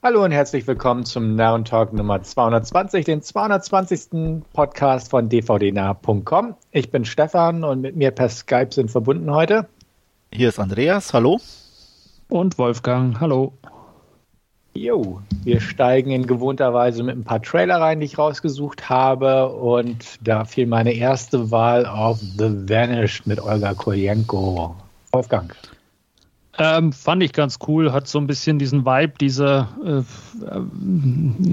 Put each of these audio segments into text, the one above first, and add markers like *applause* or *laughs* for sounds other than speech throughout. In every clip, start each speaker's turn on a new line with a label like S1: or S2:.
S1: Hallo und herzlich willkommen zum Narren Talk Nummer 220, den 220. Podcast von dvdnah.com. Ich bin Stefan und mit mir per Skype sind verbunden heute.
S2: Hier ist Andreas, hallo.
S3: Und Wolfgang, hallo.
S1: Jo, wir steigen in gewohnter Weise mit ein paar Trailer rein, die ich rausgesucht habe. Und da fiel meine erste Wahl auf The Vanished mit Olga Koljenko. Wolfgang.
S3: Ähm, fand ich ganz cool, hat so ein bisschen diesen Vibe dieser, äh,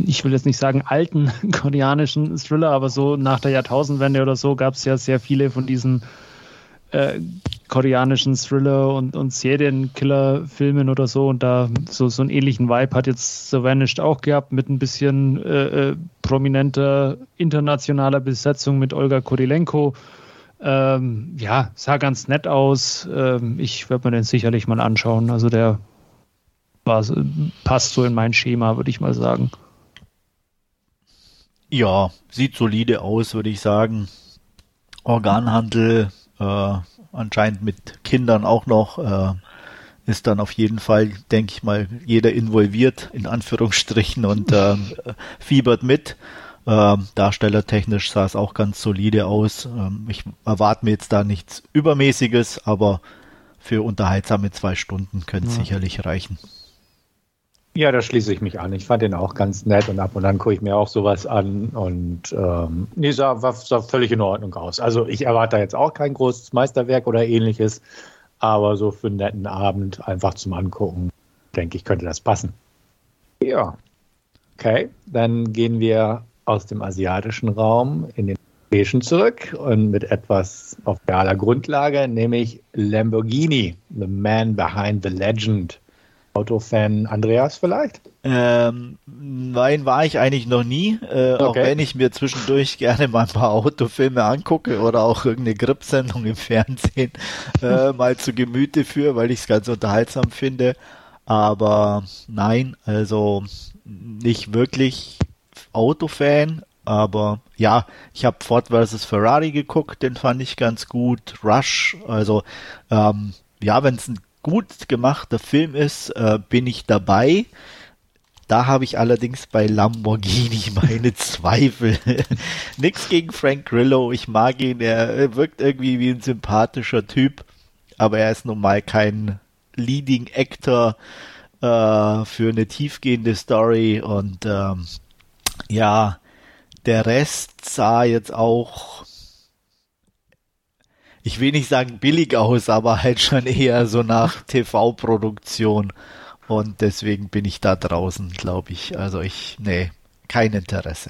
S3: ich will jetzt nicht sagen alten *laughs* koreanischen Thriller, aber so nach der Jahrtausendwende oder so gab es ja sehr viele von diesen äh, koreanischen Thriller und, und Serienkiller-Filmen oder so. Und da so, so einen ähnlichen Vibe hat jetzt The Vanished auch gehabt mit ein bisschen äh, äh prominenter internationaler Besetzung mit Olga Kurilenko. Ähm, ja, sah ganz nett aus. Ähm, ich werde mir den sicherlich mal anschauen. Also der passt so in mein Schema, würde ich mal sagen.
S2: Ja, sieht solide aus, würde ich sagen. Organhandel, äh, anscheinend mit Kindern auch noch, äh, ist dann auf jeden Fall, denke ich mal, jeder involviert, in Anführungsstrichen, und äh, fiebert mit. Ähm, darstellertechnisch sah es auch ganz solide aus. Ähm, ich erwarte mir jetzt da nichts Übermäßiges, aber für unterhaltsame zwei Stunden könnte es ja. sicherlich reichen.
S1: Ja, da schließe ich mich an. Ich fand den auch ganz nett und ab und an gucke ich mir auch sowas an und ähm, nee, sah, war, sah völlig in Ordnung aus. Also ich erwarte da jetzt auch kein großes Meisterwerk oder ähnliches, aber so für einen netten Abend einfach zum Angucken, denke ich, könnte das passen. Ja. Okay, dann gehen wir aus dem asiatischen Raum in den europäischen zurück und mit etwas auf realer Grundlage, nämlich Lamborghini, The Man Behind the Legend. Autofan Andreas vielleicht?
S2: Ähm, nein, war ich eigentlich noch nie. Äh, okay. Auch wenn ich mir zwischendurch *laughs* gerne mal ein paar Autofilme angucke oder auch irgendeine Grip-Sendung im Fernsehen äh, *laughs* mal zu Gemüte führe, weil ich es ganz unterhaltsam finde. Aber nein, also nicht wirklich Autofan. Aber ja, ich habe Ford vs. Ferrari geguckt, den fand ich ganz gut. Rush, also ähm, ja, wenn es ein gut gemachter Film ist, äh, bin ich dabei. Da habe ich allerdings bei Lamborghini *laughs* meine Zweifel. *laughs* Nix gegen Frank Grillo, ich mag ihn, er wirkt irgendwie wie ein sympathischer Typ, aber er ist nun mal kein Leading Actor äh, für eine tiefgehende Story und ähm, ja, der Rest sah jetzt auch ich will nicht sagen billig aus, aber halt schon eher so nach *laughs* TV-Produktion. Und deswegen bin ich da draußen, glaube ich. Also ich, nee, kein Interesse.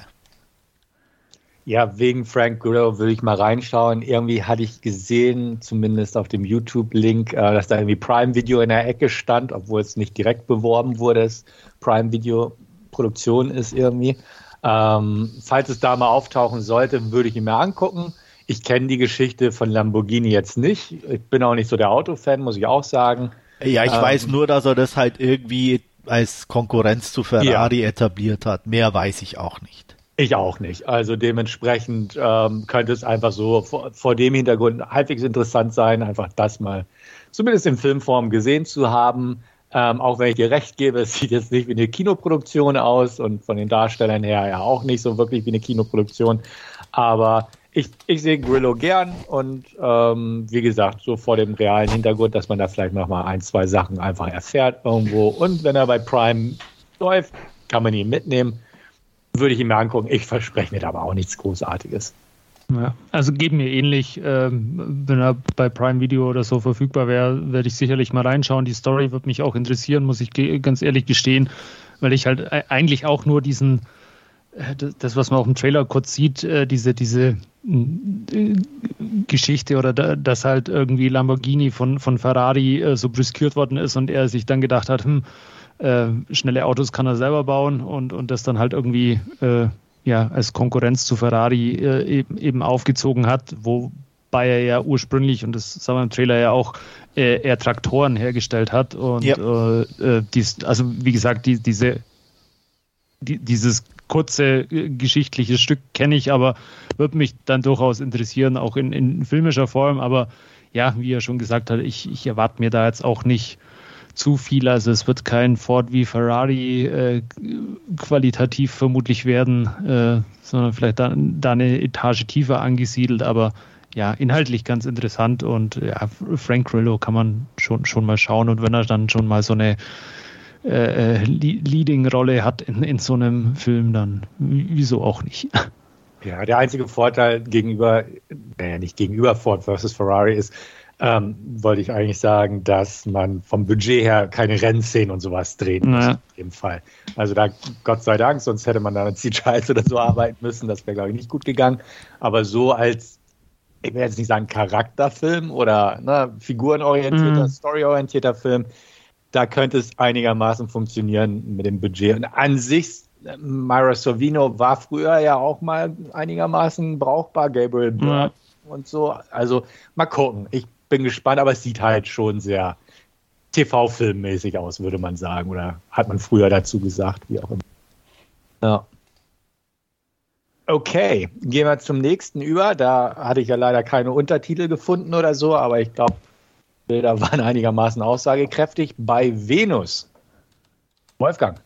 S1: Ja, wegen Frank Grillo will ich mal reinschauen. Irgendwie hatte ich gesehen, zumindest auf dem YouTube-Link, äh, dass da irgendwie Prime Video in der Ecke stand, obwohl es nicht direkt beworben wurde, dass Prime Video Produktion ist irgendwie. Ähm, falls es da mal auftauchen sollte, würde ich ihn mir angucken. Ich kenne die Geschichte von Lamborghini jetzt nicht. Ich bin auch nicht so der Autofan, muss ich auch sagen.
S2: Ja, ich ähm, weiß nur, dass er das halt irgendwie als Konkurrenz zu Ferrari ja. etabliert hat. Mehr weiß ich auch nicht.
S1: Ich auch nicht. Also dementsprechend ähm, könnte es einfach so vor, vor, dem Hintergrund halbwegs interessant sein, einfach das mal zumindest in Filmform gesehen zu haben. Ähm, auch wenn ich dir recht gebe, *laughs* es sieht jetzt nicht wie eine Kinoproduktion aus und von den Darstellern her ja auch nicht so wirklich wie eine Kinoproduktion. Aber ich, ich sehe Grillo gern und ähm, wie gesagt, so vor dem realen Hintergrund, dass man da vielleicht noch mal ein, zwei Sachen einfach erfährt irgendwo. Und wenn er bei Prime läuft, kann man ihn mitnehmen. Würde ich ihn mir angucken. Ich verspreche mir da aber auch nichts Großartiges.
S3: Ja, also geben mir ähnlich, ähm, wenn er bei Prime Video oder so verfügbar wäre, werde ich sicherlich mal reinschauen. Die Story wird mich auch interessieren, muss ich ganz ehrlich gestehen, weil ich halt eigentlich auch nur diesen äh, das, was man auch im Trailer kurz sieht, äh, diese, diese äh, Geschichte oder dass halt irgendwie Lamborghini von, von Ferrari so brüskiert worden ist und er sich dann gedacht hat, hm, äh, schnelle Autos kann er selber bauen und, und das dann halt irgendwie äh, ja, als Konkurrenz zu Ferrari äh, eben, eben aufgezogen hat, wobei er ja ursprünglich, und das sagen wir im Trailer ja auch, eher Traktoren hergestellt hat. Und ja. dies, also wie gesagt, die, diese die, dieses kurze äh, geschichtliche Stück kenne ich, aber würde mich dann durchaus interessieren, auch in, in filmischer Form. Aber ja, wie er schon gesagt hat, ich, ich erwarte mir da jetzt auch nicht zu viel. Also es wird kein Ford wie Ferrari äh, qualitativ vermutlich werden, äh, sondern vielleicht da, da eine Etage tiefer angesiedelt, aber ja, inhaltlich ganz interessant und ja, Frank Grillo kann man schon, schon mal schauen und wenn er dann schon mal so eine äh, äh Leading-Rolle hat in, in so einem Film, dann wieso auch nicht.
S1: Ja, der einzige Vorteil gegenüber, naja, nicht gegenüber Ford versus Ferrari ist, ähm, wollte ich eigentlich sagen, dass man vom Budget her keine Rennszenen und sowas drehen muss naja. in dem Fall. Also da, Gott sei Dank, sonst hätte man da mit CGIs oder so arbeiten müssen. Das wäre, glaube ich, nicht gut gegangen. Aber so als, ich will jetzt nicht sagen Charakterfilm oder ne, figurenorientierter, mhm. storyorientierter Film, da könnte es einigermaßen funktionieren mit dem Budget. Und an sich Myra Sorvino war früher ja auch mal einigermaßen brauchbar, Gabriel Byrne ja. und so. Also mal gucken. Ich bin gespannt, aber es sieht halt schon sehr TV-filmmäßig aus, würde man sagen. Oder hat man früher dazu gesagt, wie auch immer. Ja. Okay, gehen wir zum nächsten über. Da hatte ich ja leider keine Untertitel gefunden oder so, aber ich glaube, Bilder waren einigermaßen aussagekräftig. Bei Venus. Wolfgang.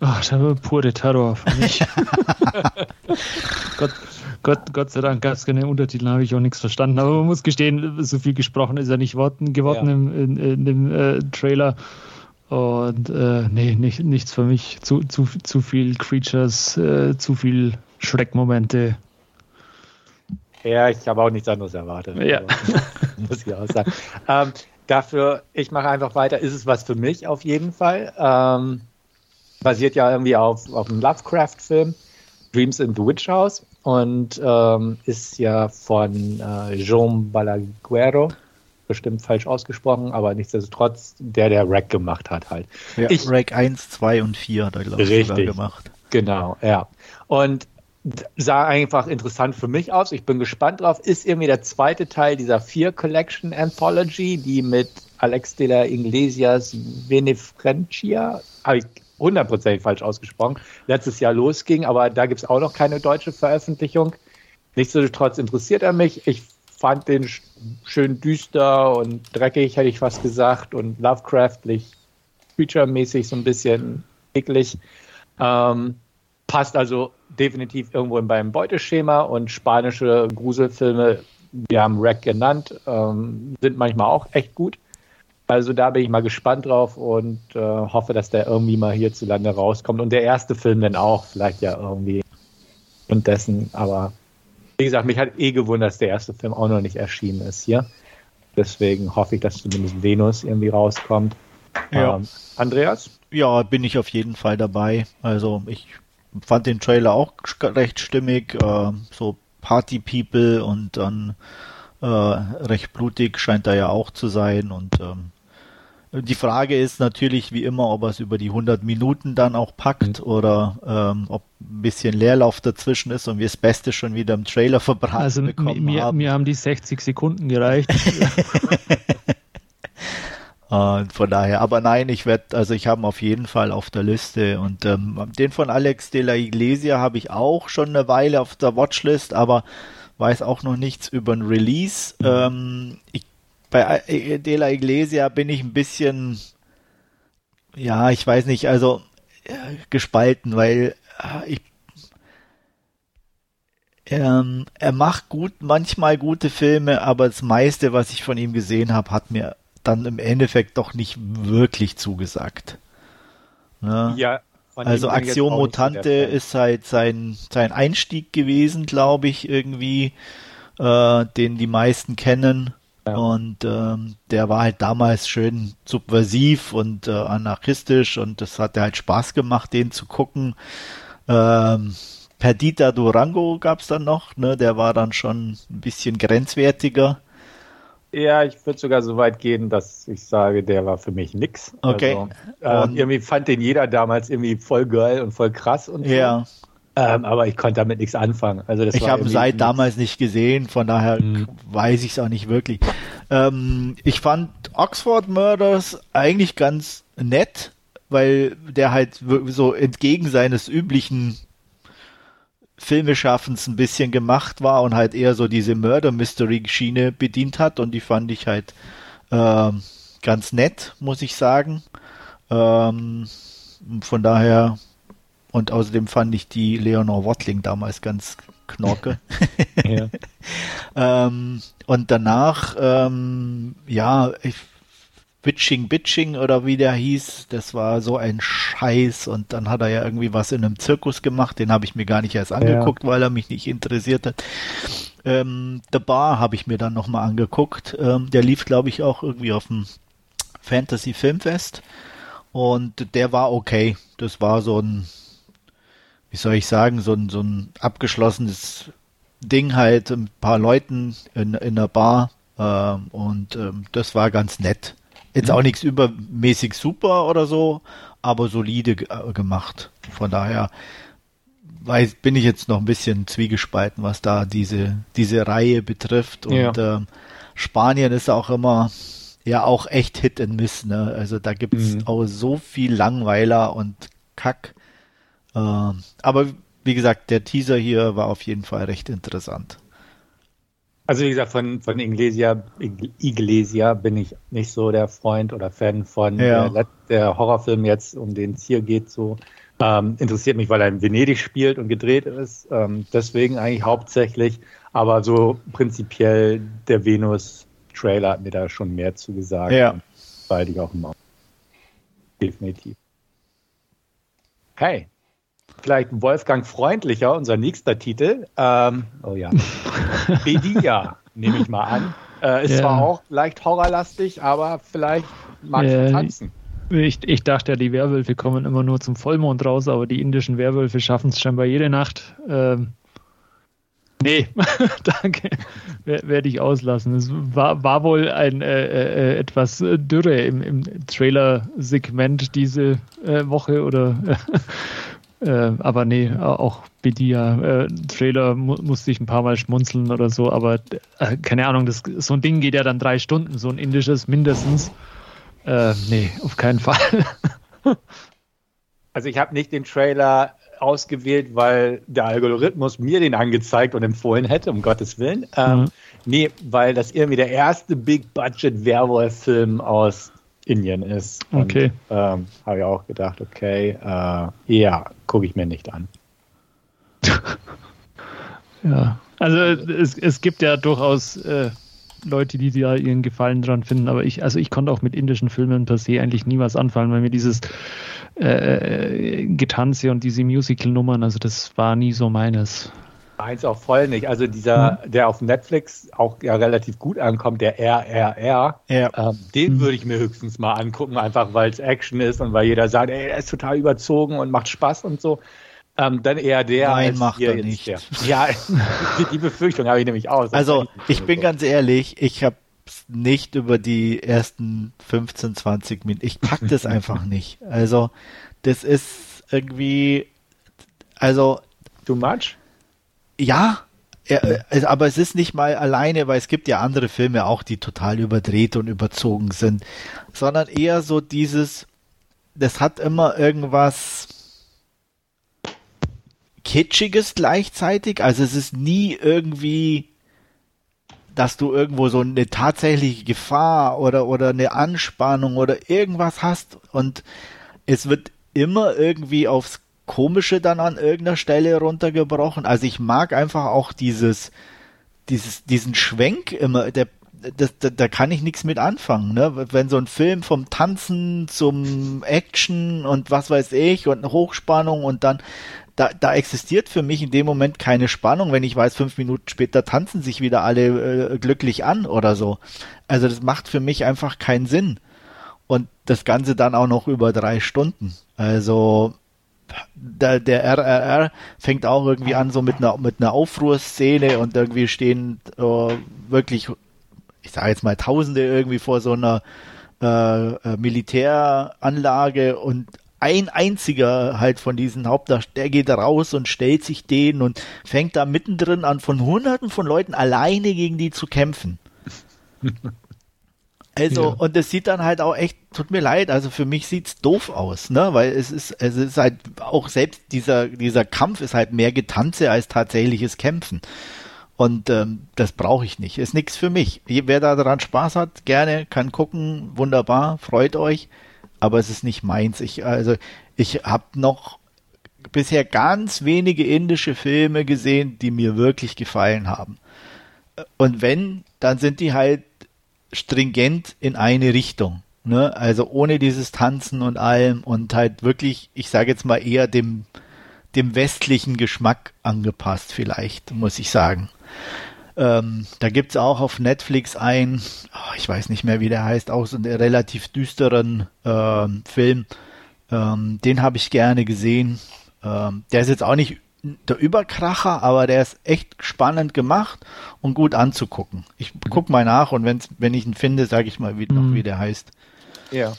S3: Ach, das war pure Terror für mich. *laughs* Gott, Gott, Gott sei Dank gab es keine Untertitel, habe ich auch nichts verstanden. Aber man muss gestehen, so viel gesprochen ist ja nicht worden, geworden ja. im, in, in dem äh, Trailer. Und äh, nee, nicht, nichts für mich. Zu, zu, zu viel Creatures, äh, zu viel Schreckmomente.
S1: Ja, ich habe auch nichts anderes erwartet.
S3: Ja. *laughs*
S1: muss ich auch sagen. Ähm, dafür, ich mache einfach weiter, ist es was für mich auf jeden Fall. Ähm, basiert ja irgendwie auf, auf einem Lovecraft-Film, Dreams in the Witch House, und ähm, ist ja von äh, Jean Balaguero, bestimmt falsch ausgesprochen, aber nichtsdestotrotz der, der Rack gemacht hat halt.
S2: Ja, ich, Rack 1, 2 und 4 da glaube ich
S1: richtig, gemacht. Genau, ja. Und sah einfach interessant für mich aus. Ich bin gespannt drauf. Ist irgendwie der zweite Teil dieser vier Collection Anthology, die mit Alex de la Iglesias Venefrencia, habe ich hundertprozentig falsch ausgesprochen, letztes Jahr losging, aber da gibt es auch noch keine deutsche Veröffentlichung. Nichtsdestotrotz interessiert er mich. Ich fand den schön düster und dreckig, hätte ich fast gesagt, und Lovecraftlich, Creature-mäßig so ein bisschen eklig. Ähm, passt also definitiv irgendwo in meinem Beuteschema und spanische Gruselfilme, wir haben Rack genannt, ähm, sind manchmal auch echt gut. Also da bin ich mal gespannt drauf und äh, hoffe, dass der irgendwie mal hierzulande rauskommt. Und der erste Film dann auch, vielleicht ja irgendwie und dessen. Aber wie gesagt, mich hat eh gewundert, dass der erste Film auch noch nicht erschienen ist hier. Deswegen hoffe ich, dass zumindest Venus irgendwie rauskommt. Ja. Ähm, Andreas?
S2: Ja, bin ich auf jeden Fall dabei. Also ich fand den Trailer auch recht stimmig. Äh, so Party People und dann äh, recht blutig scheint er ja auch zu sein und ähm, die Frage ist natürlich wie immer, ob er es über die 100 Minuten dann auch packt mhm. oder ähm, ob ein bisschen Leerlauf dazwischen ist und wir das Beste schon wieder im Trailer verbraten also bekommen
S3: mir,
S2: haben.
S3: Mir haben die 60 Sekunden gereicht. *laughs*
S2: und von daher, aber nein, ich werde, also ich habe ihn auf jeden Fall auf der Liste und ähm, den von Alex de la Iglesia habe ich auch schon eine Weile auf der Watchlist, aber weiß auch noch nichts über ein Release. Mhm. Ähm, ich bei De La Iglesia bin ich ein bisschen, ja, ich weiß nicht, also gespalten, weil äh, ich ähm, er macht gut, manchmal gute Filme, aber das meiste, was ich von ihm gesehen habe, hat mir dann im Endeffekt doch nicht wirklich zugesagt. Ne? Ja. Also Aktion Mutante ist halt sein, sein Einstieg gewesen, glaube ich, irgendwie, äh, den die meisten kennen. Ja. Und ähm, der war halt damals schön subversiv und äh, anarchistisch und das hat halt Spaß gemacht, den zu gucken. Ähm, Perdita Durango gab's dann noch, ne? Der war dann schon ein bisschen grenzwertiger.
S1: Ja, ich würde sogar so weit gehen, dass ich sage, der war für mich nix.
S2: Okay.
S1: Also, äh, irgendwie fand den jeder damals irgendwie voll geil und voll krass und
S2: so. Ja.
S1: Ähm, aber ich konnte damit nichts anfangen. Also das
S2: ich habe seit damals nicht gesehen, von daher mhm. weiß ich es auch nicht wirklich. Ähm, ich fand Oxford Murders eigentlich ganz nett, weil der halt so entgegen seines üblichen Filmeschaffens ein bisschen gemacht war und halt eher so diese Murder Mystery Schiene bedient hat und die fand ich halt äh, ganz nett, muss ich sagen. Ähm, von daher, und außerdem fand ich die Leonor Watling damals ganz knorke. *laughs* *laughs* ähm, und danach, ähm, ja, ich, Bitching Bitching oder wie der hieß, das war so ein Scheiß und dann hat er ja irgendwie was in einem Zirkus gemacht, den habe ich mir gar nicht erst angeguckt, ja. weil er mich nicht interessiert hat. Ähm, The Bar habe ich mir dann nochmal angeguckt, ähm, der lief glaube ich auch irgendwie auf dem Fantasy Filmfest und der war okay, das war so ein, wie soll ich sagen, so ein, so ein abgeschlossenes Ding halt, ein paar Leuten in, in einer Bar ähm, und ähm, das war ganz nett. Jetzt auch nichts übermäßig super oder so, aber solide äh, gemacht. Von daher weiß, bin ich jetzt noch ein bisschen zwiegespalten, was da diese, diese Reihe betrifft. Und ja. ähm, Spanien ist auch immer ja auch echt Hit and Miss. Ne? Also da gibt es mhm. auch so viel Langweiler und Kack. Ähm, aber wie gesagt, der Teaser hier war auf jeden Fall recht interessant.
S1: Also wie gesagt, von, von Iglesia, Iglesia bin ich nicht so der Freund oder Fan von ja. der, der, Horrorfilm jetzt, um den es hier geht, so. Ähm, interessiert mich, weil er in Venedig spielt und gedreht ist. Ähm, deswegen eigentlich hauptsächlich. Aber so prinzipiell der Venus-Trailer hat mir da schon mehr zugesagt.
S2: Ja.
S1: Bald ich auch im Auge. Definitiv. Okay vielleicht Wolfgang freundlicher, unser nächster Titel. Ähm, oh ja. *laughs* Bedia, nehme ich mal an. Äh, ist ja. zwar auch leicht horrorlastig, aber vielleicht magst ja, du tanzen.
S3: Ich, ich dachte ja, die Werwölfe kommen immer nur zum Vollmond raus, aber die indischen Werwölfe schaffen es scheinbar jede Nacht. Ähm, nee, *laughs* danke. Werde ich auslassen. Es war, war wohl ein äh, äh, etwas Dürre im, im Trailer-Segment diese äh, Woche oder *laughs* äh, aber nee, auch Bedia, äh, Trailer mu musste ich ein paar Mal schmunzeln oder so, aber äh, keine Ahnung, das, so ein Ding geht ja dann drei Stunden, so ein indisches mindestens. Äh, nee, auf keinen Fall. *laughs*
S1: also ich habe nicht den Trailer ausgewählt, weil der Algorithmus mir den angezeigt und empfohlen hätte, um Gottes Willen. Ähm, mhm. Nee, weil das irgendwie der erste Big-Budget-Werwolf-Film aus Indien ist.
S3: Und, okay.
S1: Ähm, Habe ich auch gedacht, okay, äh, ja, gucke ich mir nicht an. *laughs*
S3: ja, also es, es gibt ja durchaus äh, Leute, die da ihren Gefallen dran finden, aber ich, also ich konnte auch mit indischen Filmen per se eigentlich nie was anfangen, weil mir dieses äh, Getanze und diese Musical-Nummern, also das war nie so meines.
S1: Eins auch voll nicht. Also dieser, mhm. der auf Netflix auch ja relativ gut ankommt, der RRR, ja. ähm, den mhm. würde ich mir höchstens mal angucken, einfach weil es Action ist und weil jeder sagt, ey, er ist total überzogen und macht Spaß und so. Ähm, dann eher der
S2: Nein, macht er nicht.
S1: Der. Ja, *laughs* die Befürchtung habe ich nämlich auch.
S2: Also ich bin so. ganz ehrlich, ich habe nicht über die ersten 15, 20 Minuten. Ich pack das *laughs* einfach nicht. Also das ist irgendwie, also
S1: too much
S2: ja, er, also, aber es ist nicht mal alleine, weil es gibt ja andere Filme auch, die total überdreht und überzogen sind, sondern eher so dieses, das hat immer irgendwas Kitschiges gleichzeitig, also es ist nie irgendwie, dass du irgendwo so eine tatsächliche Gefahr oder, oder eine Anspannung oder irgendwas hast. Und es wird immer irgendwie aufs Komische dann an irgendeiner Stelle runtergebrochen. Also ich mag einfach auch dieses, dieses, diesen Schwenk immer, der, das, da, da kann ich nichts mit anfangen, ne? Wenn so ein Film vom Tanzen zum Action und was weiß ich und Hochspannung und dann da, da existiert für mich in dem Moment keine Spannung, wenn ich weiß, fünf Minuten später tanzen sich wieder alle äh, glücklich an oder so. Also das macht für mich einfach keinen Sinn. Und das Ganze dann auch noch über drei Stunden. Also der, der RRR fängt auch irgendwie an so mit einer mit einer Aufruhrszene und irgendwie stehen äh, wirklich, ich sage jetzt mal Tausende irgendwie vor so einer äh, äh, Militäranlage und ein einziger halt von diesen Hauptdarstellern, der geht raus und stellt sich denen und fängt da mittendrin an, von hunderten von Leuten alleine gegen die zu kämpfen. *laughs* Also, ja. und es sieht dann halt auch echt, tut mir leid, also für mich sieht's doof aus, ne, weil es ist, es ist halt auch selbst dieser, dieser Kampf ist halt mehr Getanze als tatsächliches Kämpfen. Und ähm, das brauche ich nicht. Ist nichts für mich. Wer da daran Spaß hat, gerne, kann gucken, wunderbar, freut euch. Aber es ist nicht meins. Ich, also, ich habe noch bisher ganz wenige indische Filme gesehen, die mir wirklich gefallen haben. Und wenn, dann sind die halt stringent in eine Richtung. Ne? Also ohne dieses Tanzen und allem und halt wirklich, ich sage jetzt mal eher dem, dem westlichen Geschmack angepasst, vielleicht, muss ich sagen. Ähm, da gibt's auch auf Netflix ein, oh, ich weiß nicht mehr, wie der heißt, auch so einen relativ düsteren ähm, Film. Ähm, den habe ich gerne gesehen. Ähm, der ist jetzt auch nicht der Überkracher, aber der ist echt spannend gemacht und gut anzugucken. Ich guck mal nach und wenn's, wenn ich ihn finde, sage ich mal wie, mhm. noch, wie der heißt.
S3: Ja.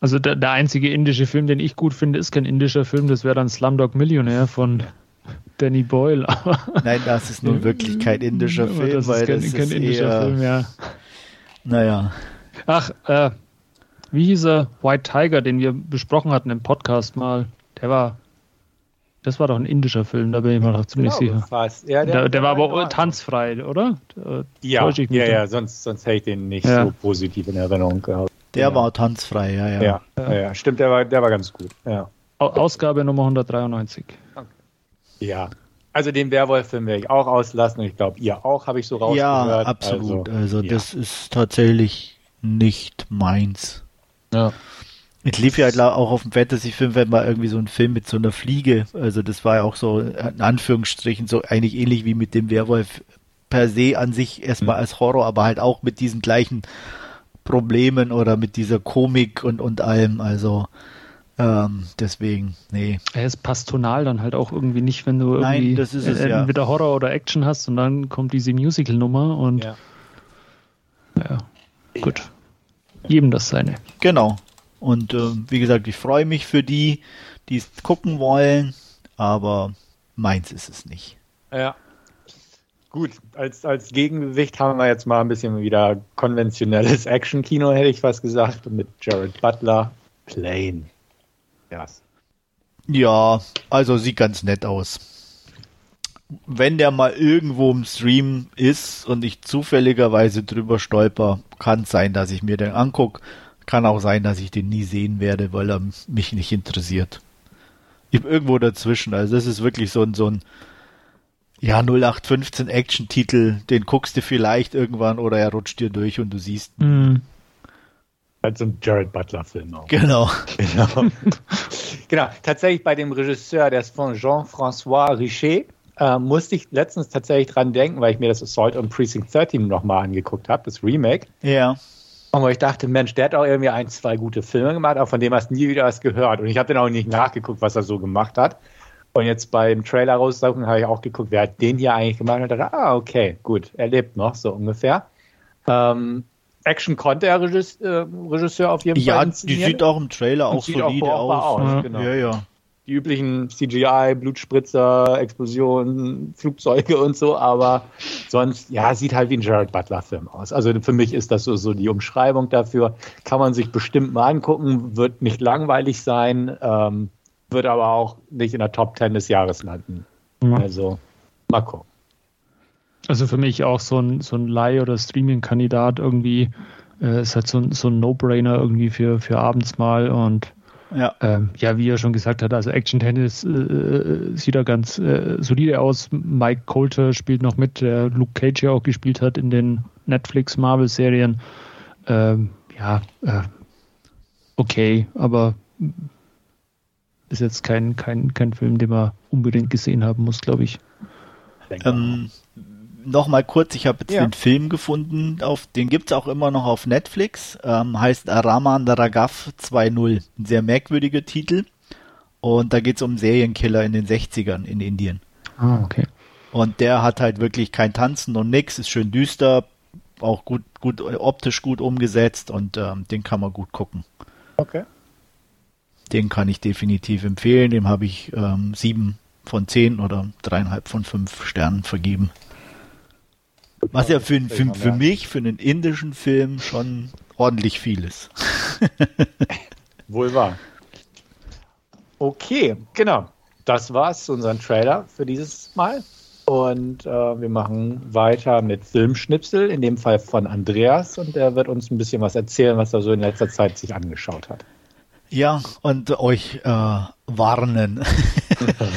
S3: Also der, der einzige indische Film, den ich gut finde, ist kein indischer Film, das wäre dann Slumdog Millionär von *laughs* Danny Boyle.
S2: Nein, das ist nun wirklich kein indischer Film, das weil kein, das kein ist indischer eher, Film, ja. Naja.
S3: Ach, äh, wie hieß er? White Tiger, den wir besprochen hatten im Podcast mal. Der war, das war doch ein indischer Film, da bin ich mir doch ziemlich genau, sicher. Ja, der, der, der, war aber tanzfrei, oder?
S1: Ja, ja, ja, sonst, sonst hätte ich den nicht ja. so positiv in Erinnerung gehabt.
S2: Der war tanzfrei, ja, ja.
S1: Ja, ja. ja stimmt, der war, der war ganz gut. Ja.
S3: Ausgabe Nummer 193. Okay.
S1: Ja, also den Werwolf-Film werde ich auch auslassen und ich glaube, ihr auch, habe ich so rausgehört.
S2: Ja, absolut. Also, also ja. das ist tatsächlich nicht meins. Ja. Es lief ja halt auch auf dem Fantasy-Film, wenn mal irgendwie so ein Film mit so einer Fliege, also das war ja auch so in Anführungsstrichen so eigentlich ähnlich wie mit dem Werwolf per se an sich erstmal mhm. als Horror, aber halt auch mit diesen gleichen Problemen oder mit dieser Komik und, und allem. Also ähm, deswegen, nee.
S3: Es passt tonal dann halt auch irgendwie nicht, wenn du
S2: Nein, irgendwie das ist es, entweder
S3: ja. Horror oder Action hast und dann kommt diese Musical-Nummer und ja. ja, gut. Jedem das seine.
S2: Genau. Und äh, wie gesagt, ich freue mich für die, die es gucken wollen, aber meins ist es nicht.
S1: Ja. Gut, als, als Gegengewicht haben wir jetzt mal ein bisschen wieder konventionelles Action-Kino, hätte ich was gesagt, mit Jared Butler. Plain.
S2: Yes. Ja, also sieht ganz nett aus. Wenn der mal irgendwo im Stream ist und ich zufälligerweise drüber stolper, kann es sein, dass ich mir den angucke. Kann auch sein, dass ich den nie sehen werde, weil er mich nicht interessiert. Ich bin irgendwo dazwischen. Also das ist wirklich so ein, so ein ja, 0815 Action-Titel, den guckst du vielleicht irgendwann oder er rutscht dir durch und du siehst. Mhm.
S1: Halt so ein Jared Butler-Film
S2: auch. Genau.
S1: Genau. *laughs* genau. Tatsächlich bei dem Regisseur, der ist von Jean-François Richer, äh, musste ich letztens tatsächlich dran denken, weil ich mir das Assault on Precinct 13 nochmal angeguckt habe, das Remake.
S2: Ja.
S1: Wo ich dachte, Mensch, der hat auch irgendwie ein, zwei gute Filme gemacht, aber von dem hast du nie wieder was gehört. Und ich habe dann auch nicht nachgeguckt, was er so gemacht hat. Und jetzt beim Trailer raussuchen habe ich auch geguckt, wer hat den hier eigentlich gemacht und dachte, ah, okay, gut, er lebt noch, so ungefähr. Ähm, Action konnte er Regisseur, äh, Regisseur auf jeden
S2: ja, Fall. Ja, die sieht auch im Trailer auch solide auch aus. aus
S1: ja. Genau. ja, ja. Die üblichen CGI, Blutspritzer, Explosionen, Flugzeuge und so, aber sonst, ja, sieht halt wie ein Jared Butler-Film aus. Also für mich ist das so, so die Umschreibung dafür. Kann man sich bestimmt mal angucken, wird nicht langweilig sein. Ähm, wird aber auch nicht in der Top 10 des Jahres landen. Ja. Also, mal gucken.
S3: Also für mich auch so ein, so ein Leih- oder Streaming-Kandidat irgendwie. Äh, ist halt so ein, so ein No-Brainer irgendwie für, für abends mal und ja. Ähm, ja, wie er schon gesagt hat, also Action Tennis äh, sieht da ganz äh, solide aus. Mike Coulter spielt noch mit, der Luke Cage ja auch gespielt hat in den Netflix Marvel-Serien. Ähm, ja, äh, okay, aber ist jetzt kein, kein, kein Film, den man unbedingt gesehen haben muss, glaube ich.
S2: Ähm, Nochmal kurz, ich habe jetzt ja. den Film gefunden, auf, den gibt es auch immer noch auf Netflix, ähm, heißt Raman Ragav 2.0. Ein sehr merkwürdiger Titel. Und da geht es um Serienkiller in den 60ern in Indien.
S3: Ah, okay.
S2: Und der hat halt wirklich kein Tanzen und nix, ist schön düster, auch gut, gut optisch gut umgesetzt und ähm, den kann man gut gucken.
S1: Okay.
S2: Den kann ich definitiv empfehlen. Dem habe ich ähm, sieben von zehn oder dreieinhalb von fünf Sternen vergeben. Was ja für, für, für mich, für einen indischen Film schon ordentlich viel ist. *laughs*
S1: Wohl wahr. Okay, genau. Das war's, unseren Trailer für dieses Mal. Und äh, wir machen weiter mit Filmschnipsel, in dem Fall von Andreas. Und der wird uns ein bisschen was erzählen, was er so in letzter Zeit sich angeschaut hat.
S2: Ja, und euch äh, warnen.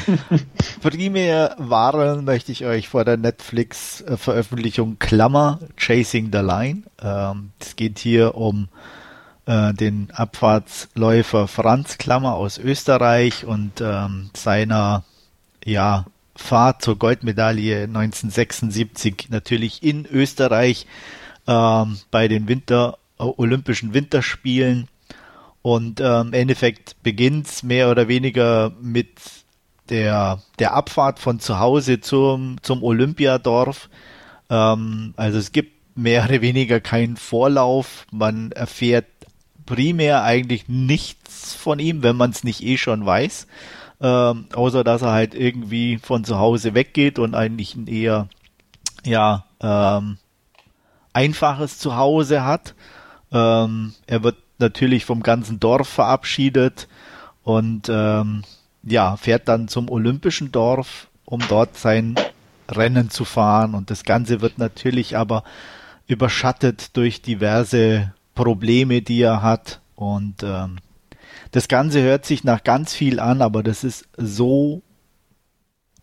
S2: *laughs* Primär warnen möchte ich euch vor der Netflix-Veröffentlichung Klammer Chasing the Line. Ähm, es geht hier um äh, den Abfahrtsläufer Franz Klammer aus Österreich und ähm, seiner ja, Fahrt zur Goldmedaille 1976 natürlich in Österreich ähm, bei den Winter Olympischen Winterspielen und äh, im Endeffekt beginnt mehr oder weniger mit der, der Abfahrt von zu Hause zum, zum Olympiadorf. Ähm, also es gibt mehr oder weniger keinen Vorlauf. Man erfährt primär eigentlich nichts von ihm, wenn man es nicht eh schon weiß. Ähm, außer dass er halt irgendwie von zu Hause weggeht und eigentlich ein eher ja ähm, einfaches Zuhause hat. Ähm, er wird natürlich vom ganzen Dorf verabschiedet und ähm, ja, fährt dann zum Olympischen Dorf, um dort sein Rennen zu fahren. Und das Ganze wird natürlich aber überschattet durch diverse Probleme, die er hat. Und ähm, das Ganze hört sich nach ganz viel an, aber das ist so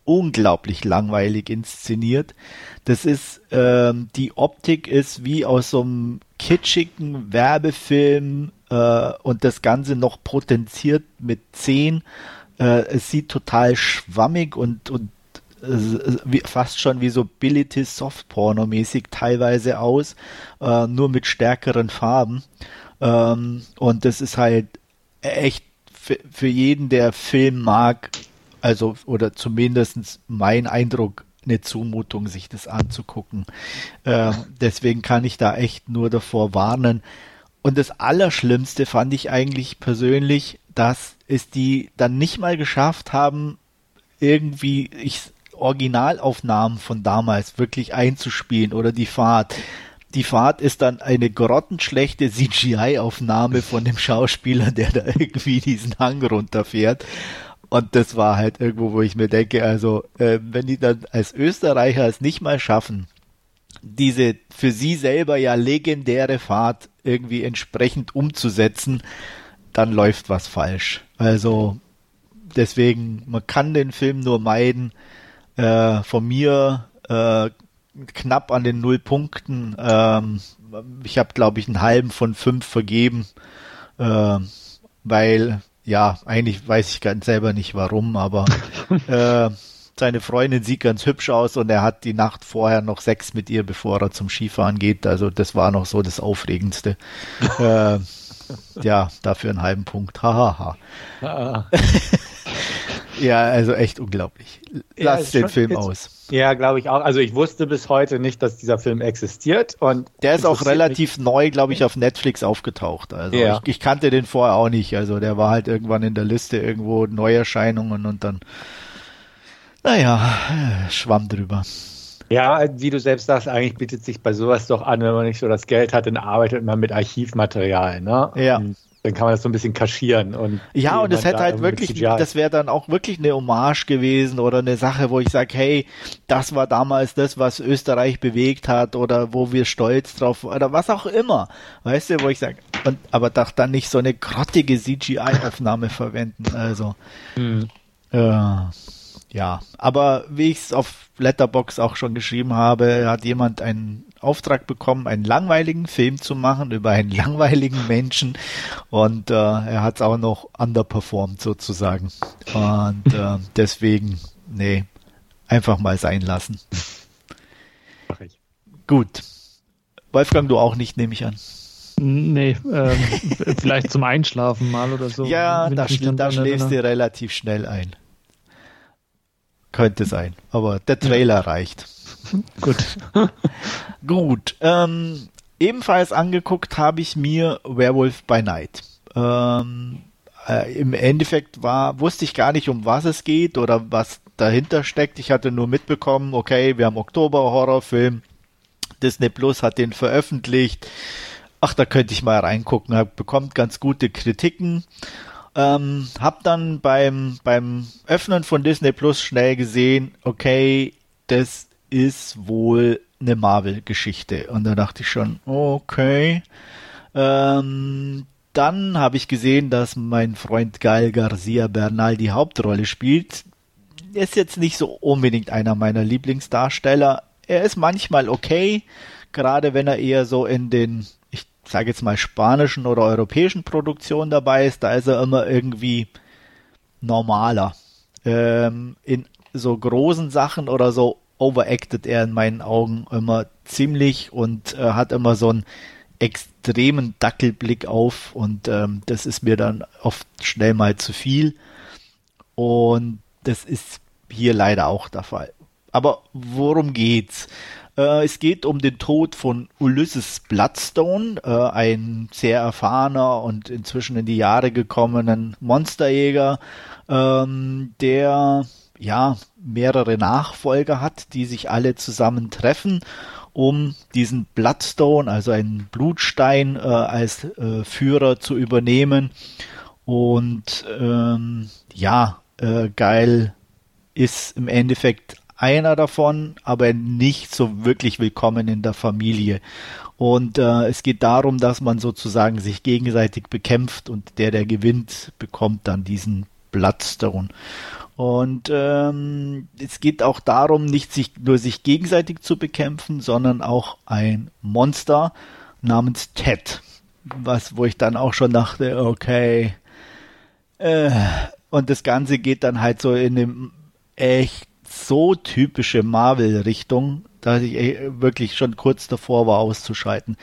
S2: unglaublich langweilig inszeniert. Das ist, ähm, die Optik ist wie aus so einem kitschigen Werbefilm äh, und das Ganze noch potenziert mit 10. Äh, es sieht total schwammig und, und äh, wie, fast schon wie so Bility Softporno mäßig teilweise aus, äh, nur mit stärkeren Farben. Ähm, und das ist halt echt für, für jeden, der Film mag, also oder zumindest mein Eindruck, eine Zumutung, sich das anzugucken. Ähm, deswegen kann ich da echt nur davor warnen. Und das Allerschlimmste fand ich eigentlich persönlich, dass es die dann nicht mal geschafft haben, irgendwie ich, Originalaufnahmen von damals wirklich einzuspielen oder die Fahrt. Die Fahrt ist dann eine grottenschlechte CGI-Aufnahme von dem Schauspieler, der da *laughs* irgendwie diesen Hang runterfährt. Und das war halt irgendwo, wo ich mir denke, also äh, wenn die dann als Österreicher es nicht mal schaffen, diese für sie selber ja legendäre Fahrt irgendwie entsprechend umzusetzen, dann läuft was falsch. Also deswegen, man kann den Film nur meiden. Äh, von mir äh, knapp an den null Punkten. Ähm, ich habe, glaube ich, einen halben von fünf vergeben, äh, weil ja, eigentlich weiß ich ganz selber nicht warum, aber *laughs* äh, seine Freundin sieht ganz hübsch aus und er hat die Nacht vorher noch Sex mit ihr, bevor er zum Skifahren geht. Also das war noch so das Aufregendste. *laughs* äh, ja, dafür einen halben Punkt. Hahaha. Ah. *laughs* ja, also echt unglaublich. Lass ja, den Film aus.
S1: Ja, glaube ich auch. Also ich wusste bis heute nicht, dass dieser Film existiert und
S2: der ist auch relativ mich. neu, glaube ich, auf Netflix aufgetaucht. Also ja. ich, ich, kannte den vorher auch nicht. Also der war halt irgendwann in der Liste irgendwo Neuerscheinungen und dann, naja, schwamm drüber.
S1: Ja, wie du selbst sagst, eigentlich bietet sich bei sowas doch an, wenn man nicht so das Geld hat, dann arbeitet man mit Archivmaterial. Ne?
S2: Ja. Und
S1: dann kann man das so ein bisschen kaschieren und
S2: ja und es hätte halt wirklich das wäre dann auch wirklich eine Hommage gewesen oder eine Sache wo ich sage hey das war damals das was Österreich bewegt hat oder wo wir stolz drauf oder was auch immer weißt du wo ich sage und aber doch dann nicht so eine grottige CGI Aufnahme *laughs* verwenden also hm. äh, ja, aber wie ich es auf Letterbox auch schon geschrieben habe, hat jemand einen Auftrag bekommen, einen langweiligen Film zu machen über einen *laughs* langweiligen Menschen und äh, er hat es auch noch underperformed sozusagen. Und äh, *laughs* deswegen, nee, einfach mal sein lassen. Mach ich. Gut. Wolfgang, du auch nicht, nehme ich an.
S3: Nee, ähm, vielleicht zum Einschlafen mal oder so.
S2: Ja, da, da schläfst du relativ schnell ein. Könnte sein, aber der Trailer ja. reicht. *laughs*
S3: Gut.
S2: Gut. Ähm, ebenfalls angeguckt habe ich mir Werewolf by Night. Ähm, äh, Im Endeffekt war, wusste ich gar nicht, um was es geht oder was dahinter steckt. Ich hatte nur mitbekommen, okay, wir haben Oktober-Horrorfilm. Disney Plus hat den veröffentlicht. Ach, da könnte ich mal reingucken. bekommt ganz gute Kritiken. Ähm, hab dann beim, beim Öffnen von Disney Plus schnell gesehen, okay, das ist wohl eine Marvel-Geschichte. Und da dachte ich schon, okay. Ähm, dann habe ich gesehen, dass mein Freund Gael Garcia Bernal die Hauptrolle spielt. Er ist jetzt nicht so unbedingt einer meiner Lieblingsdarsteller. Er ist manchmal okay, gerade wenn er eher so in den, ich sage jetzt mal spanischen oder europäischen Produktionen dabei ist. Da ist er immer irgendwie normaler. Ähm, in so großen Sachen oder so overacted er in meinen Augen immer ziemlich und äh, hat immer so einen extremen Dackelblick auf und ähm, das ist mir dann oft schnell mal zu viel und das ist hier leider auch der Fall. Aber worum geht's? Äh, es geht um den Tod von Ulysses Bloodstone, äh, ein sehr erfahrener und inzwischen in die Jahre gekommenen Monsterjäger, ähm, der ja mehrere Nachfolger hat, die sich alle zusammentreffen, um diesen Bloodstone, also einen Blutstein, äh, als äh, Führer zu übernehmen. Und ähm, ja, äh, geil ist im Endeffekt einer davon, aber nicht so wirklich willkommen in der Familie. Und äh, es geht darum, dass man sozusagen sich gegenseitig bekämpft und der, der gewinnt, bekommt dann diesen Bloodstone. Und ähm, es geht auch darum, nicht sich nur sich gegenseitig zu bekämpfen, sondern auch ein Monster namens Ted. Was, wo ich dann auch schon dachte, okay. Äh, und das Ganze geht dann halt so in dem echt so typische Marvel-Richtung, dass ich wirklich schon kurz davor war, auszuschalten.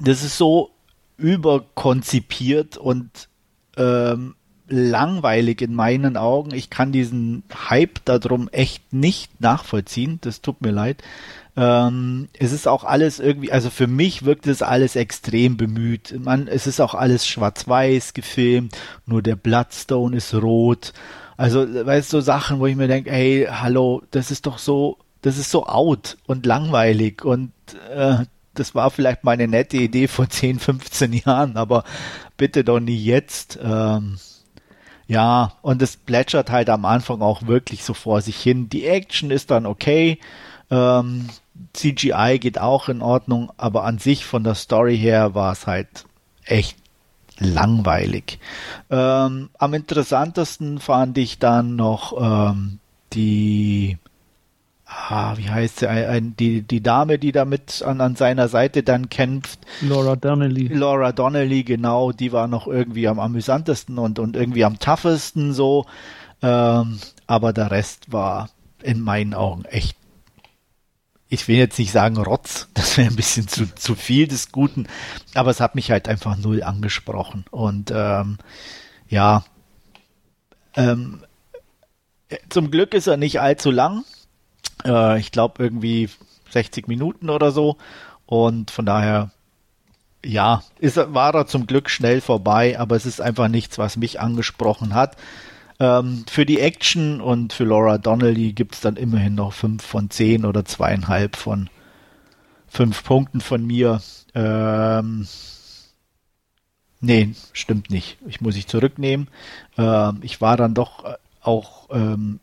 S2: Das ist so überkonzipiert und ähm, langweilig in meinen Augen. Ich kann diesen Hype darum echt nicht nachvollziehen. Das tut mir leid. Ähm, es ist auch alles irgendwie, also für mich wirkt es alles extrem bemüht. Man, es ist auch alles schwarz-weiß gefilmt, nur der Bloodstone ist rot. Also, weißt du, so Sachen, wo ich mir denke, hey, hallo, das ist doch so, das ist so out und langweilig und äh, das war vielleicht mal eine nette Idee vor 10, 15 Jahren, aber bitte doch nie jetzt. Ähm, ja, und es plätschert halt am Anfang auch wirklich so vor sich hin. Die Action ist dann okay. Ähm, CGI geht auch in Ordnung, aber an sich von der Story her war es halt echt langweilig. Ähm, am interessantesten fand ich dann noch ähm, die ah, wie heißt sie, ein, die, die Dame, die da mit an, an seiner Seite dann kämpft.
S3: Laura Donnelly.
S2: Laura Donnelly, genau, die war noch irgendwie am amüsantesten und, und irgendwie am toughesten so. Ähm, aber der Rest war in meinen Augen echt ich will jetzt nicht sagen Rotz, *laughs* das wäre ein bisschen zu, zu viel des Guten, aber es hat mich halt einfach null angesprochen. Und ähm, ja, ähm, zum Glück ist er nicht allzu lang. Äh, ich glaube irgendwie 60 Minuten oder so. Und von daher, ja, ist, war er zum Glück schnell vorbei, aber es ist einfach nichts, was mich angesprochen hat. Ähm, für die Action und für Laura Donnelly gibt es dann immerhin noch fünf von zehn oder zweieinhalb von fünf Punkten von mir. Ähm, nee, stimmt nicht. Ich muss ich zurücknehmen. Ähm, ich war dann doch auch ähm,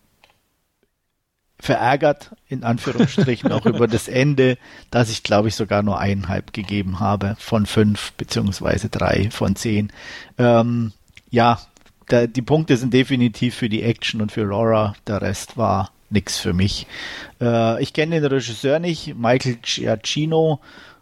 S2: verärgert, in Anführungsstrichen, auch über das Ende, dass ich, glaube ich, sogar nur eineinhalb gegeben habe von fünf, beziehungsweise drei von zehn. Ähm, ja, da, die Punkte sind definitiv für die Action und für Laura. Der Rest war nix für mich. Äh, ich kenne den Regisseur nicht, Michael Giacchino.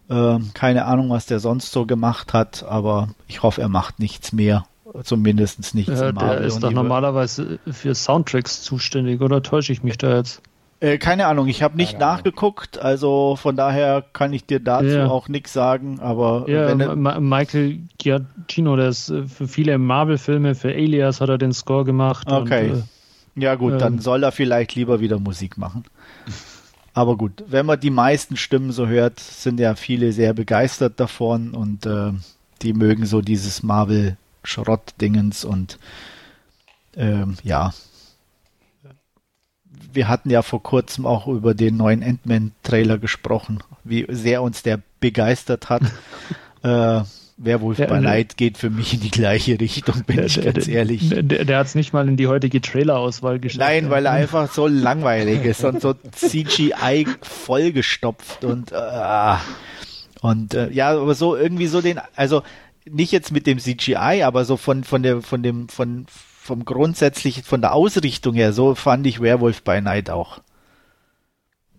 S2: Äh, keine Ahnung, was der sonst so gemacht hat, aber ich hoffe, er macht nichts mehr. Zumindest nichts
S3: ja, Der ist doch normalerweise für Soundtracks zuständig, oder täusche ich mich da jetzt?
S2: Äh, keine Ahnung, ich habe nicht keine nachgeguckt, also von daher kann ich dir dazu ja. auch nichts sagen, aber
S3: ja, wenn Ma Michael Giacchino, der ist äh, für viele Marvel-Filme, für Alias hat er den Score gemacht.
S2: Okay. Und, äh, ja gut, dann ähm, soll er vielleicht lieber wieder Musik machen. Aber gut, wenn man die meisten Stimmen so hört, sind ja viele sehr begeistert davon und äh, die mögen so dieses Marvel-Schrott-Dingens und ähm, ja, wir hatten ja vor kurzem auch über den neuen Ant-Man-Trailer gesprochen, wie sehr uns der begeistert hat. *laughs* äh, Werwolf by Night geht für mich in die gleiche Richtung, bin der, ich ganz
S3: der,
S2: ehrlich.
S3: Der, der, der hat es nicht mal in die heutige Trailerauswahl
S2: geschafft. Nein, weil er einfach so langweilig ist und so CGI vollgestopft und äh, und äh, ja, aber so irgendwie so den, also nicht jetzt mit dem CGI, aber so von von der von dem von vom grundsätzlichen von der Ausrichtung her, so fand ich Werewolf by Night auch.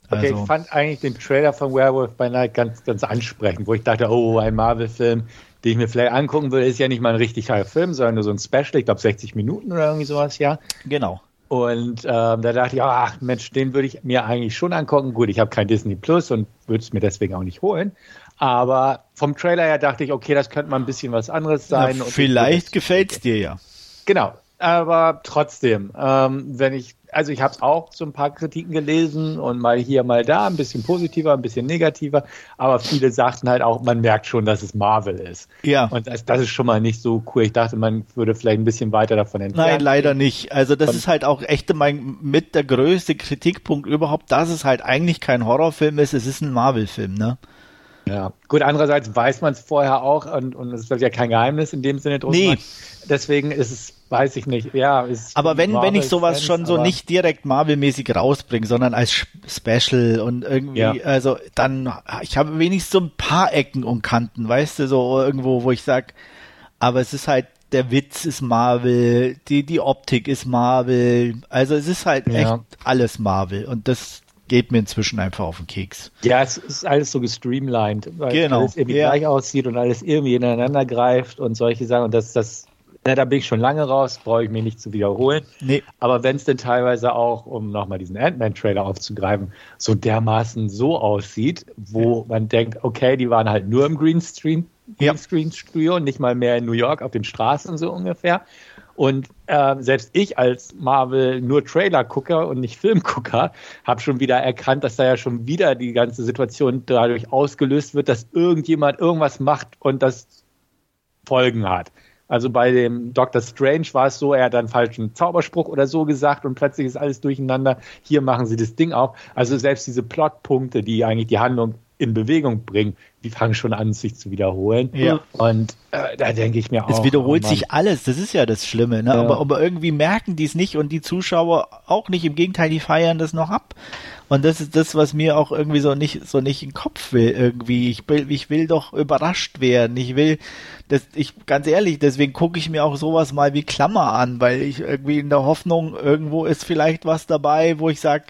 S1: Okay, also. ich fand eigentlich den Trailer von Werewolf by Night ganz, ganz ansprechend, wo ich dachte, oh, ein Marvel-Film, den ich mir vielleicht angucken würde, ist ja nicht mal ein richtiger Film, sondern nur so ein Special, ich glaube 60 Minuten oder irgendwie sowas, ja.
S2: Genau.
S1: Und ähm, da dachte ich, ach Mensch, den würde ich mir eigentlich schon angucken. Gut, ich habe kein Disney Plus und würde es mir deswegen auch nicht holen. Aber vom Trailer her dachte ich, okay, das könnte mal ein bisschen was anderes sein.
S2: Na, vielleicht gefällt es dir ja.
S1: Genau, aber trotzdem, ähm, wenn ich, also ich habe auch so ein paar Kritiken gelesen und mal hier, mal da, ein bisschen positiver, ein bisschen negativer, aber viele sagten halt auch, man merkt schon, dass es Marvel ist.
S2: Ja.
S1: Und das, das ist schon mal nicht so cool. Ich dachte, man würde vielleicht ein bisschen weiter davon entfernen.
S2: Nein, leider nicht. Also das und ist halt auch echt mein, mit der größte Kritikpunkt überhaupt, dass es halt eigentlich kein Horrorfilm ist, es ist ein Marvel-Film, ne?
S1: Ja, gut, andererseits weiß man es vorher auch und, und es ist ja kein Geheimnis in dem Sinne
S2: drum. Nee.
S1: Deswegen ist es weiß ich nicht. Ja,
S2: aber wenn, wenn ich sowas schon so nicht direkt Marvel-mäßig rausbringe, sondern als Special und irgendwie, ja. also dann, ich habe wenigstens so ein paar Ecken und Kanten, weißt du, so irgendwo, wo ich sag, aber es ist halt, der Witz ist Marvel, die, die Optik ist Marvel, also es ist halt ja. echt alles Marvel und das geht mir inzwischen einfach auf den Keks.
S1: Ja, es ist alles so gestreamlined,
S2: weil genau.
S1: alles irgendwie ja. gleich aussieht und alles irgendwie ineinander greift und solche Sachen und das, das na, da bin ich schon lange raus, brauche ich mir nicht zu wiederholen.
S2: Nee.
S1: Aber wenn es denn teilweise auch, um nochmal diesen Ant-Man-Trailer aufzugreifen, so dermaßen so aussieht, wo ja. man denkt, okay, die waren halt nur im Greenscreen, Greenscreen-Studio, nicht mal mehr in New York auf den Straßen so ungefähr. Und äh, selbst ich als Marvel nur Trailer-Gucker und nicht Filmgucker habe schon wieder erkannt, dass da ja schon wieder die ganze Situation dadurch ausgelöst wird, dass irgendjemand irgendwas macht und das Folgen hat. Also bei dem Doctor Strange war es so, er hat einen falschen Zauberspruch oder so gesagt und plötzlich ist alles durcheinander. Hier machen sie das Ding auf. Also selbst diese Plotpunkte, die eigentlich die Handlung in Bewegung bringen, die fangen schon an, sich zu wiederholen.
S2: Ja.
S1: Und äh, da denke ich mir auch.
S2: Es wiederholt oh sich alles, das ist ja das Schlimme, ne? Ja. Aber, aber irgendwie merken die es nicht und die Zuschauer auch nicht. Im Gegenteil, die feiern das noch ab. Und das ist das, was mir auch irgendwie so nicht, so nicht in den Kopf will, irgendwie. Ich will, ich will doch überrascht werden. Ich will, das, ich, ganz ehrlich, deswegen gucke ich mir auch sowas mal wie Klammer an, weil ich irgendwie in der Hoffnung, irgendwo ist vielleicht was dabei, wo ich sage,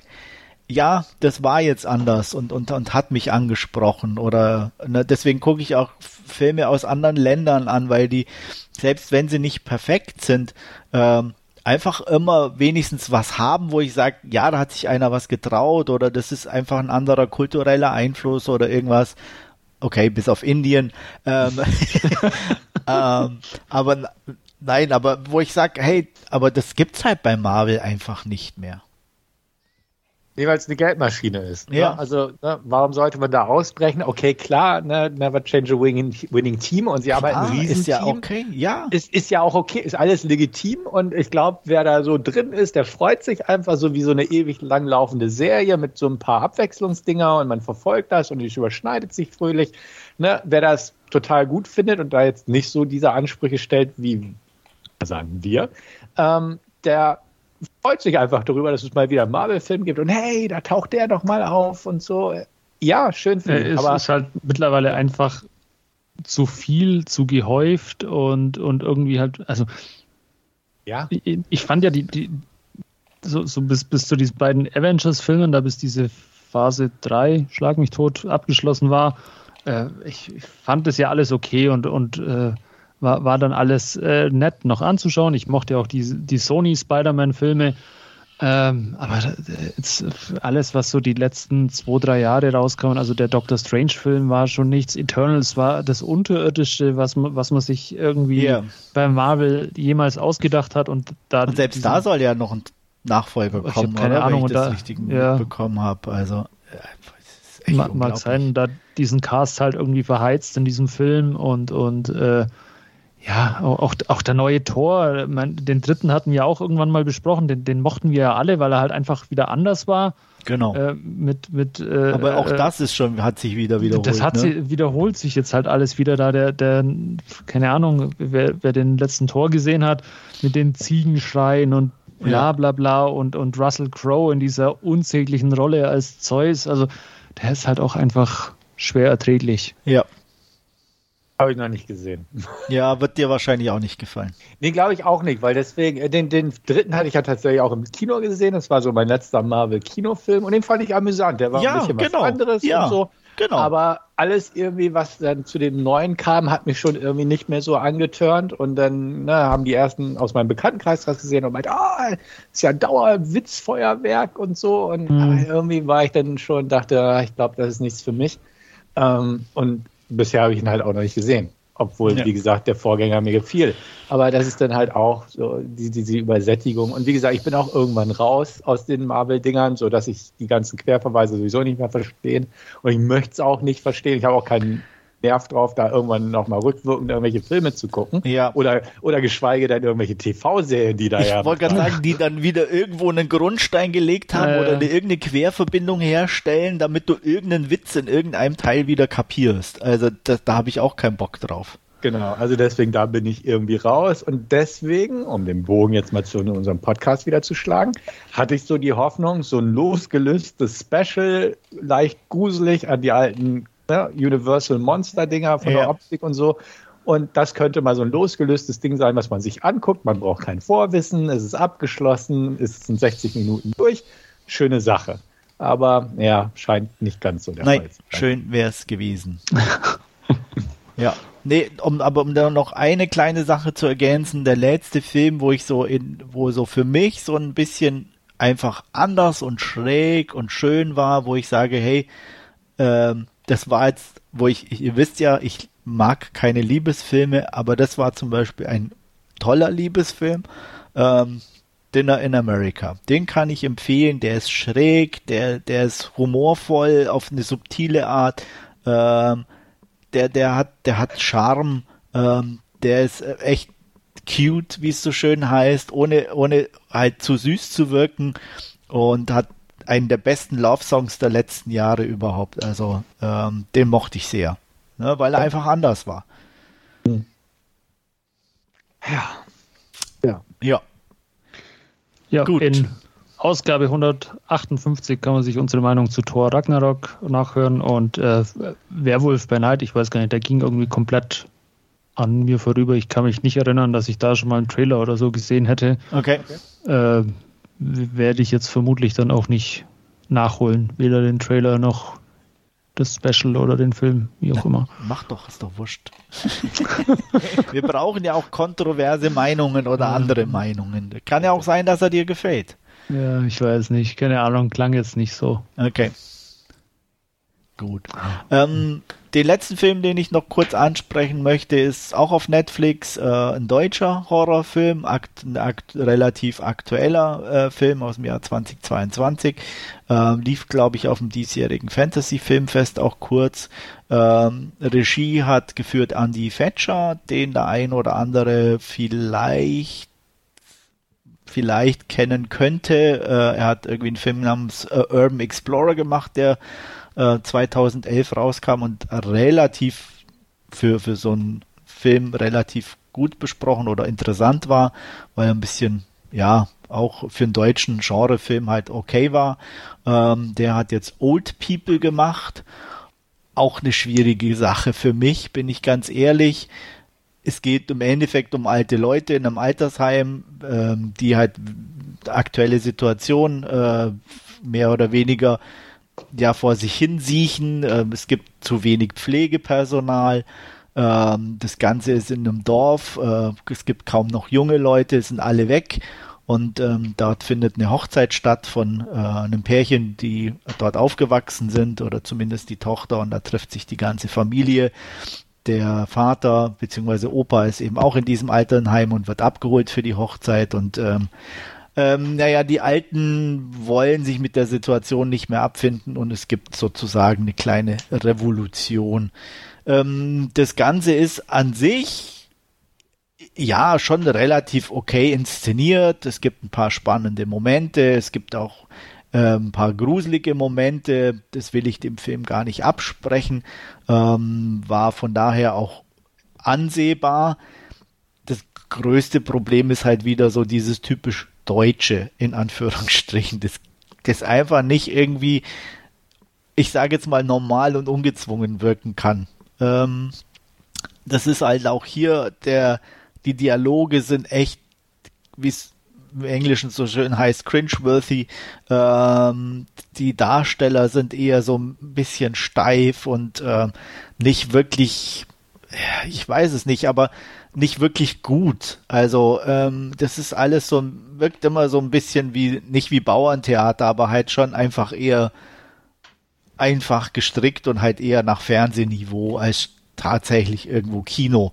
S2: ja, das war jetzt anders und, und, und hat mich angesprochen oder ne, deswegen gucke ich auch Filme aus anderen Ländern an, weil die, selbst wenn sie nicht perfekt sind, ähm, einfach immer wenigstens was haben, wo ich sage, ja, da hat sich einer was getraut oder das ist einfach ein anderer kultureller Einfluss oder irgendwas. Okay, bis auf Indien. Ähm, *laughs* ähm, aber nein, aber wo ich sage, hey, aber das gibt's halt bei Marvel einfach nicht mehr.
S1: Nee, weil es eine Geldmaschine ist.
S2: Ne? Ja.
S1: Also, ne, warum sollte man da ausbrechen? Okay, klar, ne, never change a winning, winning team und sie arbeiten ein Riesenteam.
S2: Ist ja okay, ja.
S1: Ist, ist ja auch okay, ist alles legitim und ich glaube, wer da so drin ist, der freut sich einfach so wie so eine ewig langlaufende Serie mit so ein paar Abwechslungsdinger und man verfolgt das und es überschneidet sich fröhlich. Ne, wer das total gut findet und da jetzt nicht so diese Ansprüche stellt, wie sagen wir, ähm, der freut sich einfach darüber, dass es mal wieder einen Marvel-Film gibt und hey, da taucht der doch mal auf und so. Ja, schön
S3: für ihn. Es ist halt mittlerweile einfach zu viel, zu gehäuft und, und irgendwie halt, also
S1: ja.
S3: Ich, ich fand ja die, die so, so bis, bis zu diesen beiden Avengers-Filmen, da bis diese Phase 3, Schlag mich tot, abgeschlossen war, äh, ich, ich, fand das ja alles okay und, und äh, war, war dann alles äh, nett noch anzuschauen. Ich mochte auch die, die Sony Spider-Man-Filme. Ähm, aber jetzt alles, was so die letzten zwei, drei Jahre rauskam, also der Doctor Strange-Film war schon nichts. Eternals war das Unterirdischste, was man, was man sich irgendwie yeah. bei Marvel jemals ausgedacht hat. Und, da
S2: und selbst da soll ja noch ein Nachfolger kommen,
S3: keine oder, Ahnung,
S2: wenn ich das da, richtig ja. bekommen habe. Also
S3: äh, mag, mag sein, da diesen Cast halt irgendwie verheizt in diesem Film und, und äh, ja, auch, auch der neue Tor, den dritten hatten wir auch irgendwann mal besprochen, den, den mochten wir ja alle, weil er halt einfach wieder anders war.
S2: Genau.
S3: Äh, mit, mit, äh,
S2: Aber auch äh, das ist schon, hat sich wieder wiederholt.
S3: Das hat
S2: ne?
S3: sich, wiederholt sich jetzt halt alles wieder da. Der, der keine Ahnung, wer, wer den letzten Tor gesehen hat, mit den Ziegenschreien und bla bla bla und, und Russell Crowe in dieser unsäglichen Rolle als Zeus. Also der ist halt auch einfach schwer erträglich.
S2: Ja,
S1: habe ich noch nicht gesehen.
S2: Ja, wird dir wahrscheinlich auch nicht gefallen.
S1: Nee, glaube ich auch nicht, weil deswegen, äh, den, den dritten hatte ich ja tatsächlich auch im Kino gesehen. Das war so mein letzter Marvel-Kinofilm und den fand ich amüsant. Der war
S2: ja,
S1: ein bisschen
S2: genau.
S1: was anderes
S2: ja,
S1: und so.
S2: Genau.
S1: Aber alles irgendwie, was dann zu dem neuen kam, hat mich schon irgendwie nicht mehr so angetörnt. Und dann ne, haben die ersten aus meinem Bekanntenkreis das gesehen und meint, ah, oh, ist ja ein Dauerwitzfeuerwerk und so. Und mhm. irgendwie war ich dann schon, dachte, ah, ich glaube, das ist nichts für mich. Ähm, und bisher habe ich ihn halt auch noch nicht gesehen. Obwohl, ja. wie gesagt, der Vorgänger mir gefiel. Aber das ist dann halt auch so die, diese Übersättigung. Und wie gesagt, ich bin auch irgendwann raus aus den Marvel-Dingern, sodass ich die ganzen Querverweise sowieso nicht mehr verstehen. Und ich möchte es auch nicht verstehen. Ich habe auch keinen Nerv drauf, da irgendwann nochmal rückwirkend irgendwelche Filme zu gucken.
S2: Ja.
S1: Oder, oder geschweige denn irgendwelche TV-Serien, die da
S2: ich
S1: ja.
S2: Ich wollte gerade *laughs* sagen, die dann wieder irgendwo einen Grundstein gelegt haben äh. oder eine, irgendeine Querverbindung herstellen, damit du irgendeinen Witz in irgendeinem Teil wieder kapierst. Also das, da habe ich auch keinen Bock drauf.
S1: Genau, also deswegen, da bin ich irgendwie raus. Und deswegen, um den Bogen jetzt mal zu unserem Podcast wieder zu schlagen, hatte ich so die Hoffnung, so ein losgelöstes Special, leicht gruselig an die alten ne, Universal Monster-Dinger von ja. der Optik und so. Und das könnte mal so ein losgelöstes Ding sein, was man sich anguckt. Man braucht kein Vorwissen, es ist abgeschlossen, es sind 60 Minuten durch. Schöne Sache. Aber ja, scheint nicht ganz so
S2: der Nein, Fall zu sein. Schön wäre es gewesen. *laughs* ja. Nee, um, aber um da noch eine kleine Sache zu ergänzen, der letzte Film, wo ich so in, wo so für mich so ein bisschen einfach anders und schräg und schön war, wo ich sage, hey, ähm, das war jetzt, wo ich, ihr wisst ja, ich mag keine Liebesfilme, aber das war zum Beispiel ein toller Liebesfilm. Ähm, Dinner in America. Den kann ich empfehlen. Der ist schräg, der, der ist humorvoll auf eine subtile Art. Ähm, der, der hat, der hat Charme. Ähm, der ist echt cute, wie es so schön heißt, ohne, ohne halt zu süß zu wirken und hat einen der besten Love-Songs der letzten Jahre überhaupt. Also ähm, den mochte ich sehr, ne, weil er einfach anders war.
S1: Hm. Ja. Ja.
S3: Ja. Ja, Gut. in Ausgabe 158 kann man sich unsere Meinung zu Thor Ragnarok nachhören und äh, Werwolf bei Night, ich weiß gar nicht, der ging irgendwie komplett an mir vorüber. Ich kann mich nicht erinnern, dass ich da schon mal einen Trailer oder so gesehen hätte.
S2: Okay.
S3: Äh, werde ich jetzt vermutlich dann auch nicht nachholen. Weder den Trailer noch das Special oder den Film, wie auch immer.
S2: Mach doch, ist doch wurscht. *laughs* Wir brauchen ja auch kontroverse Meinungen oder andere Meinungen. Kann ja auch sein, dass er dir gefällt.
S3: Ja, ich weiß nicht. Keine Ahnung, klang jetzt nicht so.
S2: Okay. Gut. Ähm, den letzten Film, den ich noch kurz ansprechen möchte, ist auch auf Netflix äh, ein deutscher Horrorfilm, akt, ein akt, relativ aktueller äh, Film aus dem Jahr 2022. Ähm, lief, glaube ich, auf dem diesjährigen Fantasy-Filmfest auch kurz. Ähm, Regie hat geführt Andy Fetcher, den der ein oder andere vielleicht vielleicht kennen könnte. Äh, er hat irgendwie einen Film namens äh, Urban Explorer gemacht, der 2011 äh, rauskam und relativ für, für so einen Film relativ gut besprochen oder interessant war, weil er ein bisschen, ja, auch für einen deutschen Genrefilm halt okay war. Ähm, der hat jetzt Old People gemacht. Auch eine schwierige Sache für mich, bin ich ganz ehrlich. Es geht im Endeffekt um alte Leute in einem Altersheim, ähm, die halt aktuelle Situation äh, mehr oder weniger ja vor sich hin siechen. Ähm, es gibt zu wenig Pflegepersonal. Ähm, das Ganze ist in einem Dorf. Äh, es gibt kaum noch junge Leute, sind alle weg. Und ähm, dort findet eine Hochzeit statt von äh, einem Pärchen, die dort aufgewachsen sind oder zumindest die Tochter. Und da trifft sich die ganze Familie. Der Vater bzw. Opa ist eben auch in diesem Alternheim und wird abgeholt für die Hochzeit. Und ähm, ähm, naja, die Alten wollen sich mit der Situation nicht mehr abfinden und es gibt sozusagen eine kleine Revolution. Ähm, das Ganze ist an sich ja, schon relativ okay inszeniert. Es gibt ein paar spannende Momente. Es gibt auch äh, ein paar gruselige Momente. Das will ich dem Film gar nicht absprechen. Ähm, war von daher auch ansehbar. Das größte Problem ist halt wieder so dieses typisch Deutsche, in Anführungsstrichen. Das, das einfach nicht irgendwie, ich sage jetzt mal, normal und ungezwungen wirken kann. Ähm, das ist halt auch hier der, die Dialoge sind echt, wie es im Englischen so schön heißt, cringeworthy. Ähm, die Darsteller sind eher so ein bisschen steif und äh, nicht wirklich, ich weiß es nicht, aber nicht wirklich gut. Also ähm, das ist alles so, wirkt immer so ein bisschen wie, nicht wie Bauerntheater, aber halt schon einfach eher einfach gestrickt und halt eher nach Fernsehniveau als tatsächlich irgendwo Kino.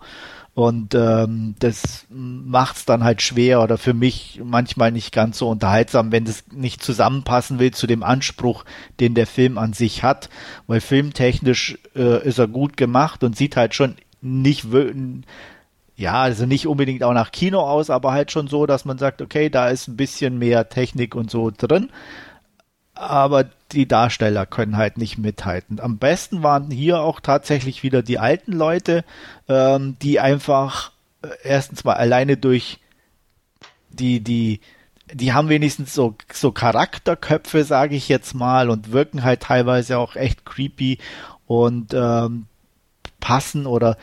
S2: Und ähm, das macht's dann halt schwer oder für mich manchmal nicht ganz so unterhaltsam, wenn das nicht zusammenpassen will zu dem Anspruch, den der Film an sich hat. Weil filmtechnisch äh, ist er gut gemacht und sieht halt schon nicht ja, also nicht unbedingt auch nach Kino aus, aber halt schon so, dass man sagt, okay, da ist ein bisschen mehr Technik und so drin. Aber die Darsteller können halt nicht mithalten. Am besten waren hier auch tatsächlich wieder die alten Leute, ähm, die einfach äh, erstens mal alleine durch die, die, die haben wenigstens so, so Charakterköpfe, sage ich jetzt mal, und wirken halt teilweise auch echt creepy und ähm, passen oder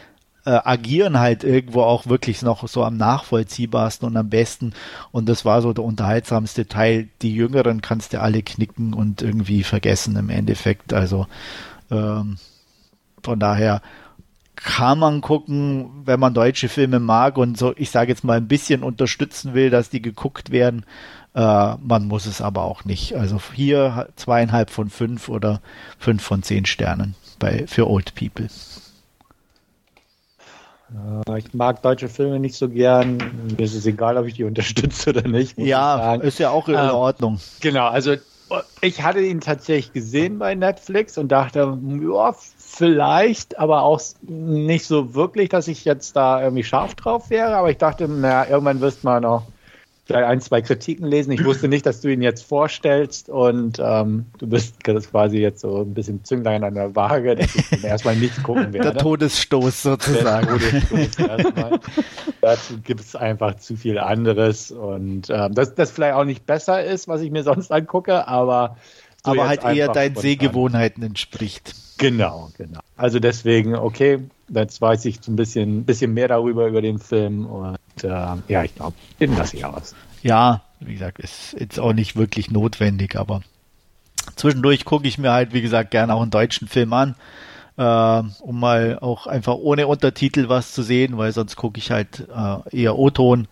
S2: äh, agieren halt irgendwo auch wirklich noch so am nachvollziehbarsten und am besten. Und das war so der unterhaltsamste Teil. Die Jüngeren kannst du alle knicken und irgendwie vergessen im Endeffekt. Also ähm, von daher kann man gucken, wenn man deutsche Filme mag und so, ich sage jetzt mal ein bisschen unterstützen will, dass die geguckt werden. Äh, man muss es aber auch nicht. Also hier zweieinhalb von fünf oder fünf von zehn Sternen bei für Old People.
S1: Ich mag deutsche Filme nicht so gern. Mir ist es egal, ob ich die *laughs* unterstütze oder nicht.
S2: Ja, ist ja auch in ähm, Ordnung.
S1: Genau, also ich hatte ihn tatsächlich gesehen bei Netflix und dachte, ja, vielleicht, aber auch nicht so wirklich, dass ich jetzt da irgendwie scharf drauf wäre. Aber ich dachte, naja, irgendwann wirst du mal noch vielleicht ein, zwei Kritiken lesen. Ich wusste nicht, dass du ihn jetzt vorstellst und ähm, du bist quasi jetzt so ein bisschen Zünglein an der Waage, dass ich ihn erstmal nicht gucken werde.
S2: Der Todesstoß sozusagen. Der Todesstoß
S1: erstmal. Dazu gibt es einfach zu viel anderes und ähm, dass das vielleicht auch nicht besser ist, was ich mir sonst angucke, aber
S2: aber halt eher deinen Sehgewohnheiten entspricht.
S1: Genau, genau. Also deswegen, okay, jetzt weiß ich ein bisschen, bisschen mehr darüber über den Film und äh, ja, ich glaube, den lasse ich aus.
S2: Ja, wie gesagt, ist jetzt auch nicht wirklich notwendig, aber zwischendurch gucke ich mir halt, wie gesagt, gerne auch einen deutschen Film an, äh, um mal auch einfach ohne Untertitel was zu sehen, weil sonst gucke ich halt äh, eher O-Ton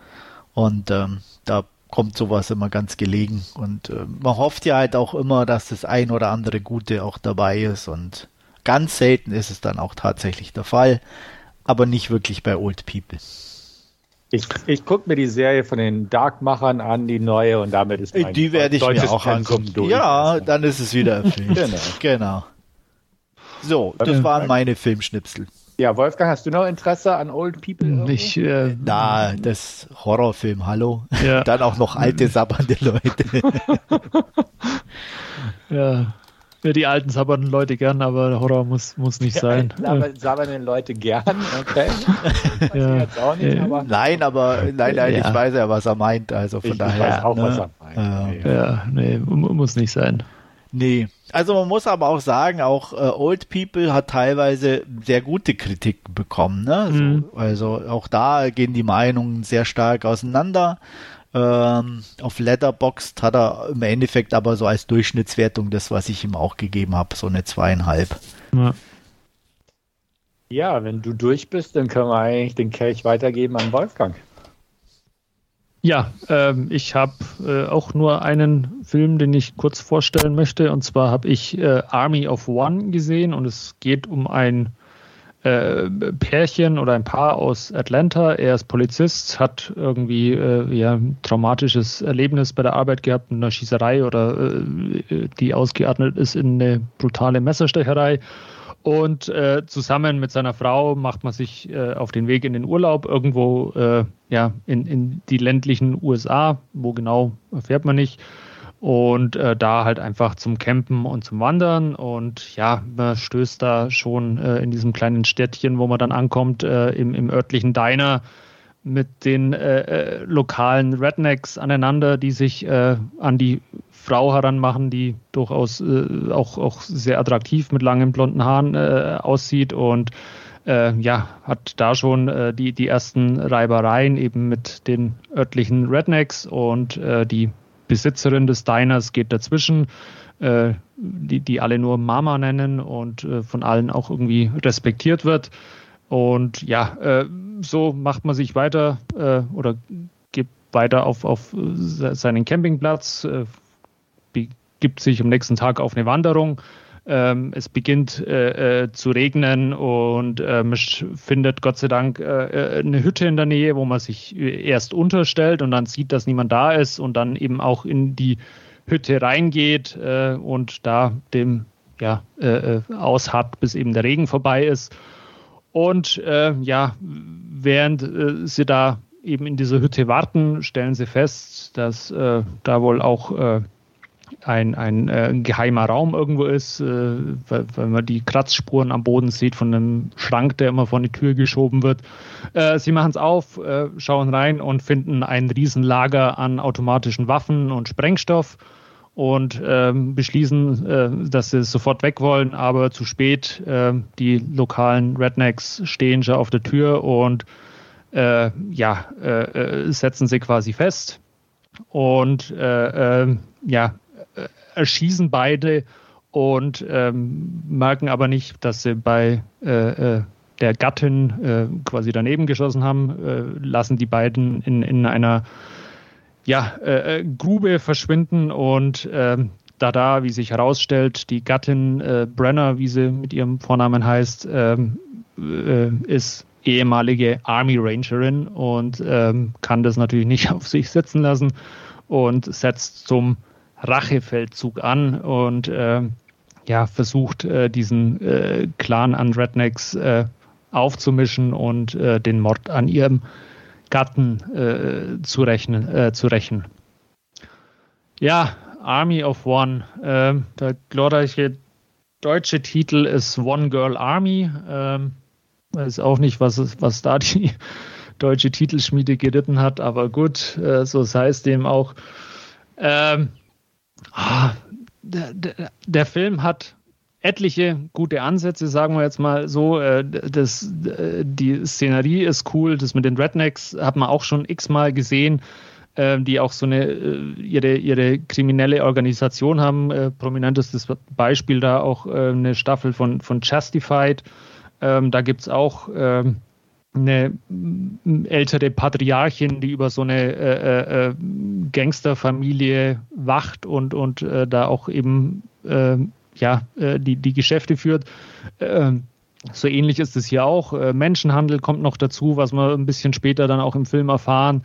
S2: und ähm, da kommt sowas immer ganz gelegen und äh, man hofft ja halt auch immer, dass das ein oder andere Gute auch dabei ist und ganz selten ist es dann auch tatsächlich der Fall, aber nicht wirklich bei Old People.
S1: Ich, ich gucke mir die Serie von den Darkmachern an, die neue, und damit ist
S2: mein Die werde ich mir auch angucken. Durch. Ja, dann ist es wieder erfüllt. *laughs* genau. genau. So, das waren meine Filmschnipsel.
S1: Ja, Wolfgang, hast du noch Interesse an Old People?
S2: Nicht, äh, Na, das Horrorfilm, hallo. Ja. *laughs* Dann auch noch alte, sabbernde Leute. *laughs*
S3: ja, ja, die alten sabbernden Leute gern, aber Horror muss, muss nicht sein. *laughs*
S1: Ja, sabbernden Leute gern, okay. *laughs*
S2: ja. jetzt auch nicht, aber nein, aber nein, nein, ja. ich weiß ja, was er meint. Also von ich daher. Ich weiß auch, ne? was er
S3: meint. Ja, nee, muss nicht sein.
S2: Nee. Also man muss aber auch sagen, auch äh, Old People hat teilweise sehr gute Kritiken bekommen. Ne? Mhm. So, also auch da gehen die Meinungen sehr stark auseinander. Ähm, auf Letterboxd hat er im Endeffekt aber so als Durchschnittswertung das, was ich ihm auch gegeben habe, so eine zweieinhalb. Ja.
S1: ja, wenn du durch bist, dann können wir eigentlich den Kelch weitergeben an Wolfgang.
S3: Ja, ähm, ich habe äh, auch nur einen Film, den ich kurz vorstellen möchte. Und zwar habe ich äh, Army of One gesehen und es geht um ein äh, Pärchen oder ein Paar aus Atlanta. Er ist Polizist, hat irgendwie äh, ja, ein traumatisches Erlebnis bei der Arbeit gehabt, in einer Schießerei oder äh, die ausgeatmet ist in eine brutale Messerstecherei Und äh, zusammen mit seiner Frau macht man sich äh, auf den Weg in den Urlaub irgendwo äh, ja, in, in die ländlichen USA. Wo genau fährt man nicht. Und äh, da halt einfach zum Campen und zum Wandern. Und ja, man stößt da schon äh, in diesem kleinen Städtchen, wo man dann ankommt, äh, im, im örtlichen Diner mit den lokalen Rednecks aneinander, die sich an die Frau heranmachen, die durchaus äh, auch, auch sehr attraktiv mit langen blonden Haaren äh, aussieht und äh, ja, hat da schon äh, die, die ersten Reibereien eben mit den örtlichen Rednecks und äh, die Besitzerin des Diners geht dazwischen, äh, die, die alle nur Mama nennen und von allen auch irgendwie respektiert wird. Und ja, so macht man sich weiter oder geht weiter auf, auf seinen Campingplatz, begibt sich am nächsten Tag auf eine Wanderung. Ähm, es beginnt äh, äh, zu regnen und äh, man findet Gott sei Dank äh, äh, eine Hütte in der Nähe, wo man sich erst unterstellt und dann sieht, dass niemand da ist und dann eben auch in die Hütte reingeht äh, und da dem ja, ausharrt, bis eben der Regen vorbei ist. Und ja, während sie da eben in dieser Hütte warten, stellen sie fest, dass da wohl auch ein, ein äh, geheimer Raum irgendwo ist, äh, weil, man die Kratzspuren am Boden sieht von einem Schrank, der immer vor die Tür geschoben wird. Äh, sie machen es auf, äh, schauen rein und finden ein Riesenlager an automatischen Waffen und Sprengstoff und ähm, beschließen, äh, dass sie sofort weg wollen, aber zu spät. Äh, die lokalen Rednecks stehen schon auf der Tür und ja, setzen sie quasi fest. Und ähm, ja, erschießen beide und ähm, merken aber nicht, dass sie bei äh, äh, der Gattin äh, quasi daneben geschossen haben, äh, lassen die beiden in, in einer ja, äh, äh, Grube verschwinden und ähm, da da, wie sich herausstellt, die Gattin Brenner, wie sie mit ihrem Vornamen heißt, ähm, ist ehemalige Army Rangerin und ähm, kann das natürlich nicht *laughs* auf sich sitzen lassen und setzt zum Rachefeldzug an und äh, ja, versucht, äh, diesen äh, Clan an Rednecks äh, aufzumischen und äh, den Mord an ihrem Gatten äh, zu, rechnen, zu rächen. Ja, Army of One. Ähm, der glorreiche deutsche Titel ist One Girl Army. Ähm, weiß auch nicht, was, was da die *laughs* deutsche Titelschmiede geritten hat, aber gut, so sei es dem auch. Ähm, Ah, der, der, der, Film hat etliche gute Ansätze, sagen wir jetzt mal so. Äh, das, äh, die Szenerie ist cool, das mit den Rednecks hat man auch schon x-mal gesehen, äh, die auch so eine ihre, ihre kriminelle Organisation haben. Prominentestes Beispiel da auch eine Staffel von, von Justified. Ähm, da gibt es auch ähm, eine ältere Patriarchin, die über so eine äh, äh, Gangsterfamilie wacht und, und äh, da auch eben äh, ja, äh, die, die Geschäfte führt. Ähm, so ähnlich ist es hier auch. Äh, Menschenhandel kommt noch dazu, was wir ein bisschen später dann auch im Film erfahren.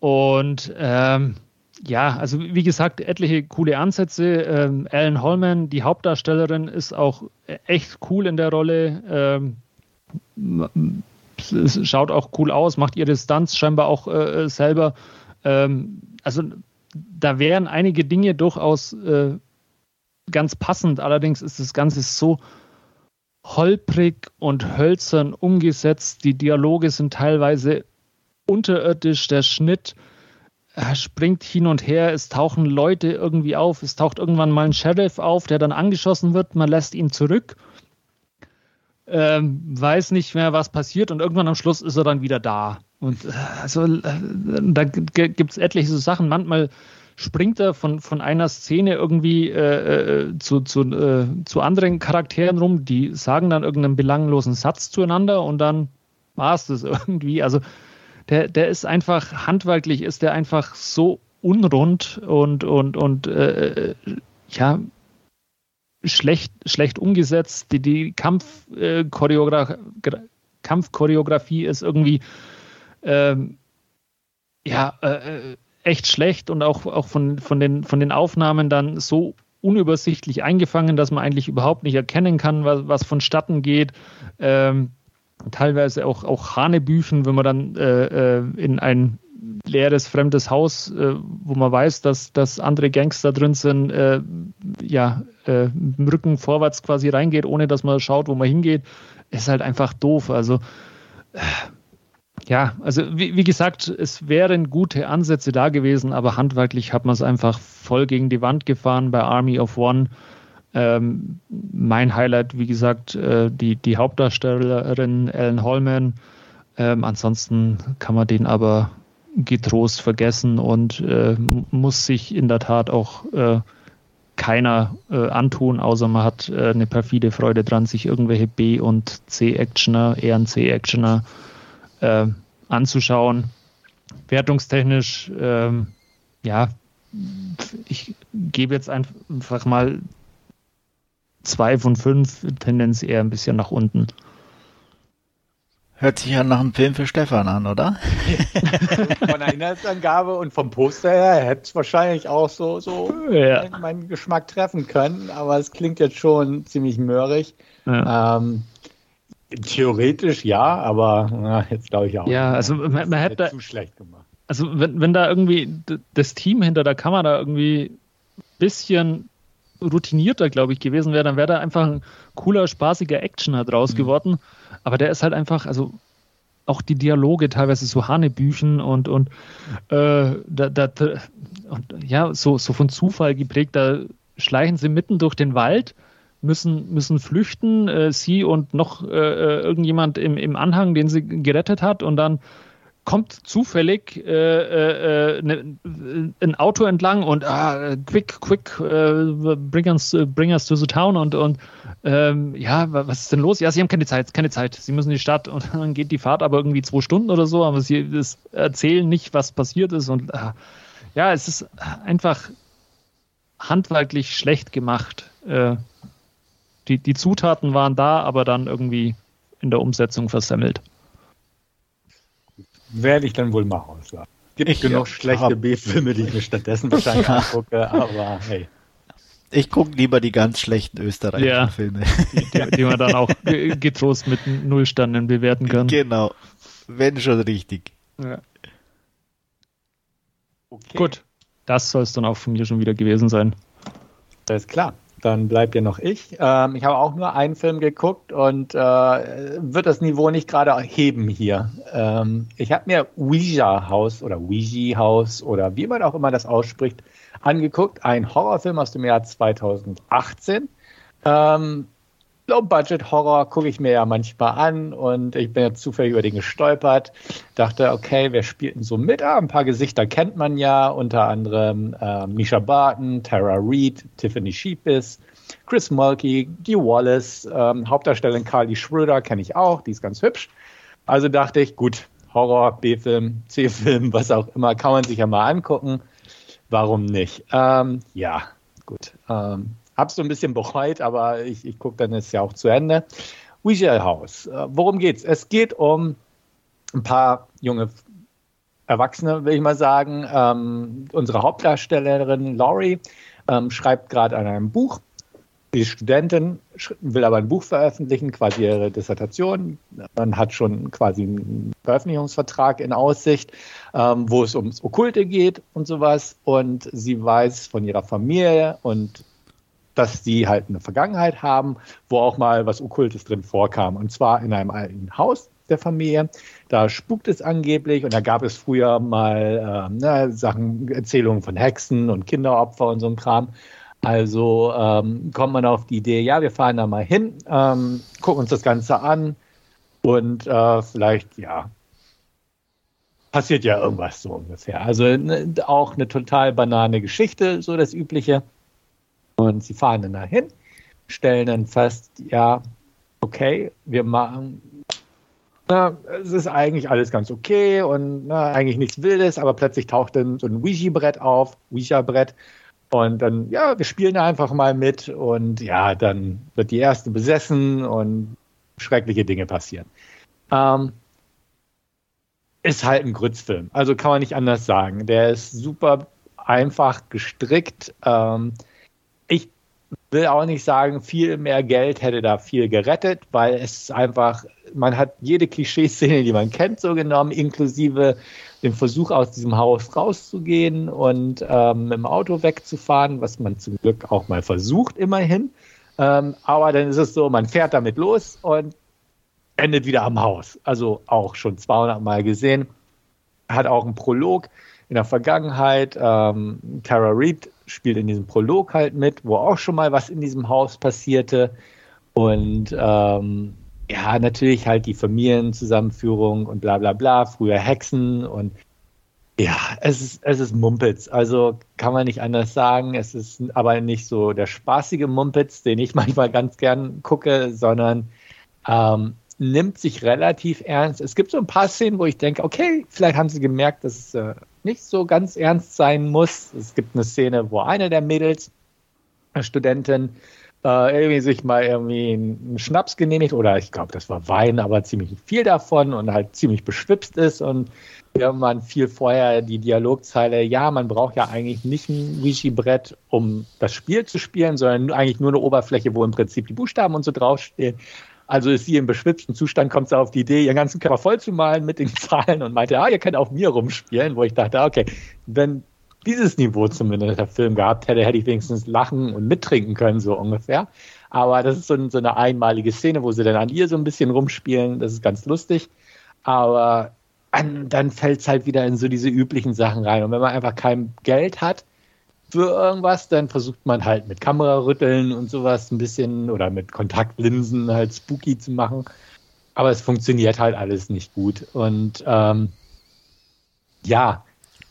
S3: Und ähm, ja, also wie gesagt, etliche coole Ansätze. Ähm, Ellen Holman, die Hauptdarstellerin, ist auch echt cool in der Rolle. Ähm, es schaut auch cool aus, macht ihre Stunts scheinbar auch äh, selber. Ähm, also da wären einige Dinge durchaus äh, ganz passend. Allerdings ist das Ganze so holprig und hölzern umgesetzt. Die Dialoge sind teilweise unterirdisch. Der Schnitt äh, springt hin und her. Es tauchen Leute irgendwie auf. Es taucht irgendwann mal ein Sheriff auf, der dann angeschossen wird. Man lässt ihn zurück ähm, weiß nicht mehr, was passiert und irgendwann am Schluss ist er dann wieder da. Und äh, also äh, da gibt es etliche so Sachen. Manchmal springt er von, von einer Szene irgendwie äh, äh, zu, zu, äh, zu anderen Charakteren rum, die sagen dann irgendeinen belanglosen Satz zueinander und dann war es das irgendwie. Also der, der ist einfach, handwerklich ist der einfach so unrund und, und, und äh, ja, schlecht, schlecht umgesetzt. Die, die Kampfchoreografie äh, Kampfchoreografie ist irgendwie ähm, ja äh, echt schlecht und auch, auch von, von, den, von den Aufnahmen dann so unübersichtlich eingefangen, dass man eigentlich überhaupt nicht erkennen kann, was, was vonstatten geht. Ähm, teilweise auch, auch Hanebüchen, wenn man dann äh, äh, in ein leeres, fremdes Haus, äh, wo man weiß, dass, dass andere Gangster drin sind, äh, ja, äh, Rücken vorwärts quasi reingeht, ohne dass man schaut, wo man hingeht, ist halt einfach doof. Also äh, ja, also wie, wie, gesagt, es wären gute Ansätze da gewesen, aber handwerklich hat man es einfach voll gegen die Wand gefahren bei Army of One. Ähm, mein Highlight, wie gesagt, äh, die, die Hauptdarstellerin Ellen Holman. Ähm, ansonsten kann man den aber getrost vergessen und äh, muss sich in der Tat auch äh, keiner äh, antun, außer man hat äh, eine perfide Freude dran, sich irgendwelche B- und C-Actioner, eher C-Actioner äh, anzuschauen. Wertungstechnisch, ähm, ja, ich gebe jetzt einfach mal zwei von fünf, Tendenz eher ein bisschen nach unten.
S2: Hört sich ja nach einem Film für Stefan an, oder? *laughs*
S1: Von der Inhaltsangabe und vom Poster her hätte es wahrscheinlich auch so, so ja. meinen Geschmack treffen können, aber es klingt jetzt schon ziemlich mörrig. Ja. Ähm, theoretisch ja, aber na, jetzt glaube ich auch.
S3: Ja, also man, man hätte zu schlecht gemacht. Also wenn, wenn da irgendwie das Team hinter der Kamera irgendwie ein bisschen routinierter, glaube ich, gewesen wäre, dann wäre da einfach ein cooler, spaßiger Actioner draus mhm. geworden. Aber der ist halt einfach, also auch die Dialoge teilweise so Hanebüchen und, und, äh, da, da, und ja, so, so von Zufall geprägt, da schleichen sie mitten durch den Wald, müssen, müssen flüchten, äh, sie und noch äh, äh irgendjemand im, im Anhang, den sie gerettet hat, und dann kommt zufällig äh, äh, ne, ein Auto entlang und ah, quick, quick, äh, bring, us, bring us to the town und, und ähm, ja, was ist denn los? Ja, sie haben keine Zeit, keine Zeit. Sie müssen in die Stadt und *laughs* dann geht die Fahrt aber irgendwie zwei Stunden oder so, aber sie erzählen nicht, was passiert ist und äh, ja, es ist einfach handwerklich schlecht gemacht. Äh, die, die Zutaten waren da, aber dann irgendwie in der Umsetzung versemmelt
S1: werde ich dann wohl mal auslassen. Gibt ich genug schlechte B-Filme, die ich mir stattdessen wahrscheinlich *laughs* angucke, aber hey.
S2: Ich gucke lieber die ganz schlechten österreichischen ja, Filme.
S3: Die, die, man dann auch getrost mit Nullstanden bewerten kann.
S2: Genau. Wenn schon richtig. Ja.
S3: Okay. Gut. Das soll es dann auch von mir schon wieder gewesen sein.
S1: Alles klar dann bleibt ja noch ich. Ähm, ich habe auch nur einen Film geguckt und äh, wird das Niveau nicht gerade heben hier. Ähm, ich habe mir Ouija House oder Ouija House oder wie man auch immer das ausspricht, angeguckt. Ein Horrorfilm aus dem Jahr 2018. Ähm, Low-Budget-Horror gucke ich mir ja manchmal an und ich bin ja zufällig über den gestolpert. Dachte, okay, wer spielt denn so mit? Ah, ein paar Gesichter kennt man ja, unter anderem äh, Misha Barton, Tara Reid, Tiffany Sheepis, Chris Mulkey, Dee Wallace, ähm, Hauptdarstellerin Carly Schröder kenne ich auch, die ist ganz hübsch. Also dachte ich, gut, Horror, B-Film, C-Film, *laughs* was auch immer, kann man sich ja mal angucken. Warum nicht? Ähm, ja, gut. Ähm, Hab's so ein bisschen bereut, aber ich, ich gucke dann ist ja auch zu Ende. Ouija House. Äh, worum geht's? Es geht um ein paar junge Erwachsene, will ich mal sagen. Ähm, unsere Hauptdarstellerin Laurie ähm, schreibt gerade an einem Buch. Die Studentin will aber ein Buch veröffentlichen, quasi ihre Dissertation. Man hat schon quasi einen Veröffentlichungsvertrag in Aussicht, ähm, wo es ums Okkulte geht und sowas. Und sie weiß von ihrer Familie und dass sie halt eine Vergangenheit haben, wo auch mal was Okkultes drin vorkam. Und zwar in einem alten Haus der Familie. Da spukt es angeblich und da gab es früher mal äh, ne, Sachen, Erzählungen von Hexen und Kinderopfer und so ein Kram. Also ähm, kommt man auf die Idee, ja, wir fahren da mal hin, ähm, gucken uns das Ganze an und äh, vielleicht, ja, passiert ja irgendwas so ungefähr. Also ne, auch eine total banane Geschichte, so das Übliche. Und sie fahren dann dahin, stellen dann fest, ja, okay, wir machen, na, es ist eigentlich alles ganz okay und na, eigentlich nichts Wildes, aber plötzlich taucht dann so ein Ouija-Brett auf, Ouija-Brett. Und dann, ja, wir spielen einfach mal mit und ja, dann wird die erste besessen und schreckliche Dinge passieren. Ähm, ist halt ein Grützfilm, also kann man nicht anders sagen. Der ist super einfach gestrickt. Ähm, will auch nicht sagen, viel mehr Geld hätte da viel gerettet, weil es einfach, man hat jede Klischeeszene, die man kennt, so genommen, inklusive den Versuch, aus diesem Haus rauszugehen und ähm, im Auto wegzufahren, was man zum Glück auch mal versucht, immerhin. Ähm, aber dann ist es so, man fährt damit los und endet wieder am Haus. Also auch schon 200 Mal gesehen. Hat auch einen Prolog in der Vergangenheit. Ähm, Tara Reid spielt in diesem Prolog halt mit, wo auch schon mal was in diesem Haus passierte. Und ähm, ja, natürlich halt die Familienzusammenführung und bla bla bla, früher Hexen und ja, es ist, es ist Mumpitz. Also kann man nicht anders sagen. Es ist aber nicht so der spaßige Mumpitz, den ich *laughs* manchmal ganz gern gucke, sondern ähm, nimmt sich relativ ernst. Es gibt so ein paar Szenen, wo ich denke, okay, vielleicht haben sie gemerkt, dass es äh, nicht so ganz ernst sein muss. Es gibt eine Szene, wo eine der Mädels, eine Studentin, äh, irgendwie sich mal irgendwie einen Schnaps genehmigt oder ich glaube, das war Wein, aber ziemlich viel davon und halt ziemlich beschwipst ist und irgendwann viel vorher die Dialogzeile, ja, man braucht ja eigentlich nicht ein Ouija-Brett, um das Spiel zu spielen, sondern eigentlich nur eine Oberfläche, wo im Prinzip die Buchstaben und so draufstehen. Also ist sie im beschwipsten Zustand, kommt sie auf die Idee, ihren ganzen Körper voll zu malen mit den *laughs* Zahlen und meinte, ah, ihr könnt auf mir rumspielen, wo ich dachte, okay, wenn dieses Niveau zumindest der Film gehabt hätte, hätte ich wenigstens lachen und mittrinken können, so ungefähr. Aber das ist so, so eine einmalige Szene, wo sie dann an ihr so ein bisschen rumspielen. Das ist ganz lustig. Aber an, dann fällt es halt wieder in so diese üblichen Sachen rein. Und wenn man einfach kein Geld hat, für irgendwas, dann versucht man halt mit Kamerarütteln und sowas ein bisschen oder mit Kontaktlinsen halt spooky zu machen. Aber es funktioniert halt alles nicht gut. Und ähm, ja,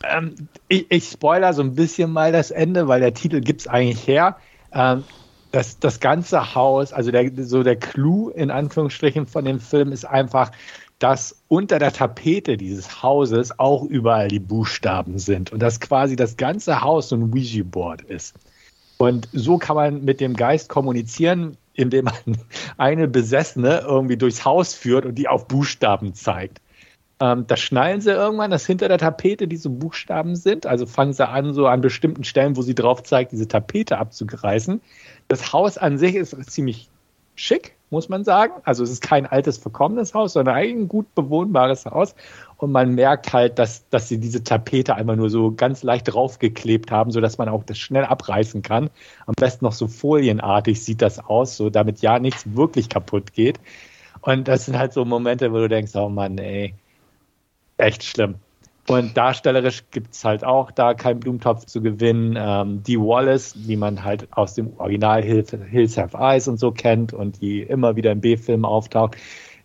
S1: ähm, ich, ich spoiler so ein bisschen mal das Ende, weil der Titel gibt es eigentlich her. Ähm, das, das ganze Haus, also der, so der Clou in Anführungsstrichen von dem Film ist einfach, dass unter der Tapete dieses Hauses auch überall die Buchstaben sind und dass quasi das ganze Haus so ein Ouija-Board ist. Und so kann man mit dem Geist kommunizieren, indem man *laughs* eine Besessene irgendwie durchs Haus führt und die auf Buchstaben zeigt. Ähm, das schnallen sie irgendwann, dass hinter der Tapete diese Buchstaben sind. Also fangen sie an, so an bestimmten Stellen, wo sie drauf zeigt, diese Tapete abzugreißen. Das Haus an sich ist ziemlich schick muss man sagen. Also es ist kein altes, verkommenes Haus, sondern ein gut bewohnbares Haus. Und man merkt halt, dass, dass sie diese Tapete einmal nur so ganz leicht draufgeklebt haben, sodass man auch das schnell abreißen kann. Am besten noch so folienartig sieht das aus, so damit ja nichts wirklich kaputt geht. Und das sind halt so Momente, wo du denkst, oh Mann, ey, echt schlimm. Und darstellerisch gibt es halt auch da keinen Blumentopf zu gewinnen. Ähm, die Wallace, die man halt aus dem Original Hills Have Eyes und so kennt und die immer wieder im B-Film auftaucht,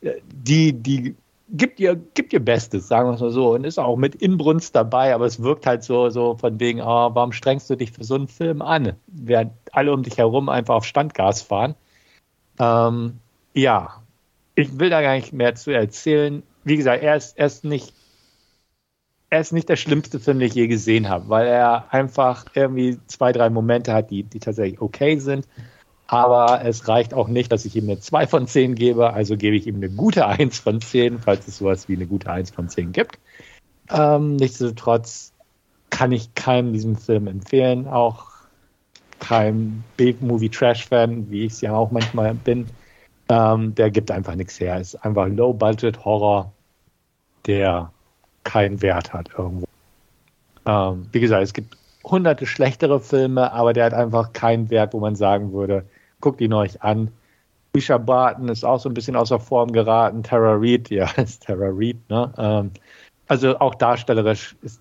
S1: äh, die, die gibt ihr, gibt ihr Bestes, sagen wir es mal so, und ist auch mit Inbrunst dabei, aber es wirkt halt so, so von wegen, oh, warum strengst du dich für so einen Film an? Während alle um dich herum einfach auf Standgas fahren. Ähm, ja, ich will da gar nicht mehr zu erzählen. Wie gesagt, er ist, er ist nicht er ist nicht der schlimmste Film, den ich je gesehen habe, weil er einfach irgendwie zwei, drei Momente hat, die, die tatsächlich okay sind. Aber es reicht auch nicht, dass ich ihm eine 2 von 10 gebe, also gebe ich ihm eine gute 1 von 10, falls es sowas wie eine gute 1 von 10 gibt. Ähm, nichtsdestotrotz kann ich keinem diesen Film empfehlen, auch kein B-Movie-Trash-Fan, wie ich es ja auch manchmal bin. Ähm, der gibt einfach nichts her. Es ist einfach Low-Budget-Horror, der keinen Wert hat irgendwo. Ähm, wie gesagt, es gibt hunderte schlechtere Filme, aber der hat einfach keinen Wert, wo man sagen würde, guckt ihn euch an. Misha Barton ist auch so ein bisschen außer Form geraten. Tara Reid, ja, *laughs* ist Tara Reid, ne? Ähm, also auch darstellerisch ist,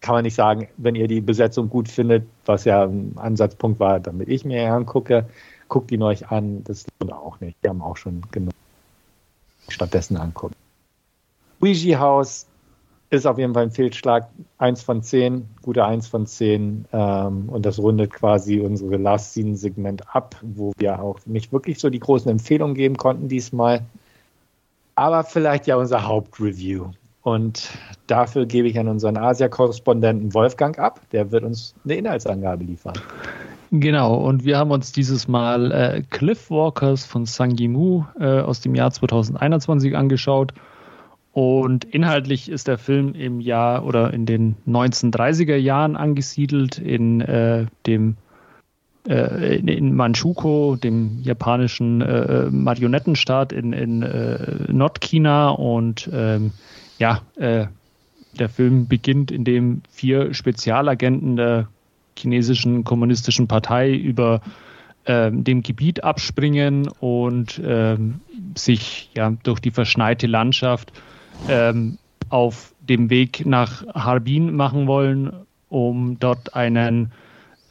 S1: kann man nicht sagen, wenn ihr die Besetzung gut findet, was ja ein Ansatzpunkt war, damit ich mir angucke, guckt ihn euch an. Das lohnt auch nicht. Wir haben auch schon genug stattdessen angucken. Ouija House ist auf jeden Fall ein Fehlschlag. Eins von zehn, gute eins von zehn. Ähm, und das rundet quasi unsere Last Scene Segment ab, wo wir auch nicht wirklich so die großen Empfehlungen geben konnten diesmal. Aber vielleicht ja unser Hauptreview. Und dafür gebe ich an unseren Asia-Korrespondenten Wolfgang ab. Der wird uns eine Inhaltsangabe liefern.
S3: Genau, und wir haben uns dieses Mal äh, Cliff Walkers von Sang Yimou äh, aus dem Jahr 2021 angeschaut. Und inhaltlich ist der Film im Jahr oder in den 1930er Jahren angesiedelt, in äh, dem äh, in Manchukuo, dem japanischen äh, Marionettenstaat in, in äh, Nordchina. Und ähm, ja, äh, der Film beginnt, indem vier Spezialagenten der chinesischen kommunistischen Partei über ähm, dem Gebiet abspringen und ähm, sich ja durch die verschneite Landschaft ähm, auf dem Weg nach Harbin machen wollen, um dort einen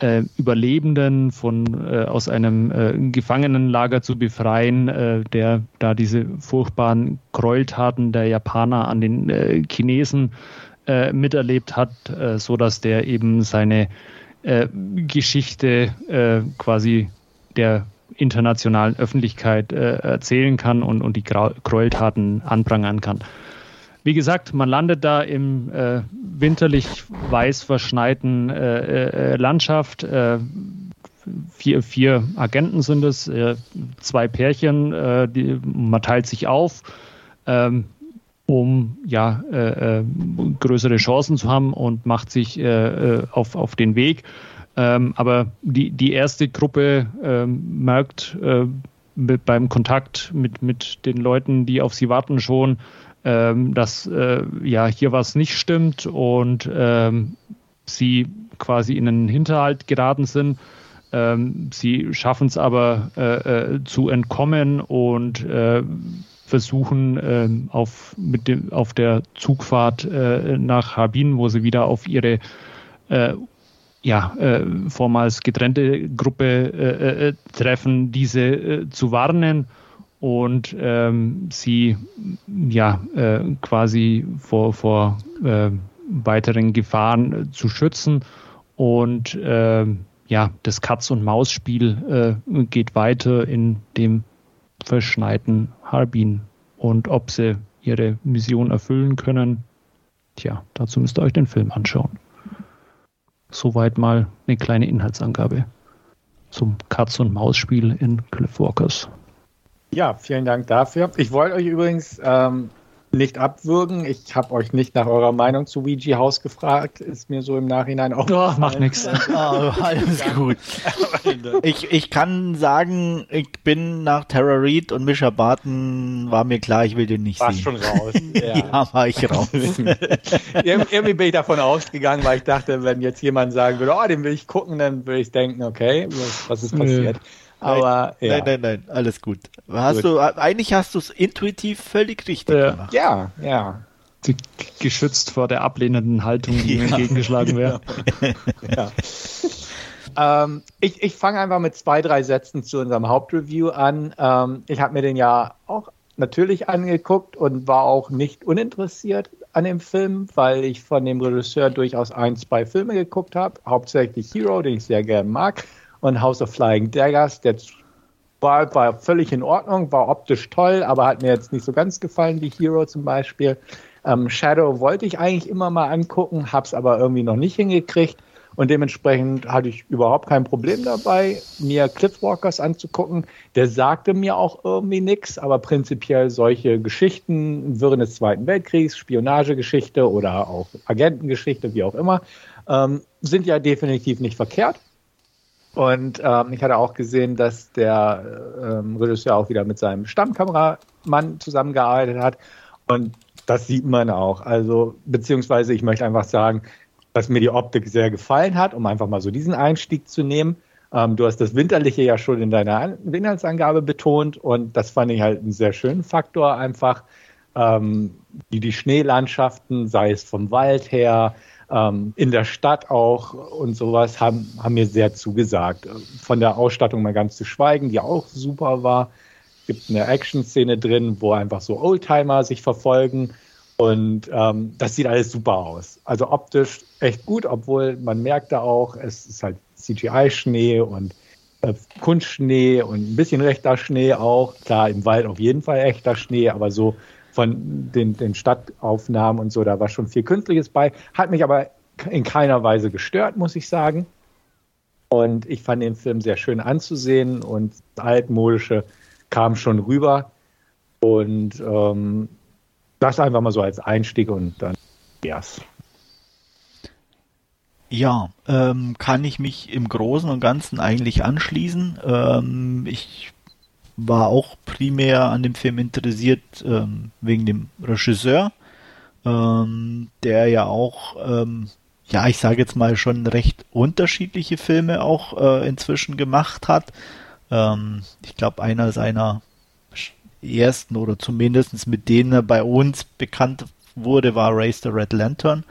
S3: äh, Überlebenden von, äh, aus einem äh, Gefangenenlager zu befreien, äh, der da diese furchtbaren Gräueltaten der Japaner an den äh, Chinesen äh, miterlebt hat, äh, so dass der eben seine Geschichte quasi der internationalen Öffentlichkeit erzählen kann und, und die Gräueltaten anprangern kann. Wie gesagt, man landet da im äh, winterlich weiß verschneiten äh, äh, Landschaft. Äh, vier, vier Agenten sind es, äh, zwei Pärchen, äh, die, man teilt sich auf, ähm, um ja größere Chancen zu haben und macht sich auf, auf den Weg. Ähm, aber die, die erste Gruppe ähm, merkt mit, beim Kontakt mit, mit den Leuten, die auf sie warten, schon, ähm, dass äh, ja hier was nicht stimmt und ähm, sie quasi in einen Hinterhalt geraten sind. Ähm, sie schaffen es aber äh, äh, zu entkommen und äh, versuchen ähm, auf, mit dem, auf der Zugfahrt äh, nach Harbin, wo sie wieder auf ihre äh, ja, vormals getrennte Gruppe treffen, diese zu warnen und ähm, sie ja äh, quasi vor, vor äh, weiteren Gefahren äh, zu schützen. Und äh, ja, das Katz- und Maus-Spiel äh, geht weiter in dem verschneiten Harbin. Und ob sie ihre Mission erfüllen können, tja, dazu müsst ihr euch den Film anschauen. Soweit mal eine kleine Inhaltsangabe zum Katz- und Maus-Spiel in Cliff Walkers.
S1: Ja, vielen Dank dafür. Ich wollte euch übrigens ähm, nicht abwürgen. Ich habe euch nicht nach eurer Meinung zu Ouija House gefragt. Ist mir so im Nachhinein auch.
S3: Oh, macht nichts. *laughs*
S2: Oh, alles gut. *laughs* Ich, ich kann sagen, ich bin nach Tara Reid und Misha Barton, war mir klar, ich will den nicht
S1: war
S2: sehen.
S1: schon raus. *laughs*
S2: Ja, ja war ich raus.
S1: Irgendwie bin ich davon ausgegangen, weil ich dachte, wenn jetzt jemand sagen würde, oh, den will ich gucken, dann würde ich denken, okay, was, was ist passiert? Nee. Aber
S2: nein, ja. nein, nein, nein, alles gut. Hast gut. du eigentlich hast du es intuitiv völlig richtig
S1: ja. gemacht. Ja, ja.
S3: Geschützt vor der ablehnenden Haltung, die *laughs* ja, mir entgegengeschlagen wäre. *laughs*
S1: ja. ähm, ich ich fange einfach mit zwei, drei Sätzen zu unserem Hauptreview an. Ähm, ich habe mir den ja auch natürlich angeguckt und war auch nicht uninteressiert an dem Film, weil ich von dem Regisseur durchaus ein, zwei Filme geguckt habe. Hauptsächlich Hero, den ich sehr gerne mag und House of Flying Daggers. Der war, war völlig in Ordnung, war optisch toll, aber hat mir jetzt nicht so ganz gefallen wie Hero zum Beispiel. Ähm, Shadow wollte ich eigentlich immer mal angucken, habe es aber irgendwie noch nicht hingekriegt. Und dementsprechend hatte ich überhaupt kein Problem dabei, mir Cliffwalkers anzugucken. Der sagte mir auch irgendwie nichts, aber prinzipiell solche Geschichten, Wirren des Zweiten Weltkriegs, Spionagegeschichte oder auch Agentengeschichte, wie auch immer, ähm, sind ja definitiv nicht verkehrt. Und ähm, ich hatte auch gesehen, dass der ähm, Regisseur auch wieder mit seinem Stammkameramann zusammengearbeitet hat. Und das sieht man auch. Also, beziehungsweise ich möchte einfach sagen, dass mir die Optik sehr gefallen hat, um einfach mal so diesen Einstieg zu nehmen. Ähm, du hast das Winterliche ja schon in deiner Inhaltsangabe betont und das fand ich halt einen sehr schönen Faktor einfach. Ähm, die, die Schneelandschaften, sei es vom Wald her, ähm, in der Stadt auch und sowas haben, haben mir sehr zugesagt. Von der Ausstattung mal ganz zu schweigen, die auch super war. Es gibt eine Action-Szene drin, wo einfach so Oldtimer sich verfolgen. Und ähm, das sieht alles super aus. Also optisch echt gut, obwohl man merkt da auch, es ist halt CGI-Schnee und äh, Kunstschnee und ein bisschen rechter Schnee auch. Klar, im Wald auf jeden Fall echter Schnee, aber so von den, den Stadtaufnahmen und so, da war schon viel Künstliches bei, hat mich aber in keiner Weise gestört, muss ich sagen. Und ich fand den Film sehr schön anzusehen und das Altmodische kam schon rüber. Und ähm, das einfach mal so als Einstieg und dann yes.
S2: Ja, ähm, kann ich mich im Großen und Ganzen eigentlich anschließen. Ähm, ich war auch primär an dem Film interessiert ähm, wegen dem Regisseur, ähm, der ja auch, ähm, ja, ich sage jetzt mal schon recht unterschiedliche Filme auch äh, inzwischen gemacht hat. Ähm, ich glaube, einer seiner ersten oder zumindest mit denen er bei uns bekannt wurde, war Race the Red Lantern,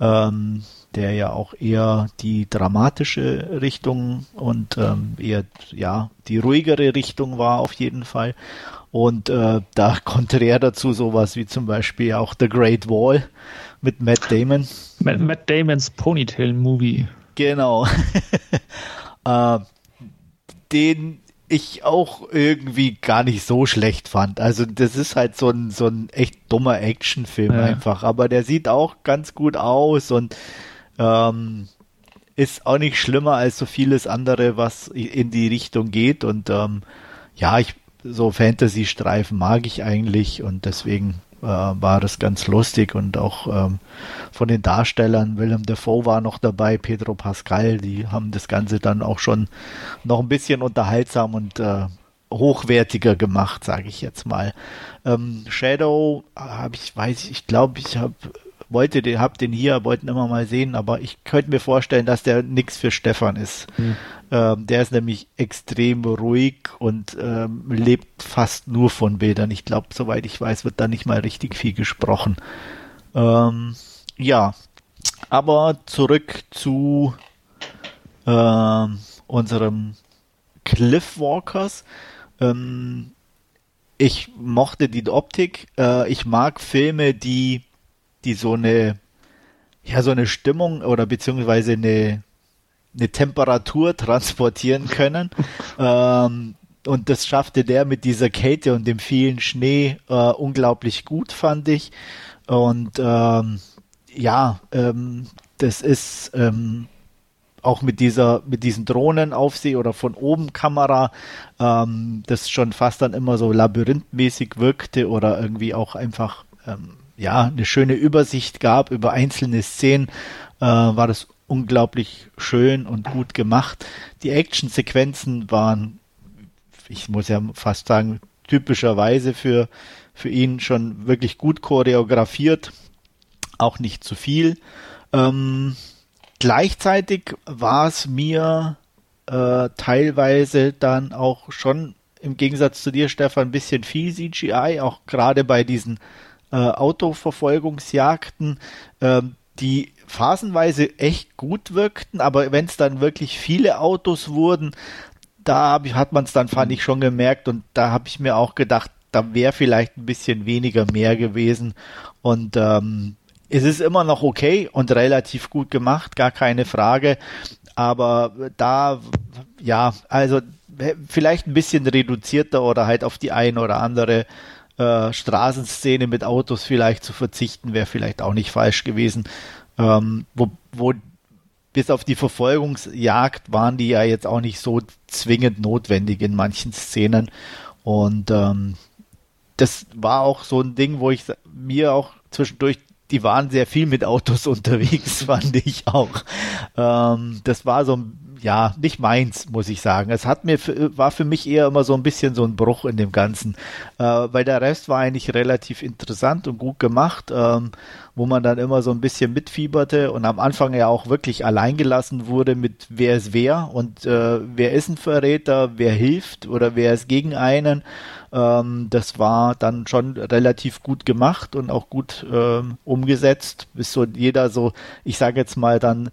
S2: ähm, der ja auch eher die dramatische Richtung und ähm, eher ja die ruhigere Richtung war auf jeden Fall. Und äh, da *laughs* konträr dazu sowas wie zum Beispiel auch The Great Wall mit Matt Damon.
S3: Matt, Matt Damons Ponytail Movie.
S2: Genau. *laughs* äh, den ich auch irgendwie gar nicht so schlecht fand. Also das ist halt so ein, so ein echt dummer Actionfilm ja. einfach. Aber der sieht auch ganz gut aus und ähm, ist auch nicht schlimmer als so vieles andere, was in die Richtung geht. Und ähm, ja, ich so Fantasy-Streifen mag ich eigentlich und deswegen äh, war das ganz lustig und auch ähm, von den Darstellern, Willem Dafoe war noch dabei, Pedro Pascal, die haben das Ganze dann auch schon noch ein bisschen unterhaltsam und äh, hochwertiger gemacht, sage ich jetzt mal. Ähm, Shadow habe ich, weiß ich glaube, ich habe wollte den, hab den hier, wollten immer mal sehen, aber ich könnte mir vorstellen, dass der nichts für Stefan ist. Hm. Ähm, der ist nämlich extrem ruhig und ähm, lebt fast nur von Bildern. Ich glaube, soweit ich weiß, wird da nicht mal richtig viel gesprochen. Ähm, ja, aber zurück zu äh, unserem Cliffwalkers. Ähm, ich mochte die Optik. Äh, ich mag Filme, die die so eine, ja, so eine Stimmung oder beziehungsweise eine, eine Temperatur transportieren können. *laughs* ähm, und das schaffte der mit dieser Kälte und dem vielen Schnee äh, unglaublich gut, fand ich. Und ähm, ja, ähm, das ist ähm, auch mit dieser, mit diesen Drohnenaufseh oder von oben Kamera, ähm, das schon fast dann immer so labyrinthmäßig wirkte oder irgendwie auch einfach ähm, ja, eine schöne Übersicht gab über einzelne Szenen, äh, war das unglaublich schön und gut gemacht. Die Actionsequenzen waren, ich muss ja fast sagen, typischerweise für, für ihn schon wirklich gut choreografiert, auch nicht zu viel. Ähm, gleichzeitig war es mir äh, teilweise dann auch schon im Gegensatz zu dir, Stefan, ein bisschen viel CGI, auch gerade bei diesen äh, Autoverfolgungsjagden, äh, die phasenweise echt gut wirkten, aber wenn es dann wirklich viele Autos wurden, da ich, hat man es dann, fand ich, schon gemerkt und da habe ich mir auch gedacht, da wäre vielleicht ein bisschen weniger mehr gewesen und ähm, es ist immer noch okay und relativ gut gemacht, gar keine Frage, aber da, ja, also vielleicht ein bisschen reduzierter oder halt auf die eine oder andere äh, Straßenszene mit Autos vielleicht zu verzichten, wäre vielleicht auch nicht falsch gewesen. Ähm, wo, wo bis auf die Verfolgungsjagd waren die ja jetzt auch nicht so zwingend notwendig in manchen Szenen. Und ähm, das war auch so ein Ding, wo ich mir auch zwischendurch, die waren sehr viel mit Autos *laughs* unterwegs, fand ich auch. Ähm, das war so ein ja, nicht meins, muss ich sagen. Es hat mir, war für mich eher immer so ein bisschen so ein Bruch in dem Ganzen, äh, weil der Rest war eigentlich relativ interessant und gut gemacht, ähm, wo man dann immer so ein bisschen mitfieberte und am Anfang ja auch wirklich alleingelassen wurde mit wer ist wer und äh, wer ist ein Verräter, wer hilft oder wer ist gegen einen. Ähm, das war dann schon relativ gut gemacht und auch gut ähm, umgesetzt, bis so jeder so, ich sage jetzt mal dann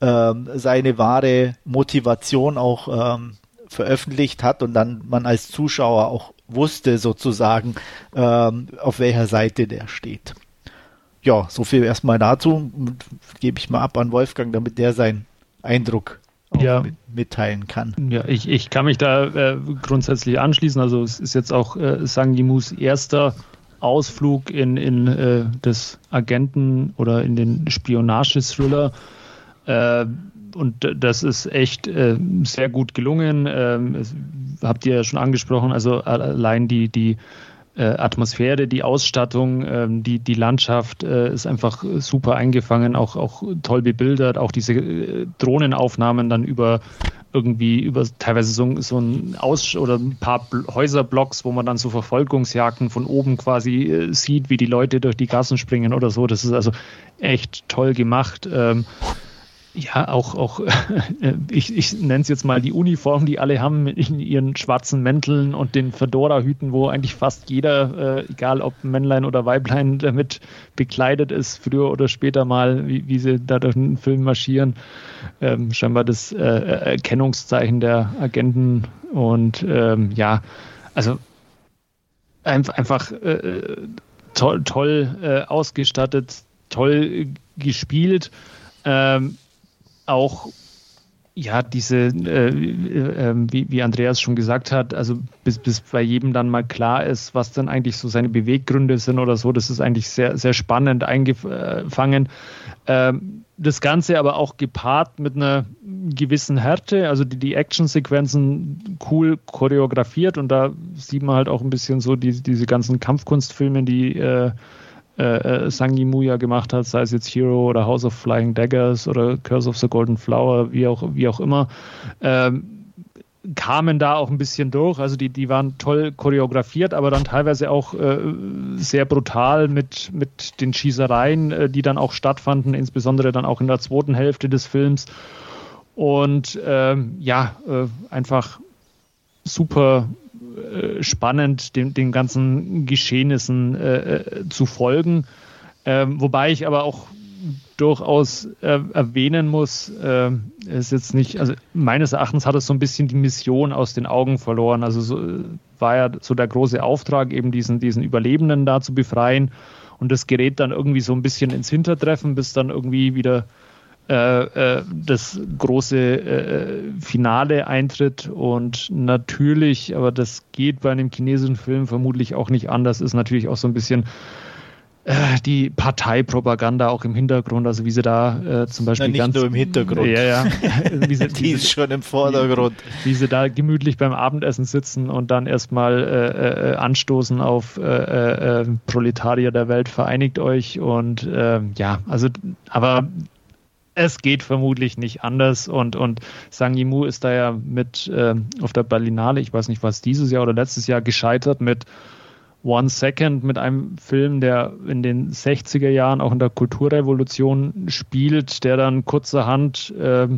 S2: ähm, seine wahre Motivation auch ähm, veröffentlicht hat und dann man als Zuschauer auch wusste sozusagen, ähm, auf welcher Seite der steht. Ja, so viel erstmal dazu. Gebe ich mal ab an Wolfgang, damit der seinen Eindruck ja. mit, mitteilen kann.
S3: Ja, ich, ich kann mich da äh, grundsätzlich anschließen. Also es ist jetzt auch äh, Sang Yimus erster Ausflug in, in äh, das Agenten- oder in den Spionagethriller. Äh, und das ist echt äh, sehr gut gelungen. Ähm, habt ihr ja schon angesprochen, also allein die, die äh, Atmosphäre, die Ausstattung, ähm, die, die Landschaft ist einfach super eingefangen, auch, auch toll bebildert, auch diese Drohnenaufnahmen dann über irgendwie über teilweise so, so ein Aus- oder ein paar Häuserblocks, wo man dann so Verfolgungsjagden von oben quasi sieht, wie die Leute durch die Gassen springen oder so. Das ist also echt toll gemacht. Ähm, ja, auch, auch *laughs* ich, ich nenne es jetzt mal die Uniform, die alle haben in ihren schwarzen Mänteln und den Fedora-Hüten, wo eigentlich fast jeder, äh, egal ob Männlein oder Weiblein, *laughs* damit bekleidet ist, früher oder später mal, wie, wie sie da durch den Film marschieren. Ähm, scheinbar das äh, Erkennungszeichen der Agenten und ähm, ja, also einfach, äh, toll, toll äh, ausgestattet, toll gespielt. Ähm, auch ja, diese, äh, äh, wie, wie, Andreas schon gesagt hat, also bis, bis bei jedem dann mal klar ist, was dann eigentlich so seine Beweggründe sind oder so, das ist eigentlich sehr, sehr spannend eingefangen. Ähm, das Ganze aber auch gepaart mit einer gewissen Härte, also die, die Actionsequenzen cool choreografiert und da sieht man halt auch ein bisschen so die, diese ganzen Kampfkunstfilme, die äh, äh, äh Sangi Muya gemacht hat, sei es jetzt Hero oder House of Flying Daggers oder Curse of the Golden Flower, wie auch, wie auch immer, ähm, kamen da auch ein bisschen durch. Also die, die waren toll choreografiert, aber dann teilweise auch äh, sehr brutal mit, mit den Schießereien, äh, die dann auch stattfanden, insbesondere dann auch in der zweiten Hälfte des Films. Und ähm, ja, äh, einfach super spannend, den, den ganzen Geschehnissen äh, äh, zu folgen. Ähm, wobei ich aber auch durchaus äh, erwähnen muss, äh, ist jetzt nicht, also meines Erachtens hat es so ein bisschen die Mission aus den Augen verloren. Also so, war ja so der große Auftrag, eben diesen, diesen Überlebenden da zu befreien. Und das gerät dann irgendwie so ein bisschen ins Hintertreffen, bis dann irgendwie wieder äh, äh, das große äh, Finale eintritt. Und natürlich, aber das geht bei einem chinesischen Film vermutlich auch nicht anders, ist natürlich auch so ein bisschen äh, die Parteipropaganda auch im Hintergrund, also wie sie da äh, zum Beispiel
S2: Na, nicht
S3: ganz
S2: nur im Hintergrund,
S3: ja, ja, *laughs*
S2: wie sie, die ist schon im Vordergrund,
S3: wie, wie, sie da gemütlich beim Abendessen sitzen und dann erstmal äh, äh, anstoßen auf äh, Proletarier der Welt, vereinigt euch. Und ja, also aber es geht vermutlich nicht anders. Und, und Yimou ist da ja mit äh, auf der Berlinale, ich weiß nicht, was dieses Jahr oder letztes Jahr gescheitert mit One Second, mit einem Film, der in den 60er Jahren auch in der Kulturrevolution spielt, der dann kurzerhand äh,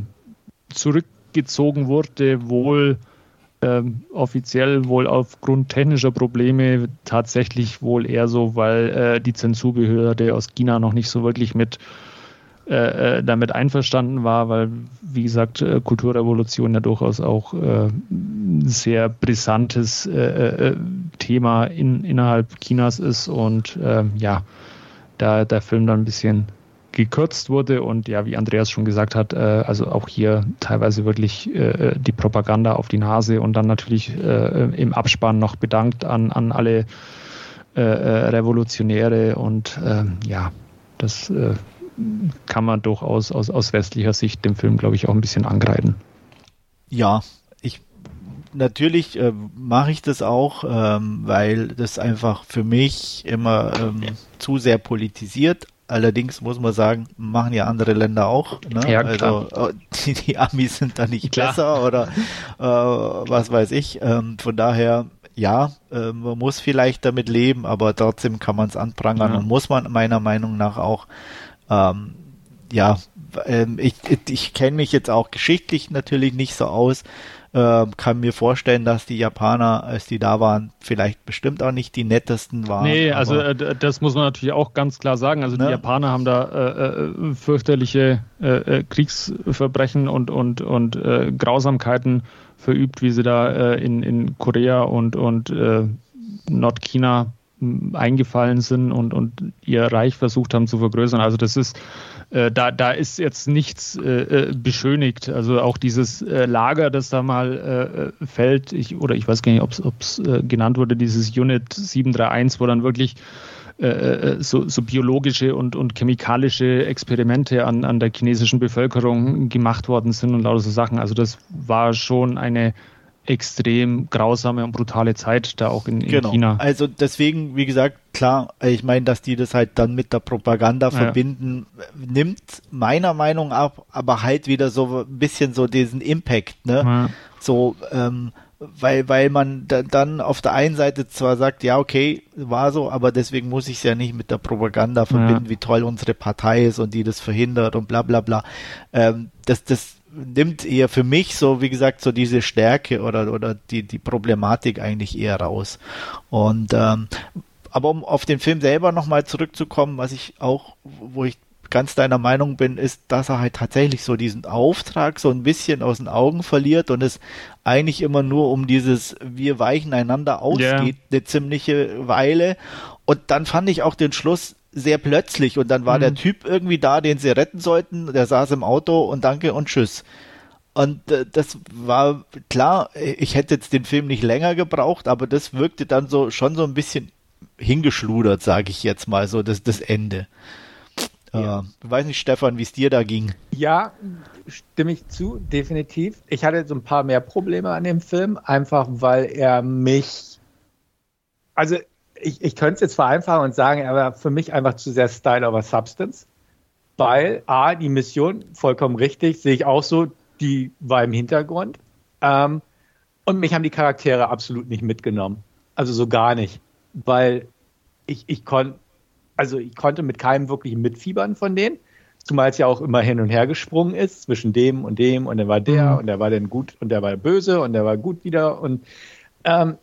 S3: zurückgezogen wurde, wohl äh, offiziell wohl aufgrund technischer Probleme tatsächlich wohl eher so, weil äh, die Zensurbehörde aus China noch nicht so wirklich mit äh, äh, damit einverstanden war, weil, wie gesagt, äh, Kulturrevolution ja durchaus auch ein sehr brisantes Thema in, innerhalb Chinas ist und ähm, ja, da der Film dann ein bisschen gekürzt wurde und ja, wie Andreas schon gesagt hat, also auch hier teilweise wirklich die Propaganda auf die Nase und dann natürlich im Abspann noch bedankt an, an alle Revolutionäre und ähm, ja, das kann man durchaus aus, aus westlicher Sicht dem Film, glaube ich, auch ein bisschen angreifen.
S2: Ja, ich natürlich äh, mache ich das auch, ähm, weil das einfach für mich immer ähm, zu sehr politisiert. Allerdings muss man sagen, machen ja andere Länder auch. Ne? Ja, also äh, *laughs* die, die, Amis sind da nicht klar. besser oder äh, was weiß ich. Ähm, von daher, ja, äh, man muss vielleicht damit leben, aber trotzdem kann man es anprangern ja. und muss man meiner Meinung nach auch ähm, ja, ähm, ich, ich kenne mich jetzt auch geschichtlich natürlich nicht so aus, äh, kann mir vorstellen, dass die Japaner, als die da waren, vielleicht bestimmt auch nicht die nettesten waren.
S3: Nee, also äh, das muss man natürlich auch ganz klar sagen. Also ne? die Japaner haben da äh, äh fürchterliche äh, äh, Kriegsverbrechen und, und, und Grausamkeiten verübt, wie sie da in, in Korea und, und Nordchina eingefallen sind und, und ihr Reich versucht haben zu vergrößern. Also das ist, äh, da, da ist jetzt nichts äh, äh beschönigt. Also auch dieses äh, Lager, das da mal äh, fällt, ich, oder ich weiß gar nicht, ob es äh, genannt wurde, dieses Unit 731, wo dann wirklich so, so, biologische und, und chemikalische Experimente an, an der chinesischen Bevölkerung gemacht worden sind und lauter so Sachen. Also das war schon eine extrem grausame und brutale Zeit da auch in, in genau. China.
S2: Also deswegen, wie gesagt, klar, ich meine, dass die das halt dann mit der Propaganda ja. verbinden, nimmt meiner Meinung nach aber halt wieder so ein bisschen so diesen Impact, ne? Ja. So, ähm, weil, weil man da, dann auf der einen Seite zwar sagt, ja, okay, war so, aber deswegen muss ich es ja nicht mit der Propaganda verbinden, ja. wie toll unsere Partei ist und die das verhindert und bla bla bla. Ähm, das, das nimmt eher für mich so, wie gesagt, so diese Stärke oder, oder die, die Problematik eigentlich eher raus. Und ähm, aber um auf den Film selber nochmal zurückzukommen, was ich auch, wo ich ganz deiner Meinung bin, ist, dass er halt tatsächlich so diesen Auftrag so ein bisschen aus den Augen verliert und es eigentlich immer nur um dieses wir weichen einander aus yeah. geht eine ziemliche Weile. Und dann fand ich auch den Schluss sehr plötzlich und dann war mhm. der Typ irgendwie da, den sie retten sollten, der saß im Auto und danke und tschüss. Und äh, das war klar, ich hätte jetzt den Film nicht länger gebraucht, aber das wirkte dann so schon so ein bisschen hingeschludert, sage ich jetzt mal so, das, das Ende. Ja. Äh, weiß nicht, Stefan, wie es dir da ging.
S1: Ja, stimme ich zu, definitiv. Ich hatte so ein paar mehr Probleme an dem Film, einfach weil er mich, also ich, ich könnte es jetzt vereinfachen und sagen, er war für mich einfach zu sehr Style over Substance. Weil, A, die Mission, vollkommen richtig, sehe ich auch so, die war im Hintergrund. Ähm, und mich haben die Charaktere absolut nicht mitgenommen. Also so gar nicht. Weil ich, ich konnte, also ich konnte mit keinem wirklich mitfiebern von denen. Zumal es ja auch immer hin und her gesprungen ist zwischen dem und dem und dann war der mhm. und der war dann gut und der war böse und der war gut wieder und ähm,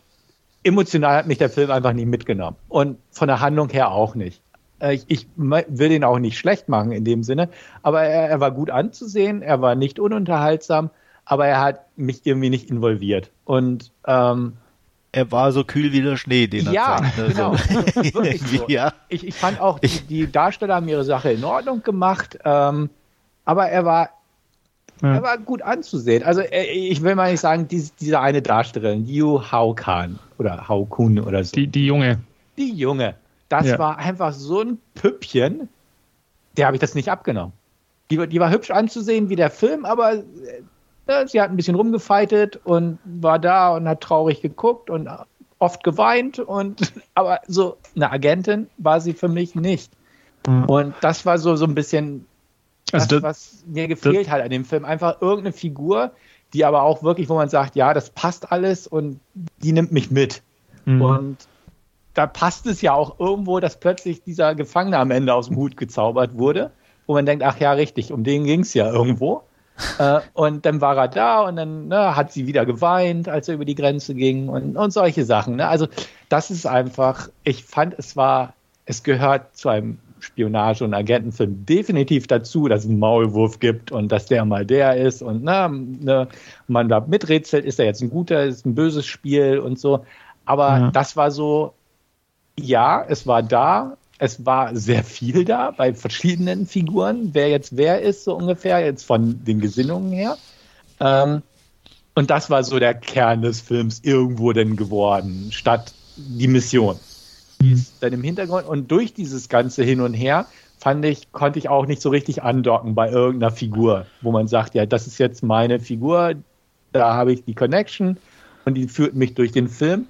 S1: emotional hat mich der Film einfach nicht mitgenommen. Und von der Handlung her auch nicht. Äh, ich, ich will den auch nicht schlecht machen in dem Sinne, aber er, er, war gut anzusehen, er war nicht ununterhaltsam, aber er hat mich irgendwie nicht involviert. Und ähm,
S2: er war so kühl wie der Schnee, den er
S1: ja, zeigt. Ne? Genau, so. *laughs* ja. ich, ich fand auch, die, die, Darsteller haben ihre Sache in Ordnung gemacht, ähm, aber er war ja. Er war gut anzusehen. Also äh, ich will mal nicht sagen, diese, diese eine Darstellerin, Yu Hao Kan oder Hao Kun oder so.
S3: Die, die Junge.
S1: Die Junge. Das ja. war einfach so ein Püppchen, der habe ich das nicht abgenommen. Die, die, war hübsch anzusehen wie der Film, aber äh, sie hat ein bisschen rumgefeitet und war da und hat traurig geguckt und oft geweint und *laughs* aber so eine Agentin war sie für mich nicht. Mhm. Und das war so, so ein bisschen also das, was mir gefehlt hat an dem Film. Einfach irgendeine Figur, die aber auch wirklich, wo man sagt, ja, das passt alles und die nimmt mich mit. Mhm. Und da passt es ja auch irgendwo, dass plötzlich dieser Gefangene am Ende aus dem Hut gezaubert wurde, wo man denkt, ach ja, richtig, um den ging es ja irgendwo. *laughs* äh, und dann war er da und dann ne, hat sie wieder geweint, als er über die Grenze ging und, und solche Sachen. Ne? Also das ist einfach, ich fand, es war, es gehört zu einem Spionage- und Agentenfilm definitiv dazu, dass es einen Maulwurf gibt und dass der mal der ist und na, ne, man da miträtselt, ist er jetzt ein guter, ist ein böses Spiel und so. Aber ja. das war so, ja, es war da, es war sehr viel da bei verschiedenen Figuren, wer jetzt wer ist, so ungefähr, jetzt von den Gesinnungen her. Ähm, und das war so der Kern des Films irgendwo denn geworden, statt die Mission die ist dann im Hintergrund. Und durch dieses ganze Hin und Her fand ich, konnte ich auch nicht so richtig andocken bei irgendeiner Figur, wo man sagt, ja, das ist jetzt meine Figur, da habe ich die Connection und die führt mich durch den Film,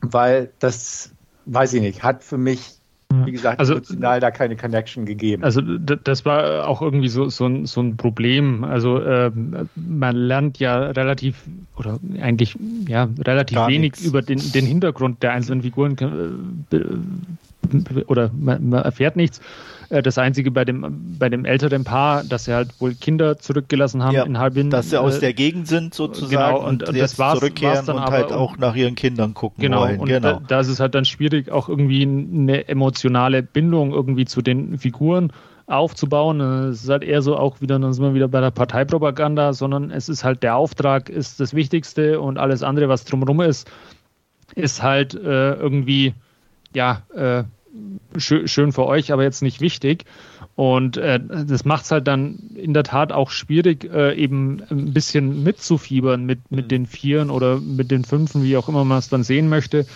S1: weil das, weiß ich nicht, hat für mich wie gesagt, also, emotional da keine Connection gegeben.
S3: Also das war auch irgendwie so, so, ein, so ein Problem. Also äh, man lernt ja relativ oder eigentlich ja relativ Gar wenig nichts. über den, den Hintergrund der einzelnen Figuren äh, oder man, man erfährt nichts. Äh, das Einzige bei dem, bei dem älteren Paar, dass sie halt wohl Kinder zurückgelassen haben ja, in Harbin.
S2: Dass sie aus äh, der Gegend sind sozusagen genau,
S3: und, und das war's,
S2: zurückkehren
S3: war's dann
S2: und aber, halt auch nach ihren Kindern gucken
S3: genau, wollen. Und genau, und da, da ist es halt dann schwierig, auch irgendwie eine emotionale Bindung irgendwie zu den Figuren aufzubauen. Es ist halt eher so auch wieder, dann sind wir wieder bei der Parteipropaganda, sondern es ist halt der Auftrag ist das Wichtigste und alles andere, was drumherum ist, ist halt äh, irgendwie, ja, äh, schön, schön für euch, aber jetzt nicht wichtig. Und äh, das macht es halt dann in der Tat auch schwierig, äh, eben ein bisschen mitzufiebern mit, mit mhm. den Vieren oder mit den Fünfen, wie auch immer man es dann sehen möchte.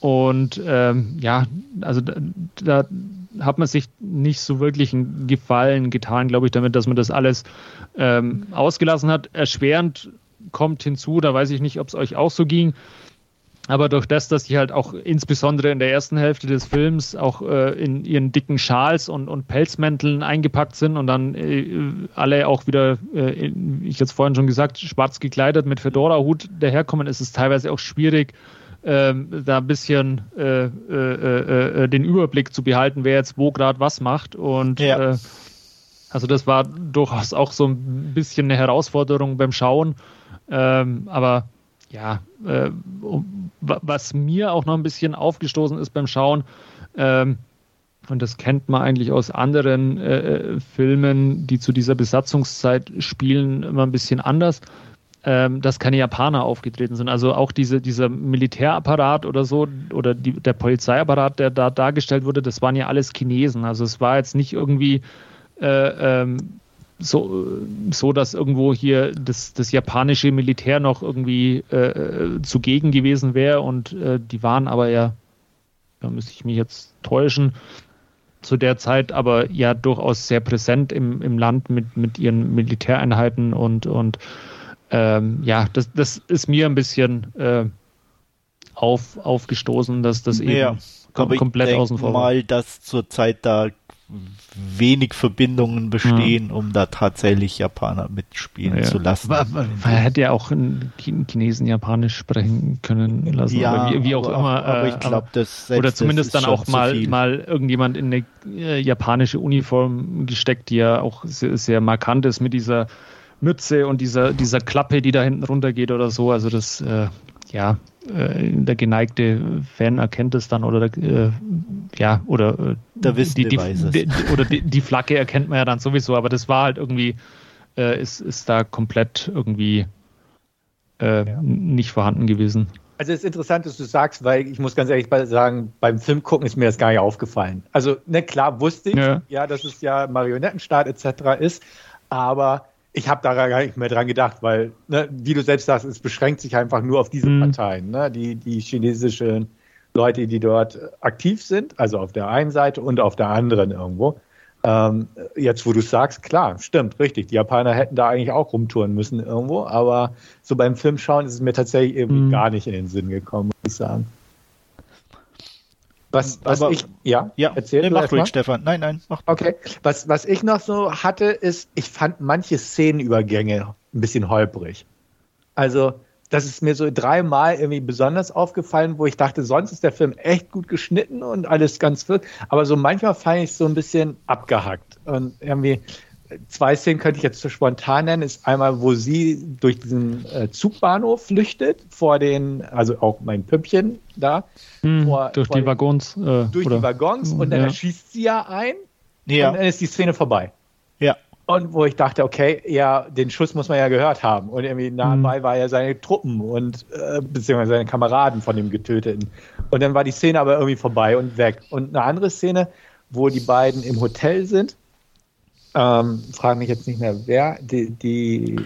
S3: Und ähm, ja, also da, da hat man sich nicht so wirklich einen Gefallen getan, glaube ich, damit, dass man das alles ähm, ausgelassen hat. Erschwerend kommt hinzu, da weiß ich nicht, ob es euch auch so ging. Aber durch das, dass die halt auch insbesondere in der ersten Hälfte des Films auch äh, in ihren dicken Schals und, und Pelzmänteln eingepackt sind und dann äh, alle auch wieder, äh, ich jetzt vorhin schon gesagt, schwarz gekleidet mit Fedora-Hut daherkommen, ist es teilweise auch schwierig, ähm, da ein bisschen äh, äh, äh, den Überblick zu behalten, wer jetzt wo gerade was macht. Und ja. Also das war durchaus auch so ein bisschen eine Herausforderung beim Schauen. Ähm, aber ja, äh, was mir auch noch ein bisschen aufgestoßen ist beim Schauen, ähm, und das kennt man eigentlich aus anderen äh, Filmen, die zu dieser Besatzungszeit spielen, immer ein bisschen anders, ähm, dass keine Japaner aufgetreten sind. Also auch diese, dieser Militärapparat oder so, oder die, der Polizeiapparat, der da dargestellt wurde, das waren ja alles Chinesen. Also es war jetzt nicht irgendwie äh, ähm, so, so, dass irgendwo hier das, das japanische Militär noch irgendwie äh, zugegen gewesen wäre und äh, die waren aber ja, da müsste ich mich jetzt täuschen, zu der Zeit aber ja durchaus sehr präsent im, im Land mit, mit ihren Militäreinheiten und, und ähm, ja, das, das ist mir ein bisschen äh, auf, aufgestoßen, dass das eben ja, kom komplett außen vor
S2: war. mal, dass zur Zeit da wenig Verbindungen bestehen, ja. um da tatsächlich Japaner mitspielen ja. zu lassen.
S3: Man, man hätte ja auch einen Chinesen Japanisch sprechen können lassen,
S2: ja,
S3: wie, wie, auch
S2: aber,
S3: immer.
S2: Aber ich glaube, äh, das
S3: oder zumindest dann auch mal, mal irgendjemand in eine äh, japanische Uniform gesteckt, die ja auch sehr, sehr markant ist mit dieser Mütze und dieser, dieser Klappe, die da hinten runter geht oder so. Also das, äh, ja, äh, der geneigte Fan erkennt es dann oder äh, ja oder äh,
S2: der die,
S3: die, die, oder die, die, Flagge erkennt man ja dann sowieso, aber das war halt irgendwie äh, ist, ist da komplett irgendwie äh, ja. nicht vorhanden gewesen.
S1: Also es ist interessant, dass du sagst, weil ich muss ganz ehrlich sagen, beim Film gucken ist mir das gar nicht aufgefallen. Also ne, klar wusste ich, ja, ja dass es ja Marionettenstaat etc. ist, aber ich habe da gar nicht mehr dran gedacht, weil, ne, wie du selbst sagst, es beschränkt sich einfach nur auf diese mhm. Parteien, ne, die, die chinesischen Leute, die dort aktiv sind, also auf der einen Seite und auf der anderen irgendwo. Ähm, jetzt, wo du sagst, klar, stimmt, richtig. Die Japaner hätten da eigentlich auch rumtouren müssen irgendwo, aber so beim Filmschauen ist es mir tatsächlich irgendwie mhm. gar nicht in den Sinn gekommen, muss ich sagen. Was, was Aber, ich, ja,
S2: ja erzähl nee, mach ruhig, Stefan. Nein, nein,
S1: mach. Okay. Was, was ich noch so hatte, ist, ich fand manche Szenenübergänge ein bisschen holprig. Also, das ist mir so dreimal irgendwie besonders aufgefallen, wo ich dachte, sonst ist der Film echt gut geschnitten und alles ganz fit. Aber so manchmal fand ich es so ein bisschen abgehackt. Und irgendwie, zwei Szenen könnte ich jetzt so spontan nennen. Ist einmal, wo sie durch diesen äh, Zugbahnhof flüchtet, vor den, also auch mein Püppchen da.
S3: Hm, vor, durch vor die Waggons.
S1: Äh, durch oder? die Waggons und dann ja. erschießt sie ja ein. Ja. Und dann ist die Szene vorbei.
S2: Ja.
S1: Und wo ich dachte, okay, ja, den Schuss muss man ja gehört haben. Und irgendwie nahe mhm. war ja seine Truppen und äh, beziehungsweise seine Kameraden von dem Getöteten. Und dann war die Szene aber irgendwie vorbei und weg. Und eine andere Szene, wo die beiden im Hotel sind ähm, frage mich jetzt nicht mehr, wer, die, die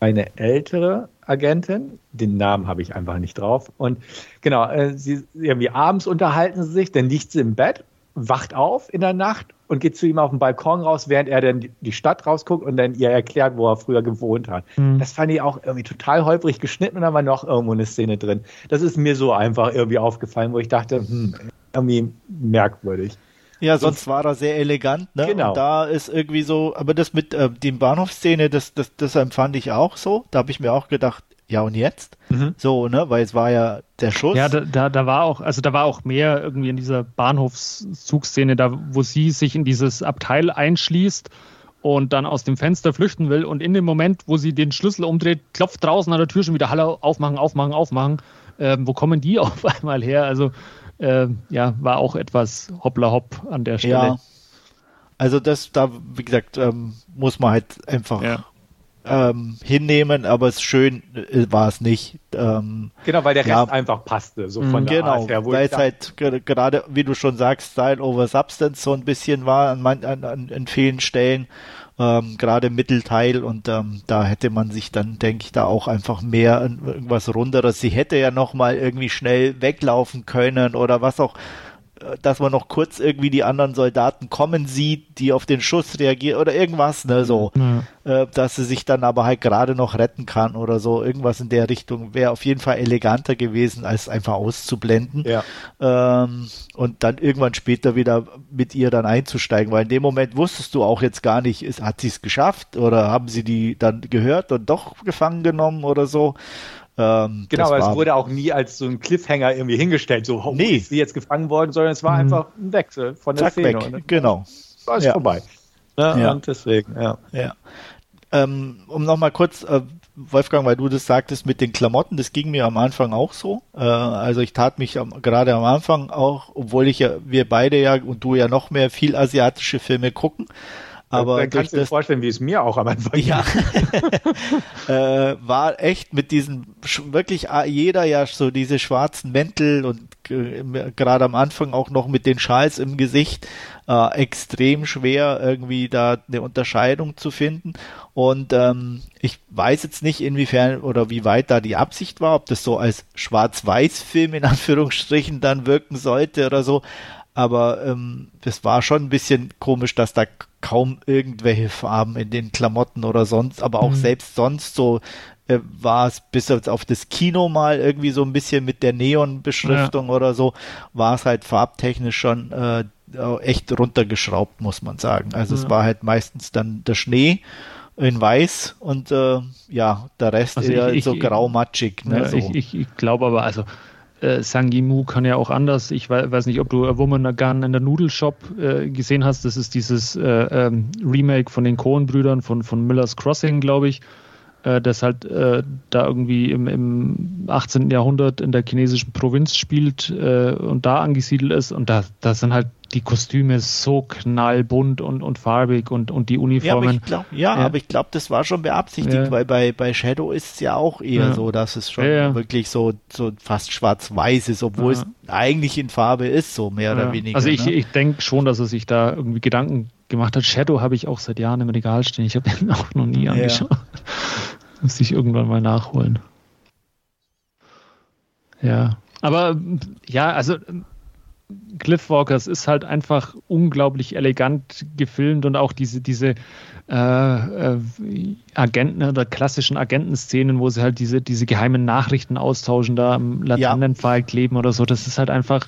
S1: eine ältere Agentin, den Namen habe ich einfach nicht drauf. Und genau, äh, sie irgendwie abends unterhalten sie sich, dann liegt sie im Bett, wacht auf in der Nacht und geht zu ihm auf den Balkon raus, während er dann die Stadt rausguckt und dann ihr erklärt, wo er früher gewohnt hat. Mhm. Das fand ich auch irgendwie total holprig geschnitten und da war noch irgendwo eine Szene drin. Das ist mir so einfach irgendwie aufgefallen, wo ich dachte, hm, irgendwie merkwürdig.
S2: Ja, sonst war er sehr elegant, ne?
S1: Genau.
S2: Und da ist irgendwie so, aber das mit äh, dem Bahnhofszene, das, das, das empfand ich auch so. Da habe ich mir auch gedacht, ja und jetzt? Mhm. So, ne? Weil es war ja der Schuss.
S3: Ja, da, da, da war auch, also da war auch mehr irgendwie in dieser Bahnhofszugszene, da wo sie sich in dieses Abteil einschließt und dann aus dem Fenster flüchten will und in dem Moment, wo sie den Schlüssel umdreht, klopft draußen an der Tür schon wieder Hallo, aufmachen, aufmachen, aufmachen. Ähm, wo kommen die *laughs* auf einmal her? Also äh, ja, war auch etwas hoppla hopp an der Stelle. Ja.
S2: Also das, da, wie gesagt, ähm, muss man halt einfach ja. ähm, hinnehmen, aber es schön äh, war es nicht. Ähm,
S1: genau, weil der Rest einfach passte, so von
S2: der genau, Art her. Weil es halt gerade, wie du schon sagst, Style over Substance so ein bisschen war an, an, an, an vielen Stellen ähm, gerade Mittelteil und ähm, da hätte man sich dann, denke ich, da auch einfach mehr irgendwas runderes. Sie hätte ja noch mal irgendwie schnell weglaufen können oder was auch dass man noch kurz irgendwie die anderen Soldaten kommen sieht, die auf den Schuss reagieren oder irgendwas, ne, so. Ja. Äh, dass sie sich dann aber halt gerade noch retten kann oder so. Irgendwas in der Richtung wäre auf jeden Fall eleganter gewesen, als einfach auszublenden. Ja. Ähm, und dann irgendwann später wieder mit ihr dann einzusteigen, weil in dem Moment wusstest du auch jetzt gar nicht, ist, hat sie es geschafft oder haben sie die dann gehört und doch gefangen genommen oder so.
S1: Ähm, genau, aber es wurde auch nie als so ein Cliffhanger irgendwie hingestellt, so, oh, nee. ist sie jetzt gefangen worden, sondern es war mhm. einfach ein Wechsel von der Zack, Szene.
S2: Weg. Und genau.
S1: War es ja. vorbei.
S2: Ja, ja. Und deswegen, ja. ja. Ähm, um nochmal kurz, äh, Wolfgang, weil du das sagtest mit den Klamotten, das ging mir am Anfang auch so. Äh, also ich tat mich am, gerade am Anfang auch, obwohl ich ja, wir beide ja und du ja noch mehr viel asiatische Filme gucken, aber
S1: dann kannst du dir vorstellen, wie es mir auch am Anfang
S2: ja, *laughs* äh, war echt mit diesen wirklich jeder ja so diese schwarzen Mäntel und äh, gerade am Anfang auch noch mit den Schals im Gesicht äh, extrem schwer irgendwie da eine Unterscheidung zu finden. Und ähm, ich weiß jetzt nicht inwiefern oder wie weit da die Absicht war, ob das so als Schwarz-Weiß-Film in Anführungsstrichen dann wirken sollte oder so. Aber ähm, das war schon ein bisschen komisch, dass da kaum irgendwelche Farben in den Klamotten oder sonst, aber auch mhm. selbst sonst so äh, war es bis auf das Kino mal irgendwie so ein bisschen mit der Neon-Beschriftung ja. oder so, war es halt farbtechnisch schon äh, echt runtergeschraubt, muss man sagen. Also ja. es war halt meistens dann der Schnee in weiß und äh, ja, der Rest also eher ich, so grau-matschig.
S3: Ne,
S2: ja,
S3: so. Ich, ich, ich glaube aber, also äh, Sangimu kann ja auch anders. Ich weiß nicht, ob du A Woman a Gun in der Noodle-Shop äh, gesehen hast. Das ist dieses äh, ähm, Remake von den Coen-Brüdern von, von Miller's Crossing, glaube ich äh, das halt äh, da irgendwie im, im 18. Jahrhundert in der chinesischen Provinz spielt äh, und da angesiedelt ist. Und da, da sind halt die Kostüme so knallbunt und, und farbig und, und die Uniformen.
S2: Ja, aber ich glaube, ja, glaub, das war schon beabsichtigt, ja. weil bei, bei Shadow ist es ja auch eher ja. so, dass es schon wirklich so, so fast schwarz-weiß ist, obwohl es eigentlich in Farbe ist, so mehr oder weniger.
S3: Also ich, ne? ich denke schon, dass er sich da irgendwie Gedanken gemacht hat. Shadow habe ich auch seit Jahren im Regal stehen. Ich habe ihn *laughs* auch noch nie angeschaut. Muss ich irgendwann mal nachholen. Ja. Aber ja, also Cliffwalkers ist halt einfach unglaublich elegant gefilmt und auch diese, diese äh, äh, Agenten oder klassischen Agentenszenen, wo sie halt diese, diese geheimen Nachrichten austauschen, da am Laternenpfahl ja. kleben oder so, das ist halt einfach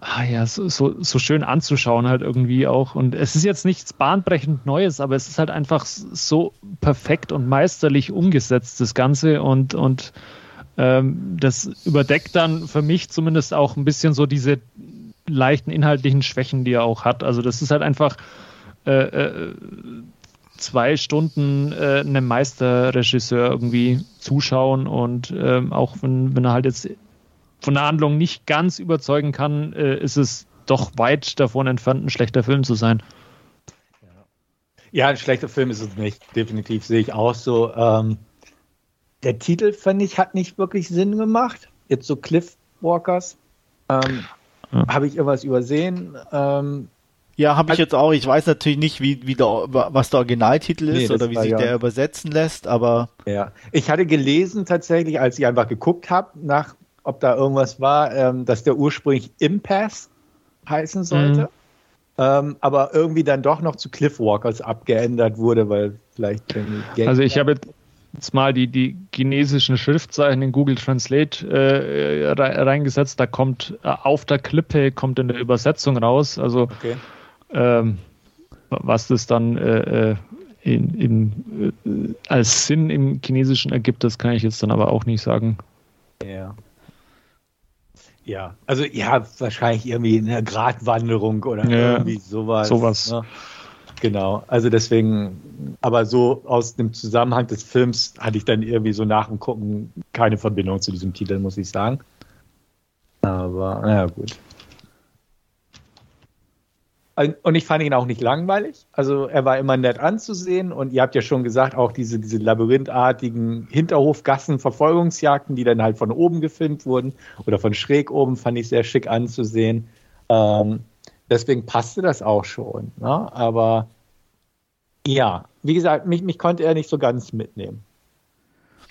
S3: ah ja, so, so, so schön anzuschauen halt irgendwie auch. Und es ist jetzt nichts bahnbrechend Neues, aber es ist halt einfach so perfekt und meisterlich umgesetzt, das Ganze. Und, und ähm, das überdeckt dann für mich zumindest auch ein bisschen so diese leichten inhaltlichen Schwächen, die er auch hat. Also das ist halt einfach äh, äh, zwei Stunden äh, einem Meisterregisseur irgendwie zuschauen und ähm, auch wenn, wenn er halt jetzt von der Handlung nicht ganz überzeugen kann, äh, ist es doch weit davon entfernt, ein schlechter Film zu sein.
S1: Ja, ein schlechter Film ist es nicht. Definitiv sehe ich auch so. Ähm, der Titel, fand ich, hat nicht wirklich Sinn gemacht. Jetzt so Cliff Walkers. Ähm, ja. Habe ich irgendwas übersehen? Ähm,
S2: ja, habe ich jetzt auch. Ich weiß natürlich nicht, wie, wie der, was der Originaltitel ist nee, oder wie sich ja. der übersetzen lässt, aber.
S1: Ja, ich hatte gelesen tatsächlich, als ich einfach geguckt habe, nach, ob da irgendwas war, ähm, dass der ursprünglich Impasse heißen sollte. Mhm. Ähm, aber irgendwie dann doch noch zu Cliffwalkers abgeändert wurde, weil vielleicht.
S3: Also ich habe jetzt mal die, die chinesischen Schriftzeichen in Google Translate äh, reingesetzt. Da kommt äh, auf der Klippe kommt in der Übersetzung raus. Also okay. ähm, was das dann äh, äh in, in, äh, als Sinn im Chinesischen ergibt, das kann ich jetzt dann aber auch nicht sagen.
S1: Ja. Ja, also ja, wahrscheinlich irgendwie eine Gratwanderung oder ja, irgendwie sowas.
S3: Sowas. Ne?
S1: Genau, also deswegen, aber so aus dem Zusammenhang des Films hatte ich dann irgendwie so nach dem Gucken keine Verbindung zu diesem Titel, muss ich sagen. Aber naja, gut. Und ich fand ihn auch nicht langweilig. Also er war immer nett anzusehen und ihr habt ja schon gesagt, auch diese, diese labyrinthartigen Hinterhofgassen, Verfolgungsjagden, die dann halt von oben gefilmt wurden oder von schräg oben, fand ich sehr schick anzusehen. Ähm, Deswegen passte das auch schon. Ne? Aber ja, wie gesagt, mich, mich konnte er nicht so ganz mitnehmen.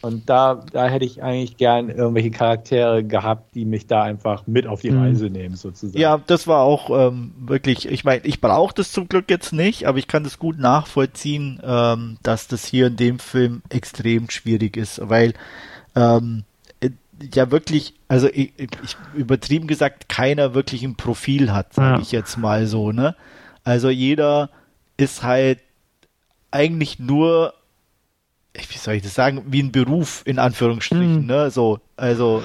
S1: Und da, da hätte ich eigentlich gern irgendwelche Charaktere gehabt, die mich da einfach mit auf die mhm. Reise nehmen, sozusagen.
S2: Ja, das war auch ähm, wirklich, ich meine, ich brauche das zum Glück jetzt nicht, aber ich kann das gut nachvollziehen, ähm, dass das hier in dem Film extrem schwierig ist, weil ähm, äh, ja wirklich, also ich, ich, übertrieben gesagt, keiner wirklich ein Profil hat, sage ja. ich jetzt mal so, ne? Also jeder ist halt eigentlich nur wie soll ich das sagen, wie ein Beruf in Anführungsstrichen, hm. ne? So, also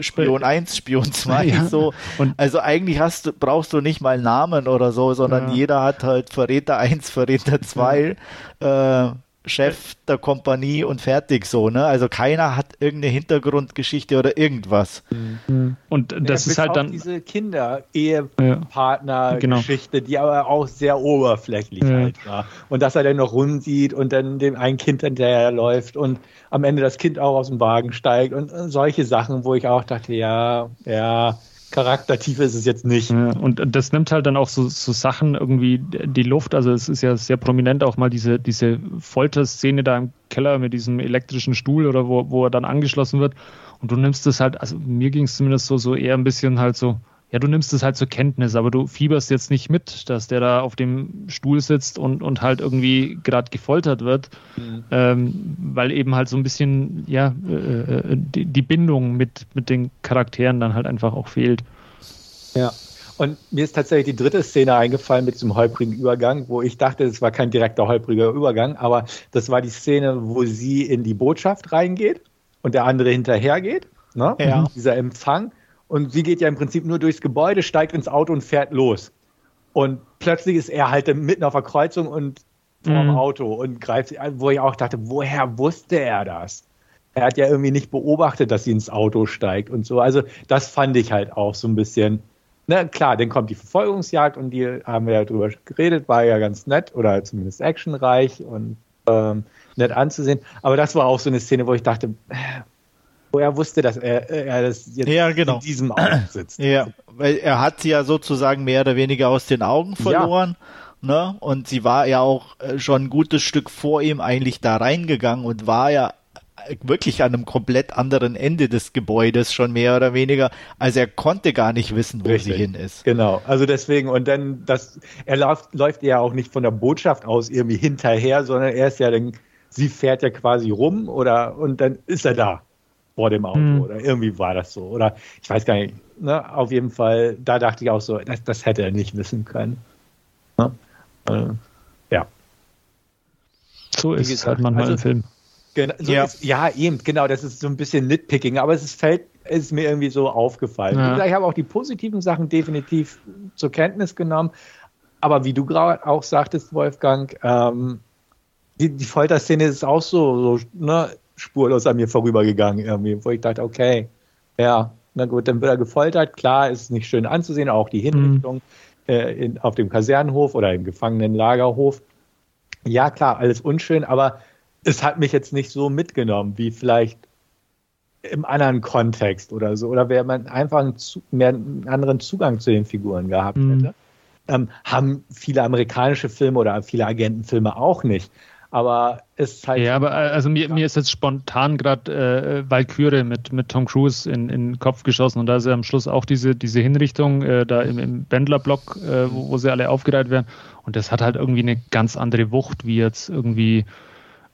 S2: Spion 1, Spion 2, ja. so. Und also eigentlich hast du, brauchst du nicht mal Namen oder so, sondern ja. jeder hat halt Verräter 1, Verräter 2, ja. äh, Chef der Kompanie und fertig so, ne? Also keiner hat irgendeine Hintergrundgeschichte oder irgendwas.
S1: Mhm. Und das ja, ist halt dann diese Kinder, Ehepartner genau. Geschichte, die aber auch sehr oberflächlich ja. halt war. Und dass er dann noch rumsieht und dann dem ein Kind hinterher läuft und am Ende das Kind auch aus dem Wagen steigt und solche Sachen, wo ich auch dachte, ja, ja, Charaktertiefe ist es jetzt nicht. Ja,
S3: und das nimmt halt dann auch so, so Sachen irgendwie die Luft. Also es ist ja sehr prominent auch mal diese, diese Folterszene da im Keller mit diesem elektrischen Stuhl oder wo, wo er dann angeschlossen wird. Und du nimmst es halt, also mir ging es zumindest so, so eher ein bisschen halt so, ja, du nimmst es halt zur Kenntnis, aber du fieberst jetzt nicht mit, dass der da auf dem Stuhl sitzt und, und halt irgendwie gerade gefoltert wird, mhm. ähm, weil eben halt so ein bisschen, ja, äh, äh, die, die, Bindung mit, mit den Charakteren dann halt einfach auch fehlt.
S1: Ja. Und mir ist tatsächlich die dritte Szene eingefallen mit diesem holprigen Übergang, wo ich dachte, es war kein direkter holpriger Übergang, aber das war die Szene, wo sie in die Botschaft reingeht und der andere hinterhergeht. Ne? Ja. Dieser Empfang. Und sie geht ja im Prinzip nur durchs Gebäude, steigt ins Auto und fährt los. Und plötzlich ist er halt mitten auf der Kreuzung und vor dem mhm. Auto und greift sie an, wo ich auch dachte, woher wusste er das? Er hat ja irgendwie nicht beobachtet, dass sie ins Auto steigt und so. Also das fand ich halt auch so ein bisschen. Na klar, dann kommt die Verfolgungsjagd und die haben wir ja drüber geredet, war ja ganz nett oder zumindest actionreich und ähm, nett anzusehen. Aber das war auch so eine Szene, wo ich dachte, wo er wusste, dass er, er das
S2: jetzt ja, genau. in
S1: diesem Augen sitzt.
S2: Ja, weil er hat sie ja sozusagen mehr oder weniger aus den Augen verloren. Ja. Ne? Und sie war ja auch äh, schon ein gutes Stück vor ihm eigentlich da reingegangen und war ja wirklich an einem komplett anderen Ende des Gebäudes schon mehr oder weniger. Also er konnte gar nicht wissen, wo Richtig. sie hin ist.
S1: Genau. Also deswegen und dann das er läuft läuft ja auch nicht von der Botschaft aus irgendwie hinterher, sondern er ist ja dann sie fährt ja quasi rum oder und dann ist er da vor dem Auto mhm. oder irgendwie war das so. Oder ich weiß gar nicht. Ne? Auf jeden Fall, da dachte ich auch so, das, das hätte er nicht wissen können. Ne? Äh, ja.
S3: So ist es halt manchmal also, im Film.
S1: Genau, so ja. Ist, ja, eben, genau, das ist so ein bisschen Nitpicking, aber es ist, fällt, ist mir irgendwie so aufgefallen. Ja. Ich habe auch die positiven Sachen definitiv zur Kenntnis genommen, aber wie du gerade auch sagtest, Wolfgang, ähm, die, die Folterszene ist auch so, so ne, spurlos an mir vorübergegangen irgendwie, wo ich dachte, okay, ja, na gut, dann wird er gefoltert. Klar, ist nicht schön anzusehen, auch die Hinrichtung mhm. äh, in, auf dem Kasernenhof oder im Gefangenenlagerhof. Ja, klar, alles unschön, aber es hat mich jetzt nicht so mitgenommen, wie vielleicht im anderen Kontext oder so. Oder wäre man einfach einen, mehr einen anderen Zugang zu den Figuren gehabt mhm. hätte. Ähm, haben viele amerikanische Filme oder viele Agentenfilme auch nicht. Aber es ist halt.
S3: Ja, aber äh, also mir, mir ist jetzt spontan gerade äh, Valkyrie mit, mit Tom Cruise in, in den Kopf geschossen und da ist ja am Schluss auch diese, diese Hinrichtung äh, da im, im Bändlerblock, äh, wo, wo, sie alle aufgereiht werden. Und das hat halt irgendwie eine ganz andere Wucht, wie jetzt irgendwie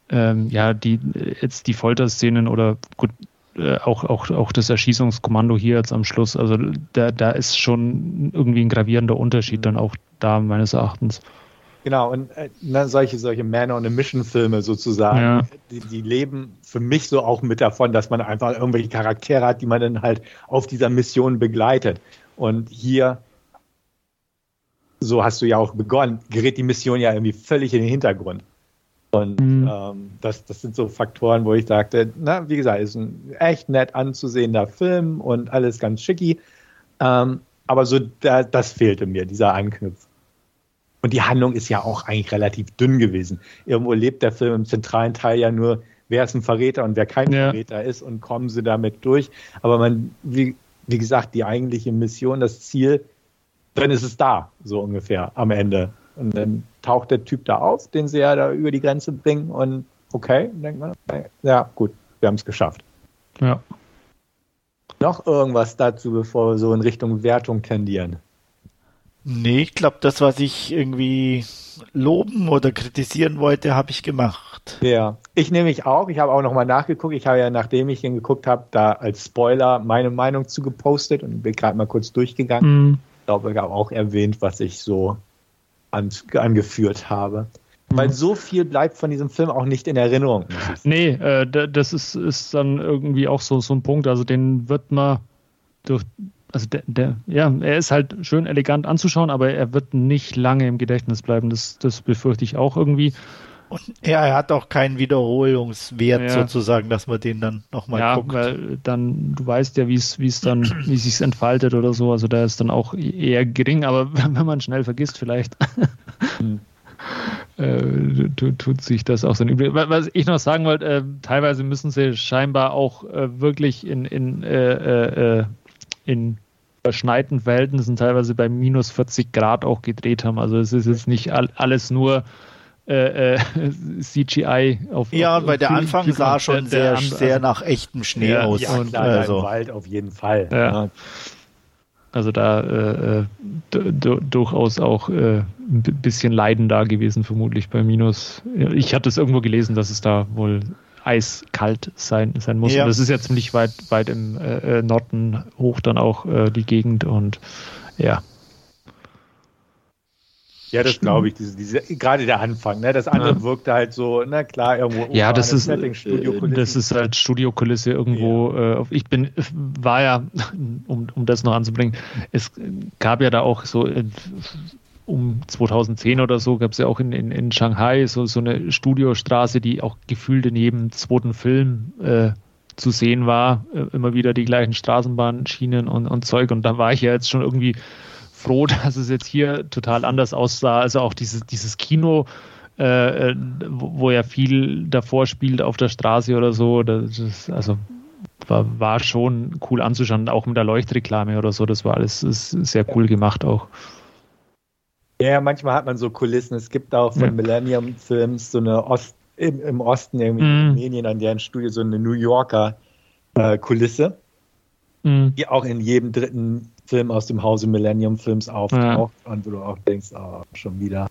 S3: ähm, ja, die jetzt die Folterszenen oder gut, äh, auch, auch, auch das Erschießungskommando hier jetzt am Schluss. Also da, da ist schon irgendwie ein gravierender Unterschied dann auch da, meines Erachtens.
S1: Genau, und äh, ne, solche, solche Man on a Mission Filme sozusagen, ja. die, die, leben für mich so auch mit davon, dass man einfach irgendwelche Charaktere hat, die man dann halt auf dieser Mission begleitet. Und hier, so hast du ja auch begonnen, gerät die Mission ja irgendwie völlig in den Hintergrund. Und mhm. ähm, das, das sind so Faktoren, wo ich sagte, na, wie gesagt, ist ein echt nett anzusehender Film und alles ganz schicki. Ähm, aber so, da, das fehlte mir, dieser Anknüpf. Und die Handlung ist ja auch eigentlich relativ dünn gewesen. Irgendwo lebt der Film im zentralen Teil ja nur, wer ist ein Verräter und wer kein ja. Verräter ist und kommen sie damit durch. Aber man, wie, wie gesagt, die eigentliche Mission, das Ziel, dann ist es da, so ungefähr am Ende. Und dann taucht der Typ da auf, den sie ja da über die Grenze bringen und okay, denkt man, okay, ja, gut, wir haben es geschafft.
S3: Ja.
S1: Noch irgendwas dazu, bevor wir so in Richtung Wertung tendieren?
S2: Nee, ich glaube, das, was ich irgendwie loben oder kritisieren wollte, habe ich gemacht.
S1: Ja, ich nehme mich auch. Ich habe auch nochmal nachgeguckt. Ich habe ja, nachdem ich ihn geguckt habe, da als Spoiler meine Meinung zu gepostet und bin gerade mal kurz durchgegangen. Mhm. Ich glaube, ich habe auch erwähnt, was ich so an, angeführt habe. Mhm. Weil so viel bleibt von diesem Film auch nicht in Erinnerung.
S3: Nee, äh, das ist, ist dann irgendwie auch so, so ein Punkt. Also den wird man durch also der, der, ja, er ist halt schön elegant anzuschauen, aber er wird nicht lange im Gedächtnis bleiben. Das, das befürchte ich auch irgendwie.
S2: Und ja, er hat auch keinen Wiederholungswert ja. sozusagen, dass man den dann nochmal ja, guckt.
S3: Weil dann, du weißt ja, wie es, wie es dann, wie es sich entfaltet oder so. Also da ist dann auch eher gering, aber *laughs* wenn man schnell vergisst, vielleicht. *laughs* Hm. Äh, tut sich das auch so übel. Was ich noch sagen wollte, äh, teilweise müssen sie scheinbar auch äh, wirklich in, in, äh, äh, in verschneiten Verhältnissen teilweise bei minus 40 Grad auch gedreht haben. Also es ist jetzt nicht alles nur äh, äh, *laughs* CGI
S2: auf Ja, auf, weil der Anfang sah schon sehr, der, sehr nach echtem Schnee ja, aus.
S1: Ja, klar, also. im Wald auf jeden Fall.
S3: Ja. ja. Also da äh, äh durchaus auch äh, ein bisschen Leiden da gewesen, vermutlich bei Minus. Ich hatte es irgendwo gelesen, dass es da wohl eiskalt sein, sein muss. Ja. Und das ist ja ziemlich weit, weit im äh, äh, Norden hoch dann auch äh, die Gegend und ja.
S1: Ja, das glaube ich. Diese, diese, gerade der Anfang, ne? Das andere ja. wirkte halt so, na klar, irgendwo.
S3: Ja, das ist, Setting, das ist halt Studiokulisse irgendwo. Ja. Äh, ich bin, war ja, *laughs* um, um das noch anzubringen, es gab ja da auch so äh, um 2010 oder so gab es ja auch in, in, in Shanghai so, so eine Studiostraße, die auch gefühlt in jedem zweiten Film äh, zu sehen war. Äh, immer wieder die gleichen Straßenbahnschienen und, und Zeug. Und da war ich ja jetzt schon irgendwie froh, *laughs* dass es jetzt hier total anders aussah. Also auch dieses, dieses Kino, äh, äh wo, ja viel davor spielt auf der Straße oder so. Das ist, also war, war schon cool anzuschauen, auch mit der Leuchtreklame oder so. Das war alles sehr cool gemacht auch.
S1: Ja, manchmal hat man so Kulissen. Es gibt auch von ja. Millennium Films so eine Ost, im, im Osten irgendwie mm. in Rumänien an deren Studio so eine New Yorker äh, Kulisse, mm. die auch in jedem dritten Film aus dem Hause Millennium Films auftaucht ja. und wo du auch denkst, oh, schon wieder,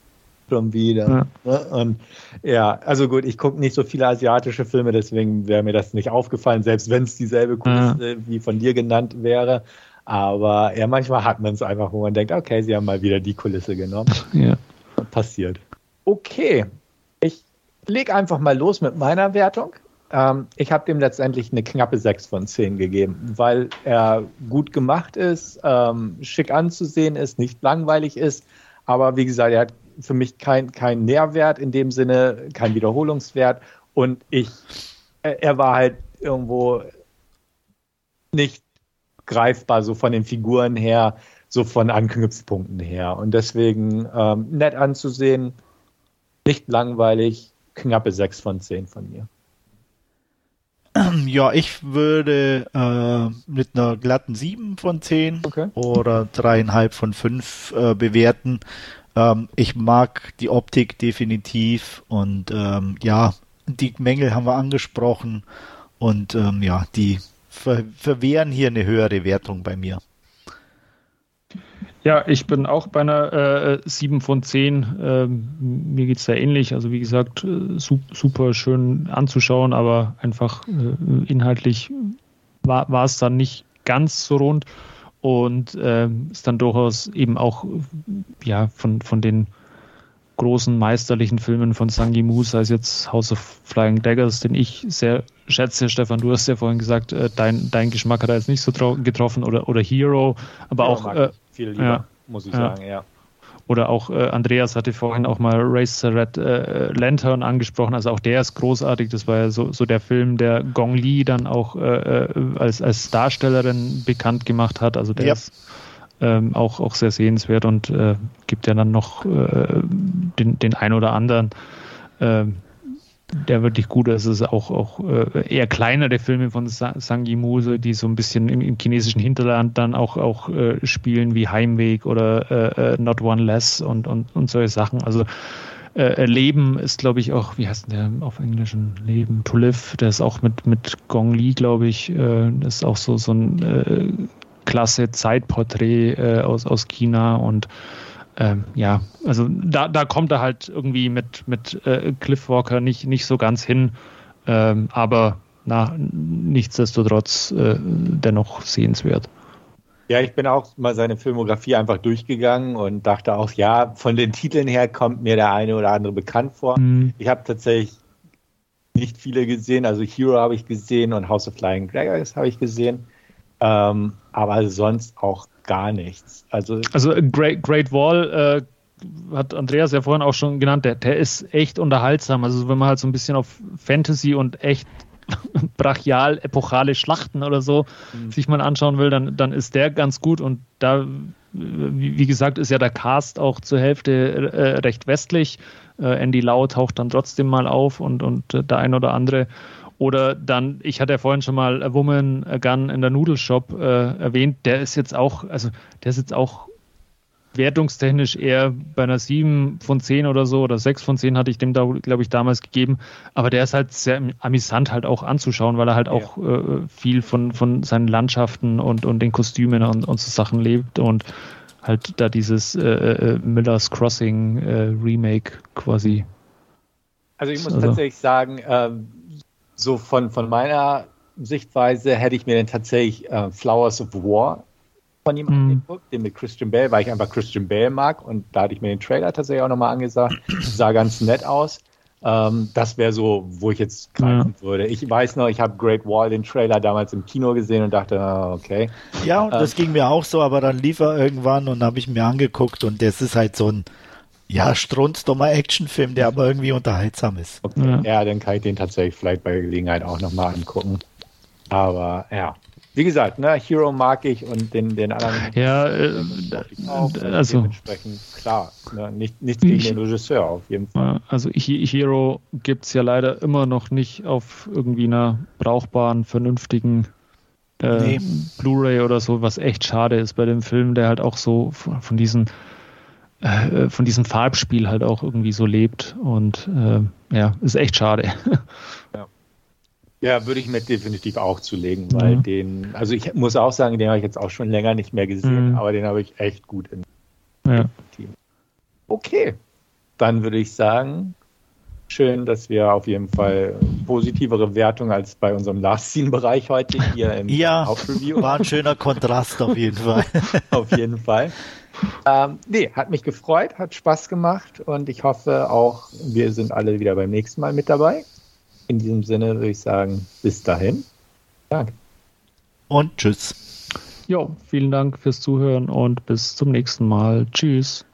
S1: schon wieder. Ja. Und ja, also gut, ich gucke nicht so viele asiatische Filme, deswegen wäre mir das nicht aufgefallen, selbst wenn es dieselbe Kulisse wie von dir genannt wäre. Aber ja, manchmal hat man es einfach, wo man denkt, okay, sie haben mal wieder die Kulisse genommen.
S3: Ja.
S1: Passiert. Okay, ich lege einfach mal los mit meiner Wertung. Ähm, ich habe dem letztendlich eine knappe 6 von 10 gegeben, weil er gut gemacht ist, ähm, schick anzusehen ist, nicht langweilig ist. Aber wie gesagt, er hat für mich keinen kein Nährwert in dem Sinne, kein Wiederholungswert. Und ich, er war halt irgendwo nicht greifbar, so von den Figuren her, so von Anknüpfpunkten her. Und deswegen ähm, nett anzusehen, nicht langweilig, knappe 6 von 10 von mir.
S2: Ja, ich würde äh, mit einer glatten 7 von 10 okay. oder dreieinhalb von 5 äh, bewerten. Ähm, ich mag die Optik definitiv und ähm, ja, die Mängel haben wir angesprochen und ähm, ja, die ver verwehren hier eine höhere Wertung bei mir.
S3: Ja, ich bin auch bei einer äh, 7 von 10. Ähm, mir geht es da ähnlich. Also wie gesagt, äh, super schön anzuschauen, aber einfach äh, inhaltlich war es dann nicht ganz so rund und äh, ist dann durchaus eben auch ja von, von den großen meisterlichen Filmen von Sangi Mu, sei es jetzt House of Flying Daggers, den ich sehr schätze. Stefan, du hast ja vorhin gesagt, äh, dein, dein Geschmack hat er jetzt nicht so getroffen oder, oder Hero, aber ja, auch äh,
S1: viel lieber, ja, muss ich ja. sagen, ja.
S3: Oder auch äh, Andreas hatte vorhin auch mal Race the Red äh, Lantern angesprochen. Also auch der ist großartig. Das war ja so, so der Film, der Gong Li dann auch äh, äh als, als Darstellerin bekannt gemacht hat. Also der ja. ist ähm, auch, auch sehr sehenswert und äh, gibt ja dann noch äh, den, den ein oder anderen, äh, der wirklich gut ist. Es ist auch, auch äh, eher kleinere Filme von Sang Yimou, die so ein bisschen im, im, chinesischen Hinterland dann auch, auch äh, spielen, wie Heimweg oder äh, Not One Less und, und, und solche Sachen. Also Leben ist, glaube ich, auch, wie heißt der auf Englisch? Leben, To Live, der ist auch mit, mit Gong Li, glaube ich, ist auch so, so ein klasse Zeitporträt äh, aus, aus China und ähm, ja, also da, da kommt er halt irgendwie mit, mit äh, Cliff Walker nicht, nicht so ganz hin, ähm, aber na, nichtsdestotrotz äh, dennoch sehenswert.
S1: Ja, ich bin auch mal seine Filmografie einfach durchgegangen und dachte auch, ja, von den Titeln her kommt mir der eine oder andere bekannt vor. Mhm. Ich habe tatsächlich nicht viele gesehen, also Hero habe ich gesehen und House of Flying Dragons habe ich gesehen, ähm, aber sonst auch gar nichts. Also,
S3: also Great, Great Wall äh, hat Andreas ja vorhin auch schon genannt, der, der ist echt unterhaltsam. Also wenn man halt so ein bisschen auf Fantasy und echt *laughs* brachial epochale Schlachten oder so mhm. sich mal anschauen will, dann, dann ist der ganz gut und da, wie, wie gesagt, ist ja der Cast auch zur Hälfte äh, recht westlich. Äh, Andy Lau taucht dann trotzdem mal auf und, und äh, der ein oder andere. Oder dann, ich hatte ja vorhin schon mal A Woman A Gun in der Noodle-Shop äh, erwähnt, der ist jetzt auch, also der ist jetzt auch wertungstechnisch eher bei einer 7 von 10 oder so oder 6 von 10 hatte ich dem da, glaube ich, damals gegeben. Aber der ist halt sehr amüsant halt auch anzuschauen, weil er halt ja. auch äh, viel von, von seinen Landschaften und, und den Kostümen und, und so Sachen lebt und halt da dieses äh, äh, Miller's Crossing äh, Remake quasi.
S1: Also ich muss also. tatsächlich sagen, ähm, so von, von meiner Sichtweise hätte ich mir dann tatsächlich äh, Flowers of War von ihm mhm. angeguckt, den mit Christian Bale, weil ich einfach Christian Bale mag und da hatte ich mir den Trailer tatsächlich auch nochmal angesagt. *clears throat* Sah ganz nett aus. Ähm, das wäre so, wo ich jetzt greifen ja. würde. Ich weiß noch, ich habe Great Wall, den Trailer damals im Kino gesehen und dachte, ah, okay.
S2: Ja, und ähm, das ging mir auch so, aber dann lief er irgendwann und habe ich mir angeguckt und das ist halt so ein ja, strunzdummer Actionfilm, der aber irgendwie unterhaltsam ist.
S1: Okay. Ja. ja, dann kann ich den tatsächlich vielleicht bei Gelegenheit auch nochmal angucken. Aber ja, wie gesagt, ne, Hero mag ich und den, den anderen.
S3: Ja, äh, auch, also.
S1: Dementsprechend klar. Ne, nicht, nichts gegen den Regisseur auf jeden Fall.
S3: Also Hero gibt es ja leider immer noch nicht auf irgendwie einer brauchbaren, vernünftigen äh, nee. Blu-ray oder so, was echt schade ist bei dem Film, der halt auch so von, von diesen äh, von diesem Farbspiel halt auch irgendwie so lebt und äh, ja, ist echt schade.
S1: Ja. Ja, würde ich mir definitiv auch zulegen, weil mhm. den, also ich muss auch sagen, den habe ich jetzt auch schon länger nicht mehr gesehen, mhm. aber den habe ich echt gut im ja. Team. Okay, dann würde ich sagen, schön, dass wir auf jeden Fall positivere Wertung als bei unserem Last Scene-Bereich heute hier im
S2: ja, Hauptreview. War ein schöner Kontrast auf jeden Fall. *laughs*
S1: auf jeden Fall. Ähm, nee, hat mich gefreut, hat Spaß gemacht und ich hoffe auch, wir sind alle wieder beim nächsten Mal mit dabei. In diesem Sinne würde ich sagen, bis dahin.
S2: Danke. Und tschüss.
S3: Jo, vielen Dank fürs Zuhören und bis zum nächsten Mal. Tschüss.